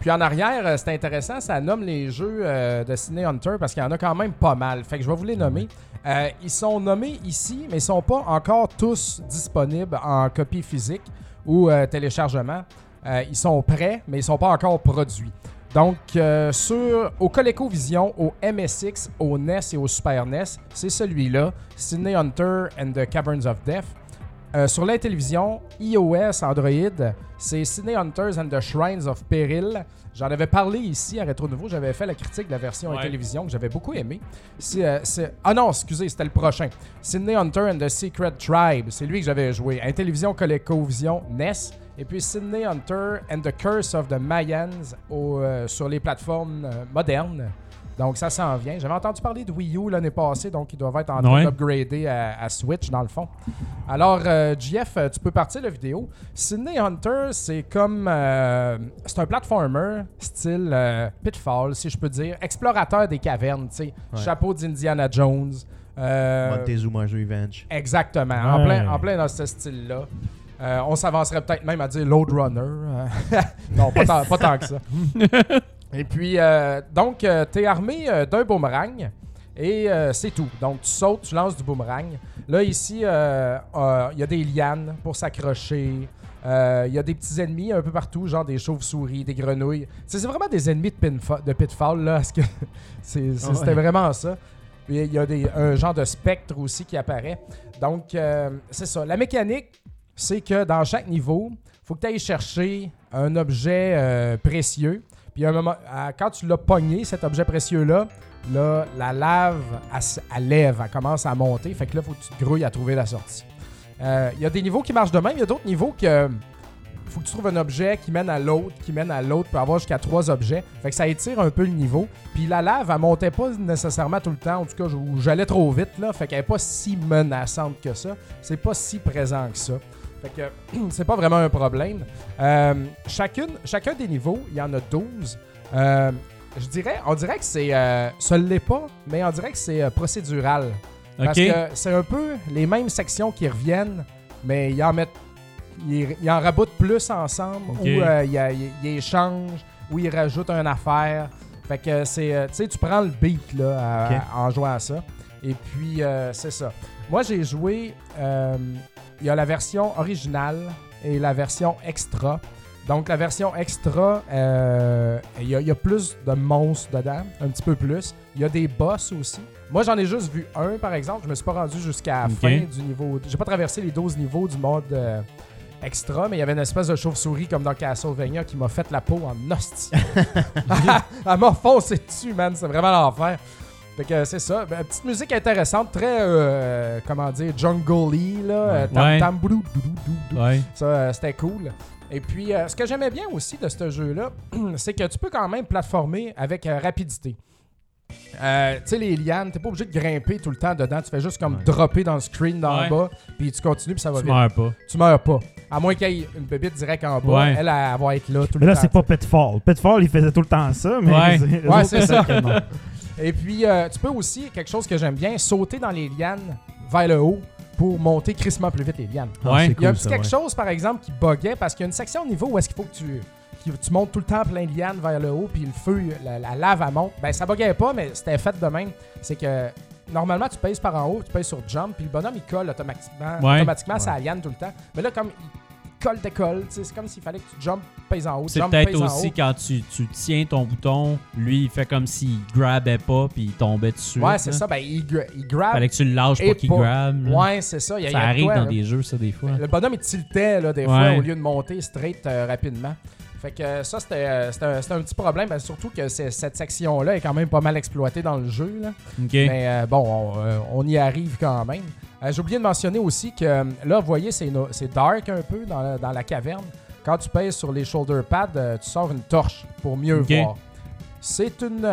Puis en arrière, euh, c'est intéressant, ça nomme les jeux euh, de Sydney Hunter parce qu'il y en a quand même pas mal. Fait que je vais vous les nommer. Euh, ils sont nommés ici, mais ils sont pas encore tous disponibles en copie physique ou téléchargement. Ils sont prêts, mais ils sont pas encore produits. Donc, euh, sur, au ColecoVision, au MSX, au NES et au Super NES, c'est celui-là, Sydney Hunter and the Caverns of Death. Euh, sur la télévision, iOS, Android, c'est Sydney Hunters and the Shrines of Peril. J'en avais parlé ici à Retro Nouveau. J'avais fait la critique de la version Ouais. à télévision que j'avais beaucoup aimé. Euh, Ah non, excusez, c'était le prochain. Sydney Hunter and the Secret Tribe. C'est lui que j'avais joué. À télévision ColecoVision NES. Et puis Sydney Hunter and the Curse of the Mayans au, euh, sur les plateformes euh, modernes. Donc ça s'en vient. J'avais entendu parler de Wii U l'année passée, donc ils doivent être en train Ouais. d'upgrader à, à Switch dans le fond. Alors, euh, JF, euh, tu peux partir la vidéo. Sydney Hunter, c'est comme. euh, c'est un platformer style euh, Pitfall, si je peux dire. Explorateur des cavernes, tu sais. Ouais. Chapeau d'Indiana Jones. Euh, Montezuma Revenge. Exactement. En, plein, en plein dans ce style-là. Euh, on s'avancerait peut-être même à dire Load Runner. Euh, <laughs> non, pas tant, pas tant que ça. <laughs> Et puis, euh, donc, tu es armé euh, d'un boomerang et euh, c'est tout. Donc, tu sautes, tu lances du boomerang. Là, ici, euh, euh, il y a des lianes pour s'accrocher. Euh, Il y a des petits ennemis un peu partout, genre des chauves-souris, des grenouilles. C'est vraiment des ennemis de, de Pitfall, là. <laughs> Ah ouais. C'était vraiment ça. Il y a des, un genre de spectre aussi qui apparaît. Donc, euh, c'est ça. La mécanique, c'est que dans chaque niveau, faut que tu ailles chercher un objet euh, précieux. Puis à un moment, quand tu l'as pogné, cet objet précieux-là, là, la lave, elle, lève, elle commence à monter. Fait que là, faut que tu te grouilles à trouver la sortie. Euh, Il y a des niveaux qui marchent de même. Il y a d'autres niveaux que faut que tu trouves un objet qui mène à l'autre, qui mène à l'autre, pour avoir jusqu'à trois objets. Fait que ça étire un peu le niveau. Puis la lave, elle montait pas nécessairement tout le temps. En tout cas, j'allais trop vite, là. Fait qu'elle est pas si menaçante que ça. C'est pas si présent que ça. Fait que <clears throat> c'est pas vraiment un problème. Euh, chacune, chacun des niveaux, il y en a 12. Euh, je dirais, on dirait que c'est. Euh, ça l'est pas, mais on dirait que c'est euh, procédural. Parce que c'est un peu les mêmes sections qui reviennent, mais ils en mettent. Ils, ils en raboutent plus ensemble, ou ils, ils- échangent, ou ils rajoutent une affaire. Fait que c'est. tu sais, tu prends le beat là, à- en jouant à ça. Et puis, c'est ça. Moi, j'ai joué. euh, il y a la version originale et la version extra. Donc, la version extra, euh, il y, a- il y a plus de monstres dedans, un petit peu plus. Il y a des boss aussi. Moi, j'en ai juste vu un, par exemple. Je me suis pas rendu jusqu'à la fin du niveau. J'ai pas traversé les 12 niveaux du mode euh, extra, mais il y avait une espèce de chauve-souris comme dans Castlevania qui m'a fait la peau en hostie. <laughs> <laughs> Elle m'a foncé dessus, man. C'est vraiment l'enfer. Fait que c'est ça. Ben, petite musique intéressante, très, euh, comment dire, jungle là. euh, tam Ouais. tam boudou, boudou, boudou. Ouais. Ça, euh, c'était cool. Et puis, euh, ce que j'aimais bien aussi de ce jeu-là, <clears throat> c'est que tu peux quand même platformer avec euh, rapidité. Euh, tu sais, les lianes, t'es pas obligé de grimper tout le temps dedans. Tu fais juste comme Ouais. dropper dans le screen d'en Ouais. bas, puis tu continues, puis ça va Tu vite. meurs pas. Tu meurs pas. À moins qu'il y ait une bébite direct en bas, Ouais. elle, elle, va être là tout Mais le là, temps. c'est pas tu sais. Pitfall. Pitfall, il faisait tout le temps ça, mais. Ouais. <laughs> c'est ça. Et puis, euh, tu peux aussi, quelque chose que j'aime bien, sauter dans les lianes vers le haut pour monter crissement plus vite les lianes. Ah, Ouais. Il y a un petit ça, quelque ouais. chose, par exemple, qui buguait parce qu'il y a une section au niveau où est-ce qu'il faut que tu, tu montes tout le temps plein de lianes vers le haut, puis le feu, la, la lave, elle monte. Ben, ça buguait pas, mais c'était fait de même. C'est que normalement, tu pèses par en haut, tu pèses sur jump, puis le bonhomme, il colle automatiquement, Ouais. automatiquement sa liane tout le temps. Mais là, comme il colle, décolle, c'est comme s'il fallait que tu jump, pèses en haut, C'est peut-être aussi quand tu, tu tiens ton bouton, lui, il fait comme s'il grabait pas puis il tombait dessus. Ouais, c'est ça. Ben, il, il grab. Fallait que tu le lâches pour qu'il pas- grab. là. Ouais, c'est ça. Il y a- il y ça a arrive quoi, dans là. des jeux, ça, des fois. Le bonhomme, il tiltait là, des Ouais. fois au lieu de monter straight euh, rapidement. Fait que euh, ça, c'était euh, un, un petit problème. ben, surtout que cette section-là est quand même pas mal exploitée dans le jeu. Là. Mais euh, bon, on, on y arrive quand même. J'ai oublié de mentionner aussi que là, vous voyez, c'est dark un peu dans la, dans la caverne. Quand tu pèses sur les shoulder pads, tu sors une torche pour mieux voir. C'est une,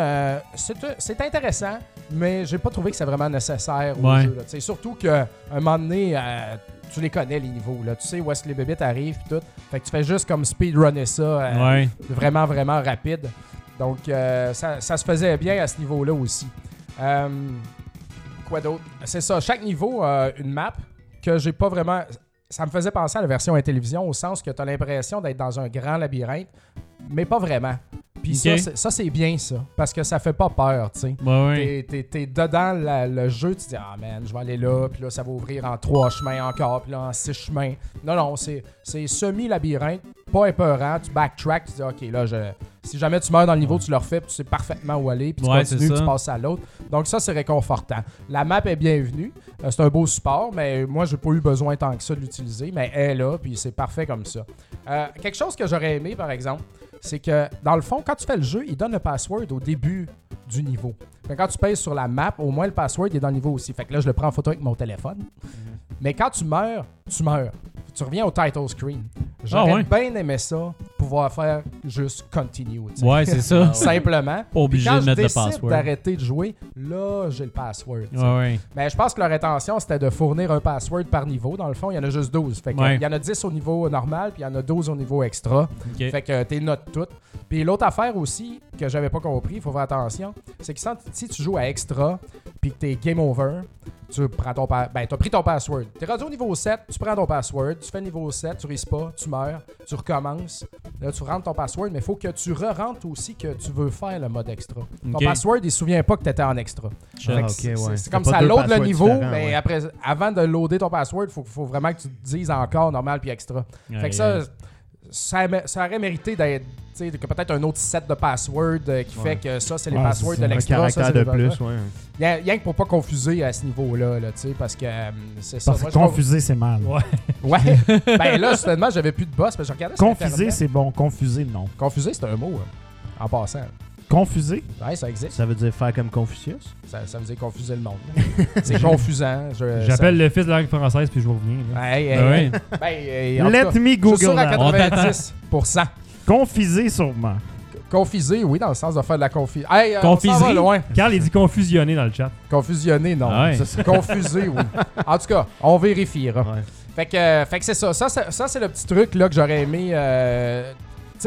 c'est un- c'est intéressant, mais j'ai pas trouvé que c'est vraiment nécessaire au Ouais. jeu. là. Surtout qu'à un moment donné, euh, tu les connais les niveaux. Là. Tu sais où est-ce que les bébites arrivent puis tout. Fait que tu fais juste comme speedrunner ça. euh, Ouais. vraiment, vraiment rapide. Donc, euh, ça, ça se faisait bien à ce niveau-là aussi. Quoi d'autre? C'est ça, chaque niveau a une map que j'ai pas vraiment... Ça me faisait penser à la version Intellivision au sens que tu as l'impression d'être dans un grand labyrinthe, mais pas vraiment. Puis Ok. ça, c'est- ça, c'est bien ça, parce que ça fait pas peur, tu sais. Ouais, ouais. T'es- dedans la- le jeu, tu te dis Ah man, je vais aller là, puis là ça va ouvrir en trois chemins encore, puis là en six chemins. Non, non, c'est semi-labyrinthe, pas épeurant, tu backtrack, tu dis Ok, là, je, si jamais tu meurs dans le niveau, tu le refais, puis tu sais parfaitement où aller, puis tu Ouais, continues, puis tu passes à l'autre. Donc ça, c'est réconfortant. La map est bienvenue, Euh, c'est un beau support, mais moi, j'ai pas eu besoin tant que ça de l'utiliser, mais elle est là, puis c'est parfait comme ça. Euh, quelque chose que j'aurais aimé, par exemple, c'est que dans le fond, quand tu fais le jeu, il donne le password au début du niveau. Fait quand tu pèses sur la map, au moins le password est dans le niveau aussi. Fait que là, je le prends en photo avec mon téléphone. Mais quand tu meurs, tu meurs. Tu reviens au title screen. J'aurais Ah ouais? bien aimé ça, pouvoir faire juste continue. Ouais, c'est ça. <laughs> Simplement. Pas obligé quand de mettre je le password. d'arrêter de jouer, là, j'ai le password. Ouais, ouais. Mais je pense que leur intention, c'était de fournir un password par niveau. Dans le fond, il y en a juste 12. Fait que, Ouais. Il y en a 10 au niveau normal, puis il y en a 12 au niveau extra. Fait que t'es notes toutes. Puis l'autre affaire aussi, que j'avais pas compris, il faut faire attention, c'est que si- si tu joues à extra, puis que t'es game over, tu prends ton ben t'as pris ton password. T'es rendu au niveau 7, tu prends ton password, tu fais niveau 7, tu risques pas, tu meurs, tu recommences. Là, tu rentres ton password, mais il faut que tu re-rentres aussi que tu veux faire le mode extra. Ton password, il se souvient pas que t'étais en extra. C'est- ouais. comme ça load le niveau, mais ouais. après, avant de loader ton password, il faut, faut vraiment que tu te dises encore normal puis extra. Fait Ouais, que ça. Ça, aurait mérité d'être. que peut-être un autre set de passwords euh, qui Ouais. fait que ça, c'est les Ouais, passwords de l'extra. ça, c'est de plus, ouais. Rien, rien que pour pas confuser à ce niveau-là, là, tu sais, parce que euh, c'est ça. Parce que confuser, c'est mal. <laughs> Ouais. Ben là, soudainement, j'avais plus de boss, mais je regardais Confuser, c'est bon. Confuser, non. Confuser, c'est un mot, hein, en passant. Confuser? Ouais, ça existe. Ça veut dire faire comme Confucius? Ça, ça veut dire confuser le monde. <laughs> c'est confusant. J'appelle le fils de la langue française puis je vous reviens. Hey, hey, Ben. Ben, hey, Let cas, me je suis Google sûr à that. On 90%. Confiser, sûrement. Confiser, oui, dans le sens de faire de la confi. Hey, euh, Confiser? va loin. Carl, il dit confusionné dans le chat. Confusionner, non. Ah ouais. Ça, c'est Confuser, oui. En tout cas, on vérifiera. Ouais. Fait que, euh, fait que c'est ça. Ça, c'est- ça, c'est le petit truc là, que j'aurais aimé. euh,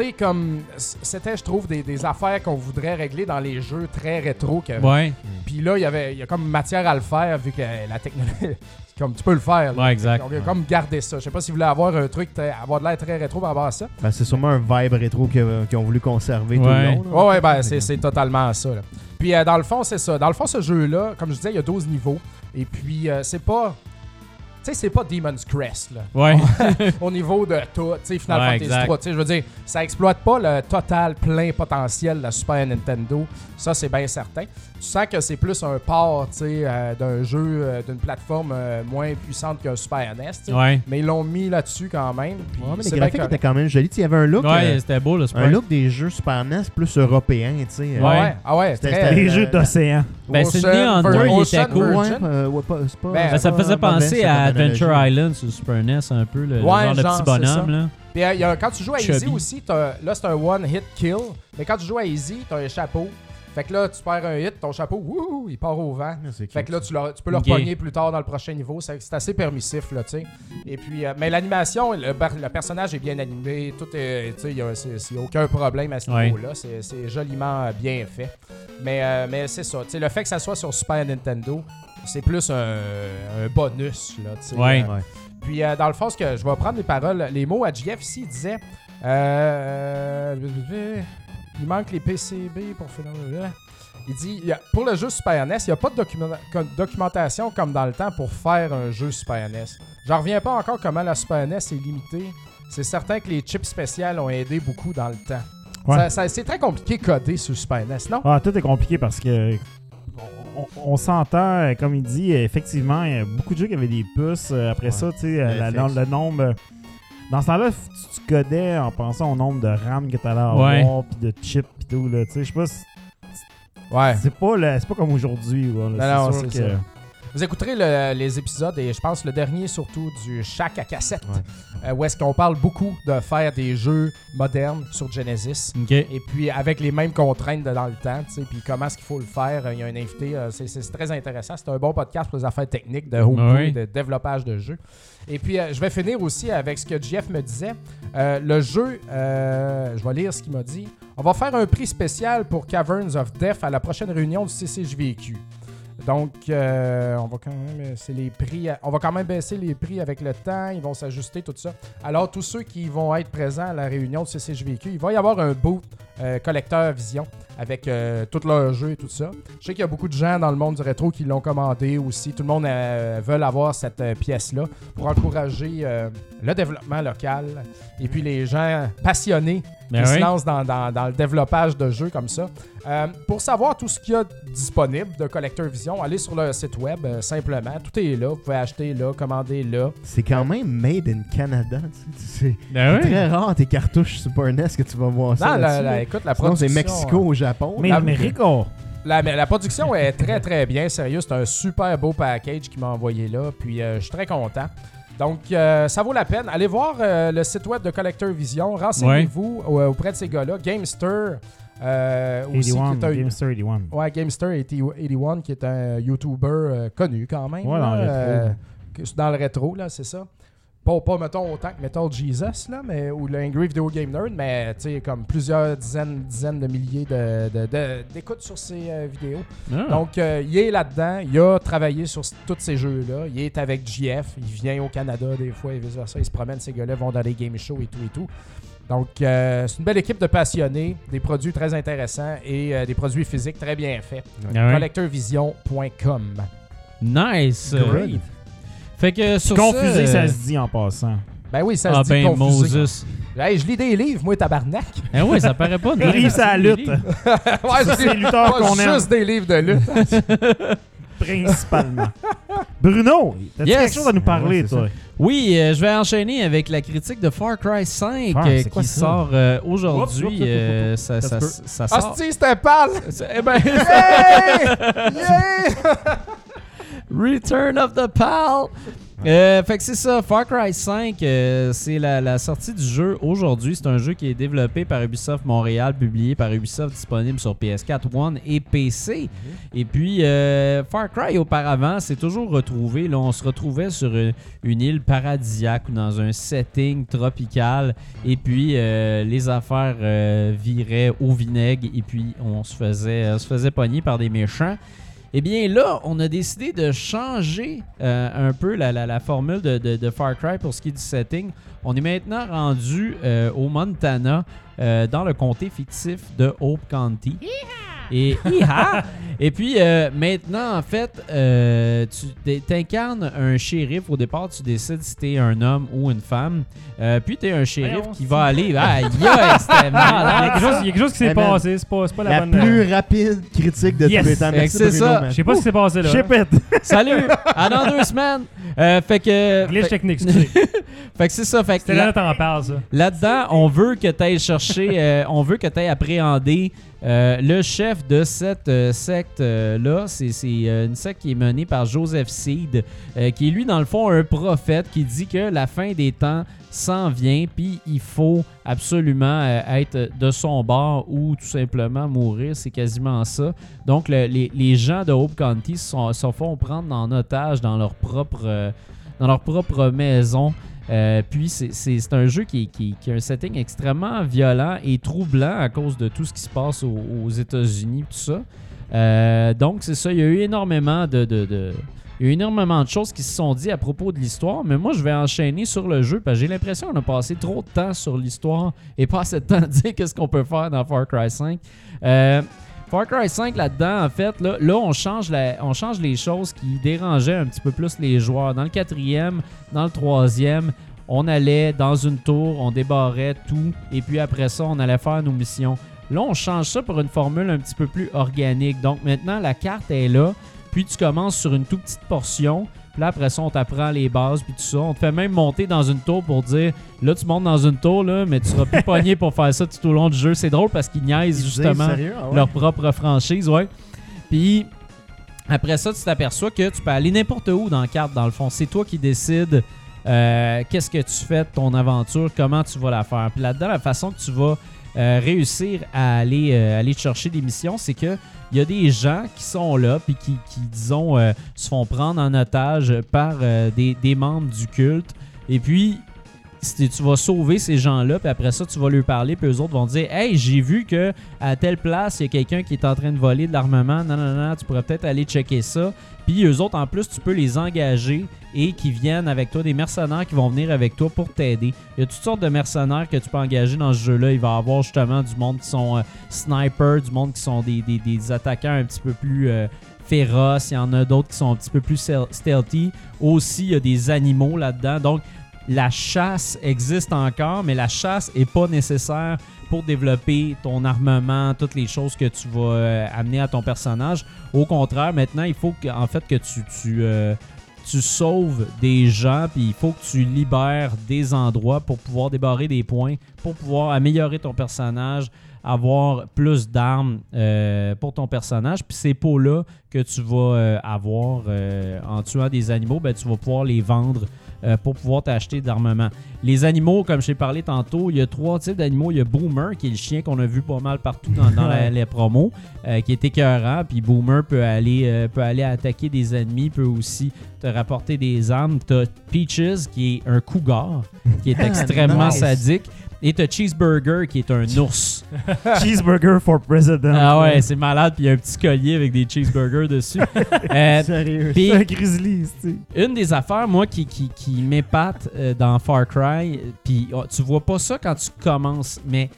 sais, comme c'était, je trouve, des, des affaires qu'on voudrait régler dans les jeux très rétro. que- Ouais, Puis là, il y avait, il y a comme matière à le faire vu que la technologie. <laughs> comme tu peux le faire. là. ouais, exact. On a comme garder ça. Je sais pas si vous voulez avoir un truc, avoir de l'air très rétro par rapport à ça. Ben, c'est sûrement un vibe rétro qu'ils ont voulu conserver tout le long. là. Ouais, ouais, ben c'est, c'est totalement ça. là. Puis euh, dans le fond, c'est ça. Dans le fond, ce jeu-là, comme je disais, il y a 12 niveaux. Et puis, euh, c'est pas. Sais, c'est pas Demon's Crest, là. Ouais. <laughs> au niveau de tout, tu sais, Final Ouais, Fantasy exact. 3, tu sais, je veux dire, ça exploite pas le total plein potentiel de la Super Nintendo, ça c'est bien certain. Tu sens que c'est plus un port, tu sais, euh, d'un jeu, euh, d'une plateforme euh, moins puissante qu'un Super NES, ouais. mais ils l'ont mis là-dessus quand même. puis Ouais, mais les graphiques étaient quand même jolis. Tu sais, Il y avait un look, Ouais, euh, c'était beau, le un look des jeux Super NES plus européens, tu sais. Ouais. Ah ouais, ah ouais, C'était- Les euh, jeux d'océan. Ben, Vir- Door, il était cool. Ouais, euh, ouais, pas- c'est pas. Ben, Ben, ça me pas faisait penser à. Adventure Island sur Super NES, un peu, le, le Ouais, genre de petit c'est bonhomme. ça. Là. Puis euh, il y a- quand tu joues à Easy Chubby. aussi, t'as- là c'est un one hit kill. Mais quand tu joues à Easy, t'as un chapeau. Fait que là, tu perds un hit, ton chapeau, wouhou, il part au vent. Ah, Fait que là, tu, le- tu peux le Ok. repogner plus tard dans le prochain niveau. C'est assez permissif, là, tu sais. Et puis, euh, mais l'animation, le, le personnage est bien animé. Tout est, tu sais, il y a, aucun problème à ce Ouais. niveau-là. C'est c'est joliment euh, bien fait. Mais, euh, mais c'est ça, tu sais, le fait que ça soit sur Super Nintendo, c'est plus un, un bonus, là, tu sais. Ouais. Euh, Ouais. puis, euh, dans le fond, ce que je vais prendre les paroles, les mots à GF ici, il disait euh, Il manque les PCB pour finir. Il dit il a- Pour le jeu Super NES, il n'y a pas de documentation comme dans le temps pour faire un jeu Super NES. J'en reviens pas encore comment la Super NES est limitée. C'est certain que les chips spéciales ont aidé beaucoup dans le temps. Ouais. Ça- ça- c'est très compliqué de coder sur Super NES, non? Ah, tout est compliqué parce que on, on s'entend, euh, comme il dit, effectivement, il y a beaucoup de jeux qui avaient des puces. Euh, Après Ouais. ça, tu sais, euh, le nombre. Dans ce temps-là, tu, tu codais en pensant au nombre de RAM que tu allais avoir, puis de chips, puis tout. là, Tu sais, je sais pas, si- Ouais. c'est pas, le- c'est pas comme aujourd'hui. là, Non, non, c'est sûr c'est que. ça. Vous écouterez le- les épisodes et je pense le dernier surtout du Shack à cassette, euh, où est-ce qu'on parle beaucoup de faire des jeux modernes sur Genesis. OK. Et puis avec les mêmes contraintes de dans le temps, tu sais, puis comment est-ce qu'il faut le faire. euh, Il y a un invité, euh, c'est c'est très intéressant. C'est un bon podcast pour les affaires techniques de homebrew, Oui. de développage de jeux. Et puis euh, je vais finir aussi avec ce que Jeff me disait. Euh, le jeu, euh, je vais lire ce qu'il m'a dit. On va faire un prix spécial pour Caverns of Death à la prochaine réunion du CCJVQ. Donc, euh, on va quand même c'est les prix. On va quand même baisser les prix avec le temps. Ils vont s'ajuster tout ça. Alors, tous ceux qui vont être présents à la réunion du CCJVQ, il va y avoir un boot euh, collecteur vision avec euh, tous leurs jeux et tout ça. Je sais qu'il y a beaucoup de gens dans le monde du rétro qui l'ont commandé aussi. Tout le monde euh, veut avoir cette euh, pièce-là pour encourager le développement local et puis les gens passionnés qui oui. se lancent dans, dans- dans le développage de jeux comme ça. Euh, pour savoir tout ce qu'il y a disponible de Collector Vision, allez sur le site web euh, simplement. Tout est là. Vous pouvez acheter là, commander là. C'est quand même made in Canada. tu sais, C'est Ben oui. très rare tes cartouches Super NES que tu vas voir ça. Non, la- la- là. écoute, la Sinon, c'est production. Mexico au Japon. Mais Américo. La, la production est très très bien, sérieux. C'est un super beau package qu'il m'a envoyé là. Puis euh, je suis très content. Donc euh, ça vaut la peine. Allez voir euh, le site web de Collector Vision. Renseignez-vous euh, auprès de ces gars-là. Gamester euh, aussi, 81, qui est un, Gamester 81. Ouais, Gamester 81, qui est un YouTuber connu quand même. Ouais, dans le rétro. dans le rétro, là, c'est ça. Pas, pas, mettons, autant que Metal Jesus, là, mais, ou le Angry Video Game Nerd, mais, tu sais, comme plusieurs dizaines, dizaines de milliers de, de- de- d'écoutes sur ces euh, vidéos. Ah. Donc, euh, il est là-dedans. Il a travaillé sur tous ces jeux-là. Il est avec JF. Il vient au Canada des fois et vice-versa. Il se promène. Ces gars-là vont dans les game shows et tout et tout. Donc, euh, c'est une belle équipe de passionnés, des produits très intéressants et euh, des produits physiques très bien faits. Ah ouais. Collectorvision.com. Nice. Great. Fait que sur Confusé, ça, ça euh, se dit en passant. Ben oui, ça Ah se dit ben confusé. Moses. Hey, je lis des livres, moi, tabarnak. Ah ouais, ça paraît pas. Les <laughs> livres, c'est la lutte. <laughs> ouais, Ça, c'est lis lutteur pas qu'on aime, juste des livres de lutte. <laughs> principalement. Bruno, t'as-tu Yes. quelque chose à nous parler, Ouais, toi? Oui, euh, je vais enchaîner avec la critique de Far Cry 5 Ah, euh, c'est quoi qui ça? sort euh, aujourd'hui. euh, ça, Ça ça, ça sort. Hostie, c'était pâle! Eh ben, Hey! Yeah! Return of the Pal! Euh, fait que c'est ça, Far Cry 5, euh, c'est la, sortie du jeu aujourd'hui. C'est un jeu qui est développé par Ubisoft Montréal, publié par Ubisoft, disponible sur PS4, One et PC. Et puis, euh, Far Cry auparavant, c'est toujours retrouvé. Là, on se retrouvait sur une, île paradisiaque ou dans un setting tropical. Et puis, les affaires viraient au vinaigre et puis on se faisait, on se faisait pogner par des méchants. Eh bien là, on a décidé de changer euh, un peu la, formule de Far Cry pour ce qui est du setting. On est maintenant rendu euh, au Montana, euh, dans le comté fictif de Hope County. Et! Et puis euh, maintenant, en fait, euh, tu t'incarnes un shérif. Au départ, tu décides si t'es un homme ou une femme. Euh, puis t'es un shérif qui va aller. C'était Il y a quelque chose, il y a quelque chose qui s'est passé. C'est pas, pas la, La bonne. plus rapide critique de Yes. tous les temps. Merci, C'est Bruno, ça. man. Je sais pas ce qui s'est passé là. Chipette. <laughs> Salut! À dans deux semaines! Euh, fait que. Glitch Fait, technique, excusez. <laughs> fait que c'est ça. Fait que là- t'en parles, ça. Là-dedans, on veut que tu ailles chercher, euh, on veut que tu ailles appréhender euh, le chef de cette euh, secte-là. c'est euh, une secte qui est menée par Joseph Seed, qui est lui, dans le fond, un prophète qui dit que la fin des temps s'en vient, puis il faut absolument être de son bord ou tout simplement mourir. C'est quasiment ça. Donc, le- les, gens de Hope County se, font prendre en otage dans leur propre, dans leur propre maison. Euh, puis c'est- un jeu qui, qui- qui a un setting extrêmement violent et troublant à cause de tout ce qui se passe aux, États-Unis, tout ça. Euh, donc c'est ça, il y a eu énormément de, de- il y a énormément de choses qui se sont dites à propos de l'histoire, mais moi je vais enchaîner sur le jeu parce que j'ai l'impression qu'on a passé trop de temps sur l'histoire et pas assez de temps à dire qu'est-ce qu'on peut faire dans Far Cry 5. Euh, Far Cry 5 là-dedans, en fait, là, on, change on change les choses qui dérangeaient un petit peu plus les joueurs. Dans le quatrième, dans le troisième, on allait dans une tour, on débarrait tout, et puis après ça, on allait faire nos missions. Là, on change ça pour une formule un petit peu plus organique. Donc maintenant, la carte est là, puis tu commences sur une toute petite portion. Puis là, après ça, on t'apprend les bases, puis tout ça. On te fait même monter dans une tour pour dire là, tu montes dans une tour, là, mais tu seras plus <laughs> pogné pour faire ça tout au long du jeu. C'est drôle parce qu'ils niaisent Ils justement sérieux? Ah ouais? leur propre franchise, ouais. Puis après ça, tu t'aperçois que tu peux aller n'importe où dans la carte, dans le fond. C'est toi qui décides euh, qu'est-ce que tu fais de ton aventure, comment tu vas la faire. Puis là-dedans, la façon que tu vas euh, réussir à aller, euh, aller chercher des missions, c'est que il y a des gens qui sont là puis qui, disons, euh, se font prendre en otage par euh, des, membres du culte. Et puis, tu vas sauver ces gens-là, puis après ça, tu vas leur parler, puis eux autres vont dire Hey, j'ai vu que à telle place, il y a quelqu'un qui est en train de voler de l'armement. Non, non, non, tu pourrais peut-être aller checker ça. Puis eux autres, en plus, tu peux les engager et qui viennent avec toi, des mercenaires qui vont venir avec toi pour t'aider. Il y a toutes sortes de mercenaires que tu peux engager dans ce jeu-là. Il va y avoir justement du monde qui sont euh, snipers, du monde qui sont des, attaquants un petit peu plus euh, féroces. Il y en a d'autres qui sont un petit peu plus stealthy. Aussi, il y a des animaux là-dedans. Donc, la chasse existe encore, mais la chasse est pas nécessaire pour développer ton armement, toutes les choses que tu vas euh, amener à ton personnage. Au contraire, maintenant, il faut que, en fait que euh, tu sauves des gens, puis il faut que tu libères des endroits pour pouvoir débarrer des points, pour pouvoir améliorer ton personnage, avoir plus d'armes euh, pour ton personnage. Puis ces pots-là que tu vas avoir en tuant des animaux, ben, tu vas pouvoir les vendre euh, pour pouvoir t'acheter d'armement. Les animaux, comme je t'ai parlé tantôt, il y a trois types d'animaux. Il y a Boomer, qui est le chien qu'on a vu pas mal partout dans, dans <laughs> la- les promos, euh, qui est écœurant. Puis Boomer peut aller, euh, peut aller attaquer des ennemis, peut aussi te rapporter des armes. T'as Peaches, qui est un cougar, qui est <laughs> extrêmement Nice. sadique. Et t'as Cheeseburger, qui est un <laughs> ours. Cheeseburger for president. Ah ouais, c'est malade. Puis il y a un petit collier avec des cheeseburgers dessus. <laughs> Euh, Sérieux. C'est un grizzly, une des affaires, moi, qui, qui, qui m'épate euh, dans Far Cry, puis oh, tu vois pas ça quand tu commences, mais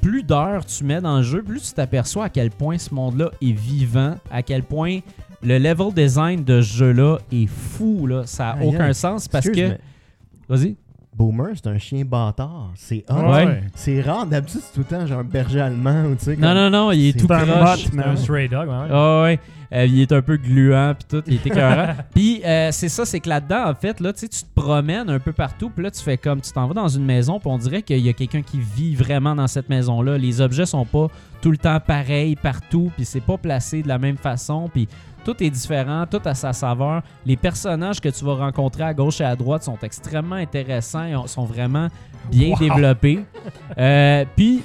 plus d'heures tu mets dans le jeu, plus tu t'aperçois à quel point ce monde-là est vivant, à quel point le level design de ce jeu-là est fou, là. Ça n'a aucun sens parce Excuse, que... Vas-y. Boomer, c'est un chien bâtard. C'est hot. Ouais. C'est rare. D'habitude, c'est tout le temps genre un berger allemand ou tu sais. Non, comme- non, non, il est C'est tout un croche. C'est un stray dog, ouais. ouais. Ah ouais. Euh, il est un peu gluant puis tout, il est écœurant. <laughs> puis euh, c'est ça, c'est que là-dedans, en fait, là, tu sais, tu te promènes un peu partout, puis là, tu fais comme, tu t'en vas dans une maison, puis on dirait qu'il y a quelqu'un qui vit vraiment dans cette maison-là. Les objets sont pas tout le temps pareils partout, puis c'est pas placé de la même façon, puis tout est différent, tout a sa saveur. Les personnages que tu vas rencontrer à gauche et à droite sont extrêmement intéressants, et ont- sont vraiment bien Wow. développés. <laughs> Euh, puis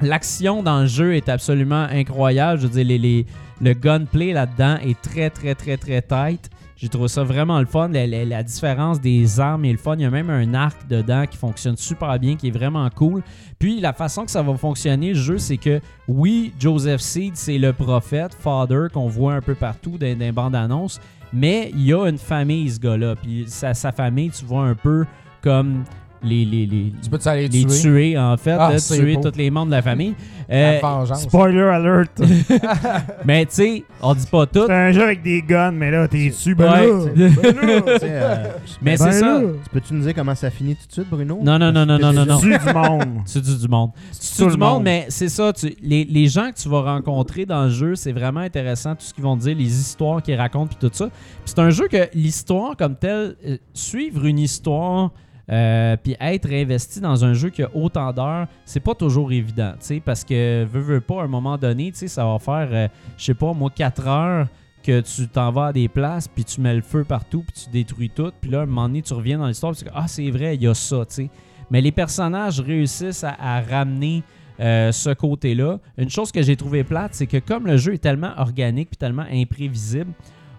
l'action dans le jeu est absolument incroyable. Je veux dire, les, les- le gunplay là-dedans est très, très, très, très tight. J'ai trouvé ça vraiment le fun. La, différence des armes est le fun. Il y a même un arc dedans qui fonctionne super bien, qui est vraiment cool. Puis la façon que ça va fonctionner, le jeu, c'est que oui, Joseph Seed, c'est le prophète, Father, qu'on voit un peu partout dans des bandes annonces. Mais il y a une famille, ce gars-là. Puis sa famille, tu vois un peu comme les, les, les, Tu aller les tuer? tuer, en fait, Ah, là, c'est tuer tous les membres de la famille. La Euh, vengeance. Spoiler alert! <laughs> mais tu sais, on dit pas tout. C'est un jeu avec des guns, mais là, t'es dessus, ben Ouais. <laughs> Tu euh, Mais Ben c'est ça. tu peux-tu nous dire comment ça finit tout de suite, Bruno? Non, non, non, non, non, non, non. Tu du monde. <laughs> C'est du, du monde. tout C'est du le monde, mais c'est ça. tu- les, les gens que tu vas rencontrer dans le jeu, c'est vraiment intéressant. Tout ce qu'ils vont dire, les histoires qu'ils racontent, puis tout ça. Puis c'est un jeu que l'histoire comme telle, euh, suivre une histoire, euh, puis être investi dans un jeu qui a autant d'heures, c'est pas toujours évident, tu sais, parce que veux, veux pas, à un moment donné, tu sais, ça va faire, euh, je sais pas, moi, 4 heures que tu t'en vas à des places, puis tu mets le feu partout, puis tu détruis tout, puis là, à un moment donné, tu reviens dans l'histoire, puis tu dis, ah, c'est vrai, il y a ça, tu sais. Mais les personnages réussissent à, ramener euh, ce côté-là. Une chose que j'ai trouvé plate, c'est que comme le jeu est tellement organique puis tellement imprévisible,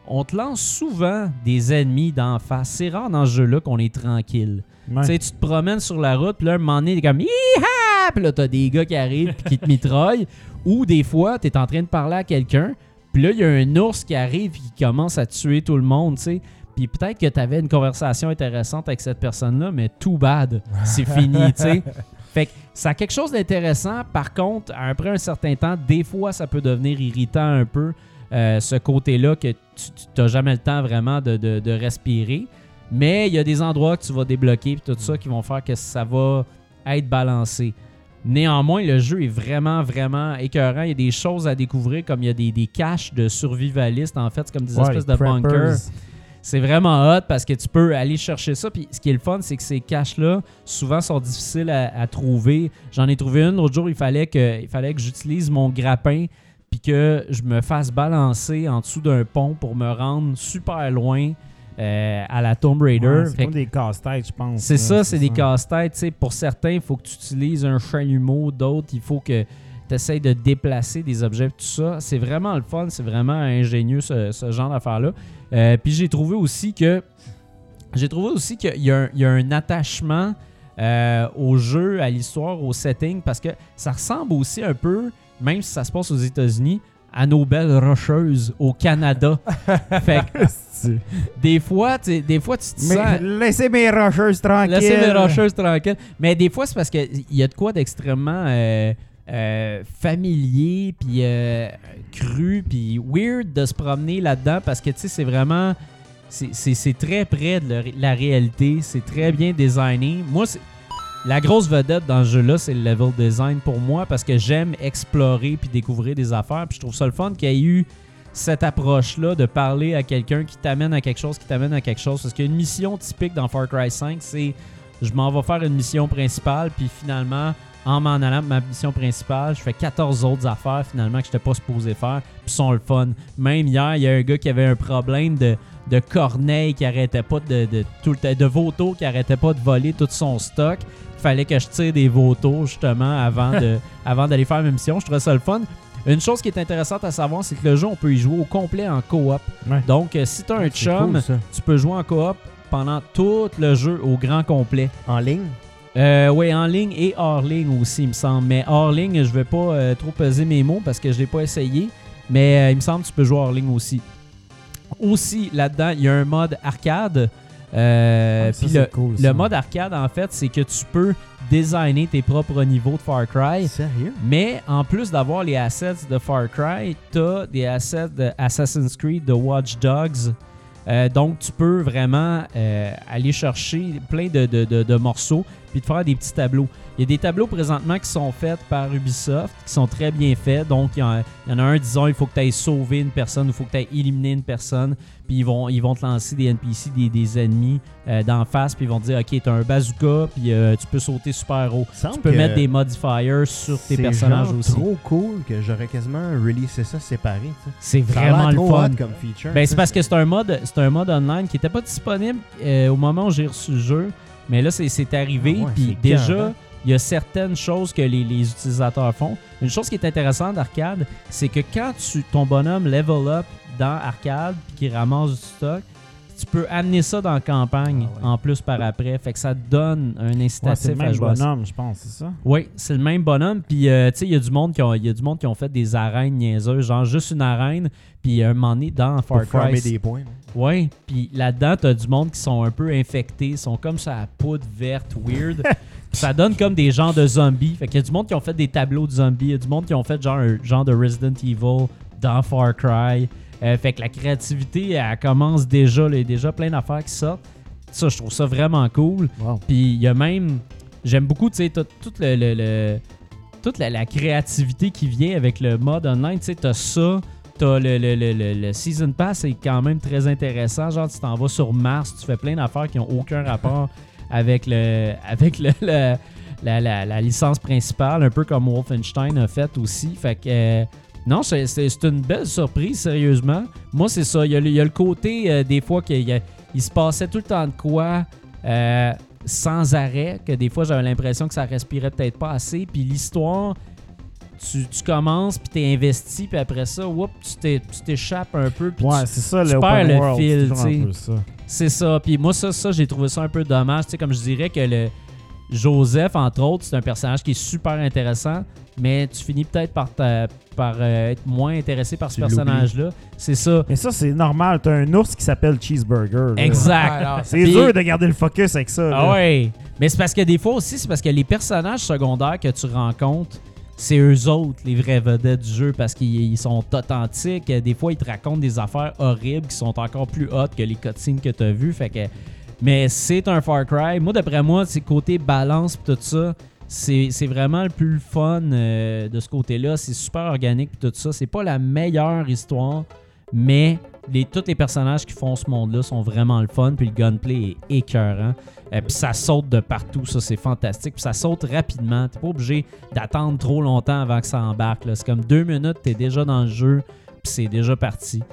on te lance souvent des ennemis d'en face. C'est rare dans ce jeu-là qu'on est tranquille. Ouais. Tu te promènes sur la route, puis là, un moment donné, t'es comme Hi-ha! Puis là, t'as des gars qui arrivent puis qui te mitraillent. <laughs> Ou des fois, t'es en train de parler à quelqu'un, puis là, il y a un ours qui arrive et qui commence à tuer tout le monde, tu sais. Puis peut-être que t'avais une conversation intéressante avec cette personne-là, mais too bad. C'est fini, tu sais. <laughs> Fait que ça a quelque chose d'intéressant. Par contre, après un certain temps, des fois, ça peut devenir irritant un peu, euh, ce côté-là, que tu n'as jamais le temps vraiment de, de- de respirer. Mais il y a des endroits que tu vas débloquer et tout ça qui vont faire que ça va être balancé. Néanmoins, le jeu est vraiment, vraiment écœurant. Il y a des choses à découvrir, comme il y a des, des caches de survivalistes, en fait. Comme des Ouais, espèces de preppers. bunkers. C'est vraiment hot parce que tu peux aller chercher ça. Puis ce qui est le fun, c'est que ces caches-là, souvent, sont difficiles à, à trouver. J'en ai trouvé une l'autre jour, il fallait que, il fallait que j'utilise mon grappin puis que je me fasse balancer en dessous d'un pont pour me rendre super loin euh, à la Tomb Raider. Ouais, c'est comme des casse-têtes, je pense. c'est ça, c'est des casse-têtes. tu sais. Pour certains, il faut que tu utilises un chalumeau. D'autres, il faut que tu essaies de déplacer des objets. Tout ça, c'est vraiment le fun. C'est vraiment ingénieux, ce, ce genre d'affaires-là. Euh, Puis j'ai trouvé aussi que. J'ai trouvé aussi qu'il y, a un- il y a un attachement euh, au jeu, à l'histoire, au setting, parce que ça ressemble aussi un peu, même si ça se passe aux États-Unis, à nos belles rocheuses au Canada. <laughs> fait que des fois, des fois, tu te sens. Mais laissez mes rocheuses tranquilles. Laissez les rocheuses tranquilles. Mais des fois, c'est parce qu'il y a de quoi d'extrêmement euh, euh, familier, puis euh, cru, puis weird de se promener là-dedans parce que, tu sais, c'est vraiment... c'est- très près de la- la réalité. C'est très bien designé. Moi, c'est- la grosse vedette dans ce jeu-là, c'est le level design pour moi parce que j'aime explorer puis découvrir des affaires. Puis je trouve ça le fun qu'il y ait eu cette approche-là de parler à quelqu'un qui t'amène à quelque chose, qui t'amène à quelque chose. Parce qu'une mission typique dans Far Cry 5, c'est je m'en vais faire une mission principale, puis finalement, en m'en allant ma mission principale, je fais 14 autres affaires finalement que je n'étais pas supposé faire, puis sont le fun. Même hier, il y a un gars qui avait un problème de, de corneille qui arrêtait pas de, de, tout le de qui arrêtait pas de voler tout son stock. Il fallait que je tire des vautours justement avant de <laughs> avant d'aller faire ma mission. Je trouvais ça le fun. Une chose qui est intéressante à savoir, c'est que le jeu, on peut y jouer au complet en coop. Ouais. Donc, euh, si tu as un chum, cool, tu peux jouer en coop pendant tout le jeu au grand complet. En ligne? Euh, oui, en ligne et hors ligne aussi, il me semble. Mais hors ligne, je vais pas euh, trop peser mes mots parce que je l'ai pas essayé. Mais il me semble que tu peux jouer hors ligne aussi. Aussi, là-dedans, il y a un mode arcade. Euh, Ah, puis le, cool, le mode arcade, en fait, c'est que tu peux designer tes propres niveaux de Far Cry. Sérieux? Mais en plus d'avoir les assets de Far Cry, tu as des assets de Assassin's Creed, de Watch Dogs. Euh, donc, tu peux vraiment euh, aller chercher plein de, de- de- de morceaux puis de faire des petits tableaux. Il y a des tableaux présentement qui sont faits par Ubisoft, qui sont très bien faits. Donc, il y, en- il y en a un, disons, il faut que tu ailles sauver une personne, il faut que tu ailles éliminer une personne. Puis ils vont, ils vont te lancer des NPC, des, des ennemis euh, d'en face. Puis ils vont te dire, OK, tu as un bazooka, puis euh, tu peux sauter super haut. Tu peux mettre des modifiers sur tes c'est personnages genre aussi. trop cool que j'aurais quasiment releasé ça séparé. C'est vraiment le fun. comme feature. Ben, c'est parce que c'est un mode, c'est un mode online qui n'était pas disponible euh, au moment où j'ai reçu le jeu. Mais là, c'est, c'est arrivé. Ah ouais, puis déjà, il y a certaines choses que les, les utilisateurs font. Une chose qui est intéressante d'arcade, c'est que quand tu, ton bonhomme level up dans arcade puis qu'il ramasse du stock, tu peux amener ça dans la campagne Ah ouais. en plus par après. Fait que ça donne un Ouais, incitatif le à même à bonhomme, je pense, c'est ça? Oui, c'est le même bonhomme. Puis, euh, tu sais, il y a du monde qui ont, il y a du monde qui ont fait des arènes niaiseuses, genre juste une arène. Puis, un moment donné, dans Far Cry, des points. Ouais, puis là-dedans, t'as du monde qui sont un peu infectés, sont comme ça à poudre verte, weird. <laughs> Ça donne comme des genres de zombies. Fait qu'il y a du monde qui ont fait des tableaux de zombies, il y a du monde qui ont fait genre un genre de Resident Evil dans Far Cry. Euh, fait que la créativité, elle commence déjà, là, il y a déjà plein d'affaires qui sortent. Ça, je trouve ça vraiment cool. Wow. Puis il y a même, j'aime beaucoup, tu sais, tout, tout le, le- le- toute la, la créativité qui vient avec le mode online. Tu sais, t'as ça, t'as le, le, le, le- le Season Pass, c'est quand même très intéressant. Genre, tu t'en vas sur Mars, tu fais plein d'affaires qui n'ont aucun rapport <laughs> avec le avec le, le- la, la- la licence principale, un peu comme Wolfenstein a fait aussi. Fait que. euh, non, c'est une belle surprise, sérieusement. Moi, c'est ça. Il y, a le, il y a le côté, euh, des fois, qu'il il se passait tout le temps de quoi euh, sans arrêt, que des fois, j'avais l'impression que ça respirait peut-être pas assez. Puis l'histoire, tu, tu commences, puis t'es investi, puis après ça, whoop, tu t'échappes un peu. puis Ouais, c'est ça, tu le perds le world, fil, c'est ça. Puis moi, ça, ça j'ai trouvé ça un peu dommage. Tu sais, comme je dirais que le Joseph, entre autres, c'est un personnage qui est super intéressant, mais tu finis peut-être par, ta- par euh, être moins intéressé par ce personnage-là. C'est ça. Mais ça, c'est normal. T'as un ours qui s'appelle Cheeseburger. là. Exact. Alors, C'est Puis- dur de garder le focus avec ça. Ah ouais. Mais c'est parce que des fois aussi, c'est parce que les personnages secondaires que tu rencontres, c'est eux autres, les vrais vedettes du jeu, parce qu'ils ils sont authentiques. Des fois, ils te racontent des affaires horribles qui sont encore plus hot que les cutscenes que tu as vues. Fait que... Mais c'est un Far Cry. Moi, d'après moi, c'est côté balance pis tout ça. C'est vraiment le plus fun euh, de ce côté-là. C'est super organique pis tout ça. C'est pas la meilleure histoire, mais les, tous les personnages qui font ce monde-là sont vraiment le fun. Puis le gunplay est écœurant. Euh, puis ça saute de partout, ça c'est fantastique. Puis ça saute rapidement. T'es pas obligé d'attendre trop longtemps avant que ça embarque. C'est comme deux minutes, t'es déjà dans le jeu, puis c'est déjà parti.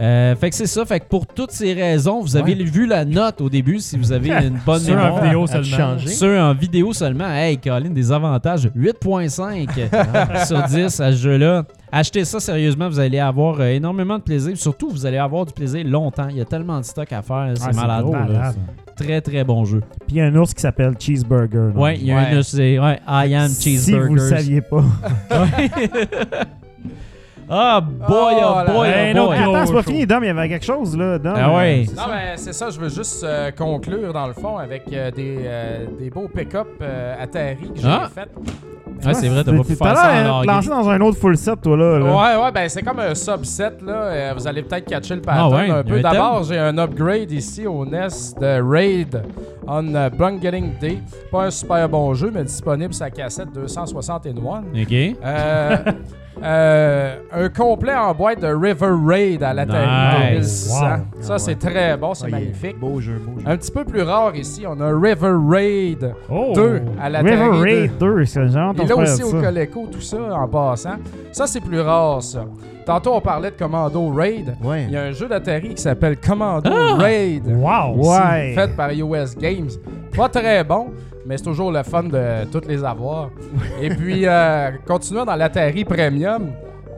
Euh, fait que c'est ça. Fait que pour toutes ces raisons, vous avez vu la note au début si vous avez une bonne Sur mémoire. en vidéo seulement. changé? Sur en vidéo seulement, hey Colin, des avantages 8.5 sur 10 à ce jeu-là. Achetez ça sérieusement, vous allez avoir euh, énormément de plaisir. Surtout, vous allez avoir du plaisir longtemps. Il y a tellement de stock à faire, c'est Ah, malade. là, malade. Très très bon jeu. Puis il y a un ours qui s'appelle Cheeseburger. Ouais, il y a Ouais. un c'est ouais, I am Si cheeseburgers. vous le saviez pas. <laughs> <laughs> Ah boy, oh, Oh là boy, oh autre boy. Attends, c'est pas fini, Dom. Il y avait quelque chose, là. Dom, Ah ouais. euh, Non, ça? mais c'est ça, je veux juste euh, conclure dans le fond avec euh, des, euh, des beaux pick-up euh, Atari que j'ai Ah. fait. Ouais, c'est vrai, t'as pas pu faire ça en lancé dans un autre full set, toi, là. là. Ouais, ouais, ben c'est comme un subset, là. Vous allez peut-être catcher le pattern Ah ouais, un peu. D'abord, j'ai un upgrade ici au NES de Raid on uh, Bungetting Day. Pas un super bon jeu, mais disponible sur la cassette 261. Ok. Euh, <laughs> euh, un complet en boîte de River Raid à Nice. 2600. Wow. Ça, Ah c'est très bon, c'est Ah, magnifique. Beau jeu, beau jeu. Un petit peu plus rare ici, on a River Raid Oh! 2 à l'Atari. River 2. Raid 2, c'est genre. Il est là aussi au Coleco, tout ça, en passant. Ça, c'est plus rare, ça. Tantôt, on parlait de Commando Raid. Ouais. Il y a un jeu d'Atari qui s'appelle Commando Ah! Raid. Wow! Ouais. Fait par iOS Games. Pas très bon, mais c'est toujours le fun de toutes les avoir. Et puis, euh, continuant dans l'Atari Premium,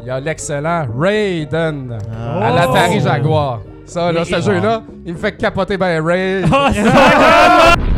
il y a l'excellent Raiden à Oh! l'Atari Jaguar. Ça, là, ce jeu-là, il me fait capoter ben Raid. Ah, c'est <laughs>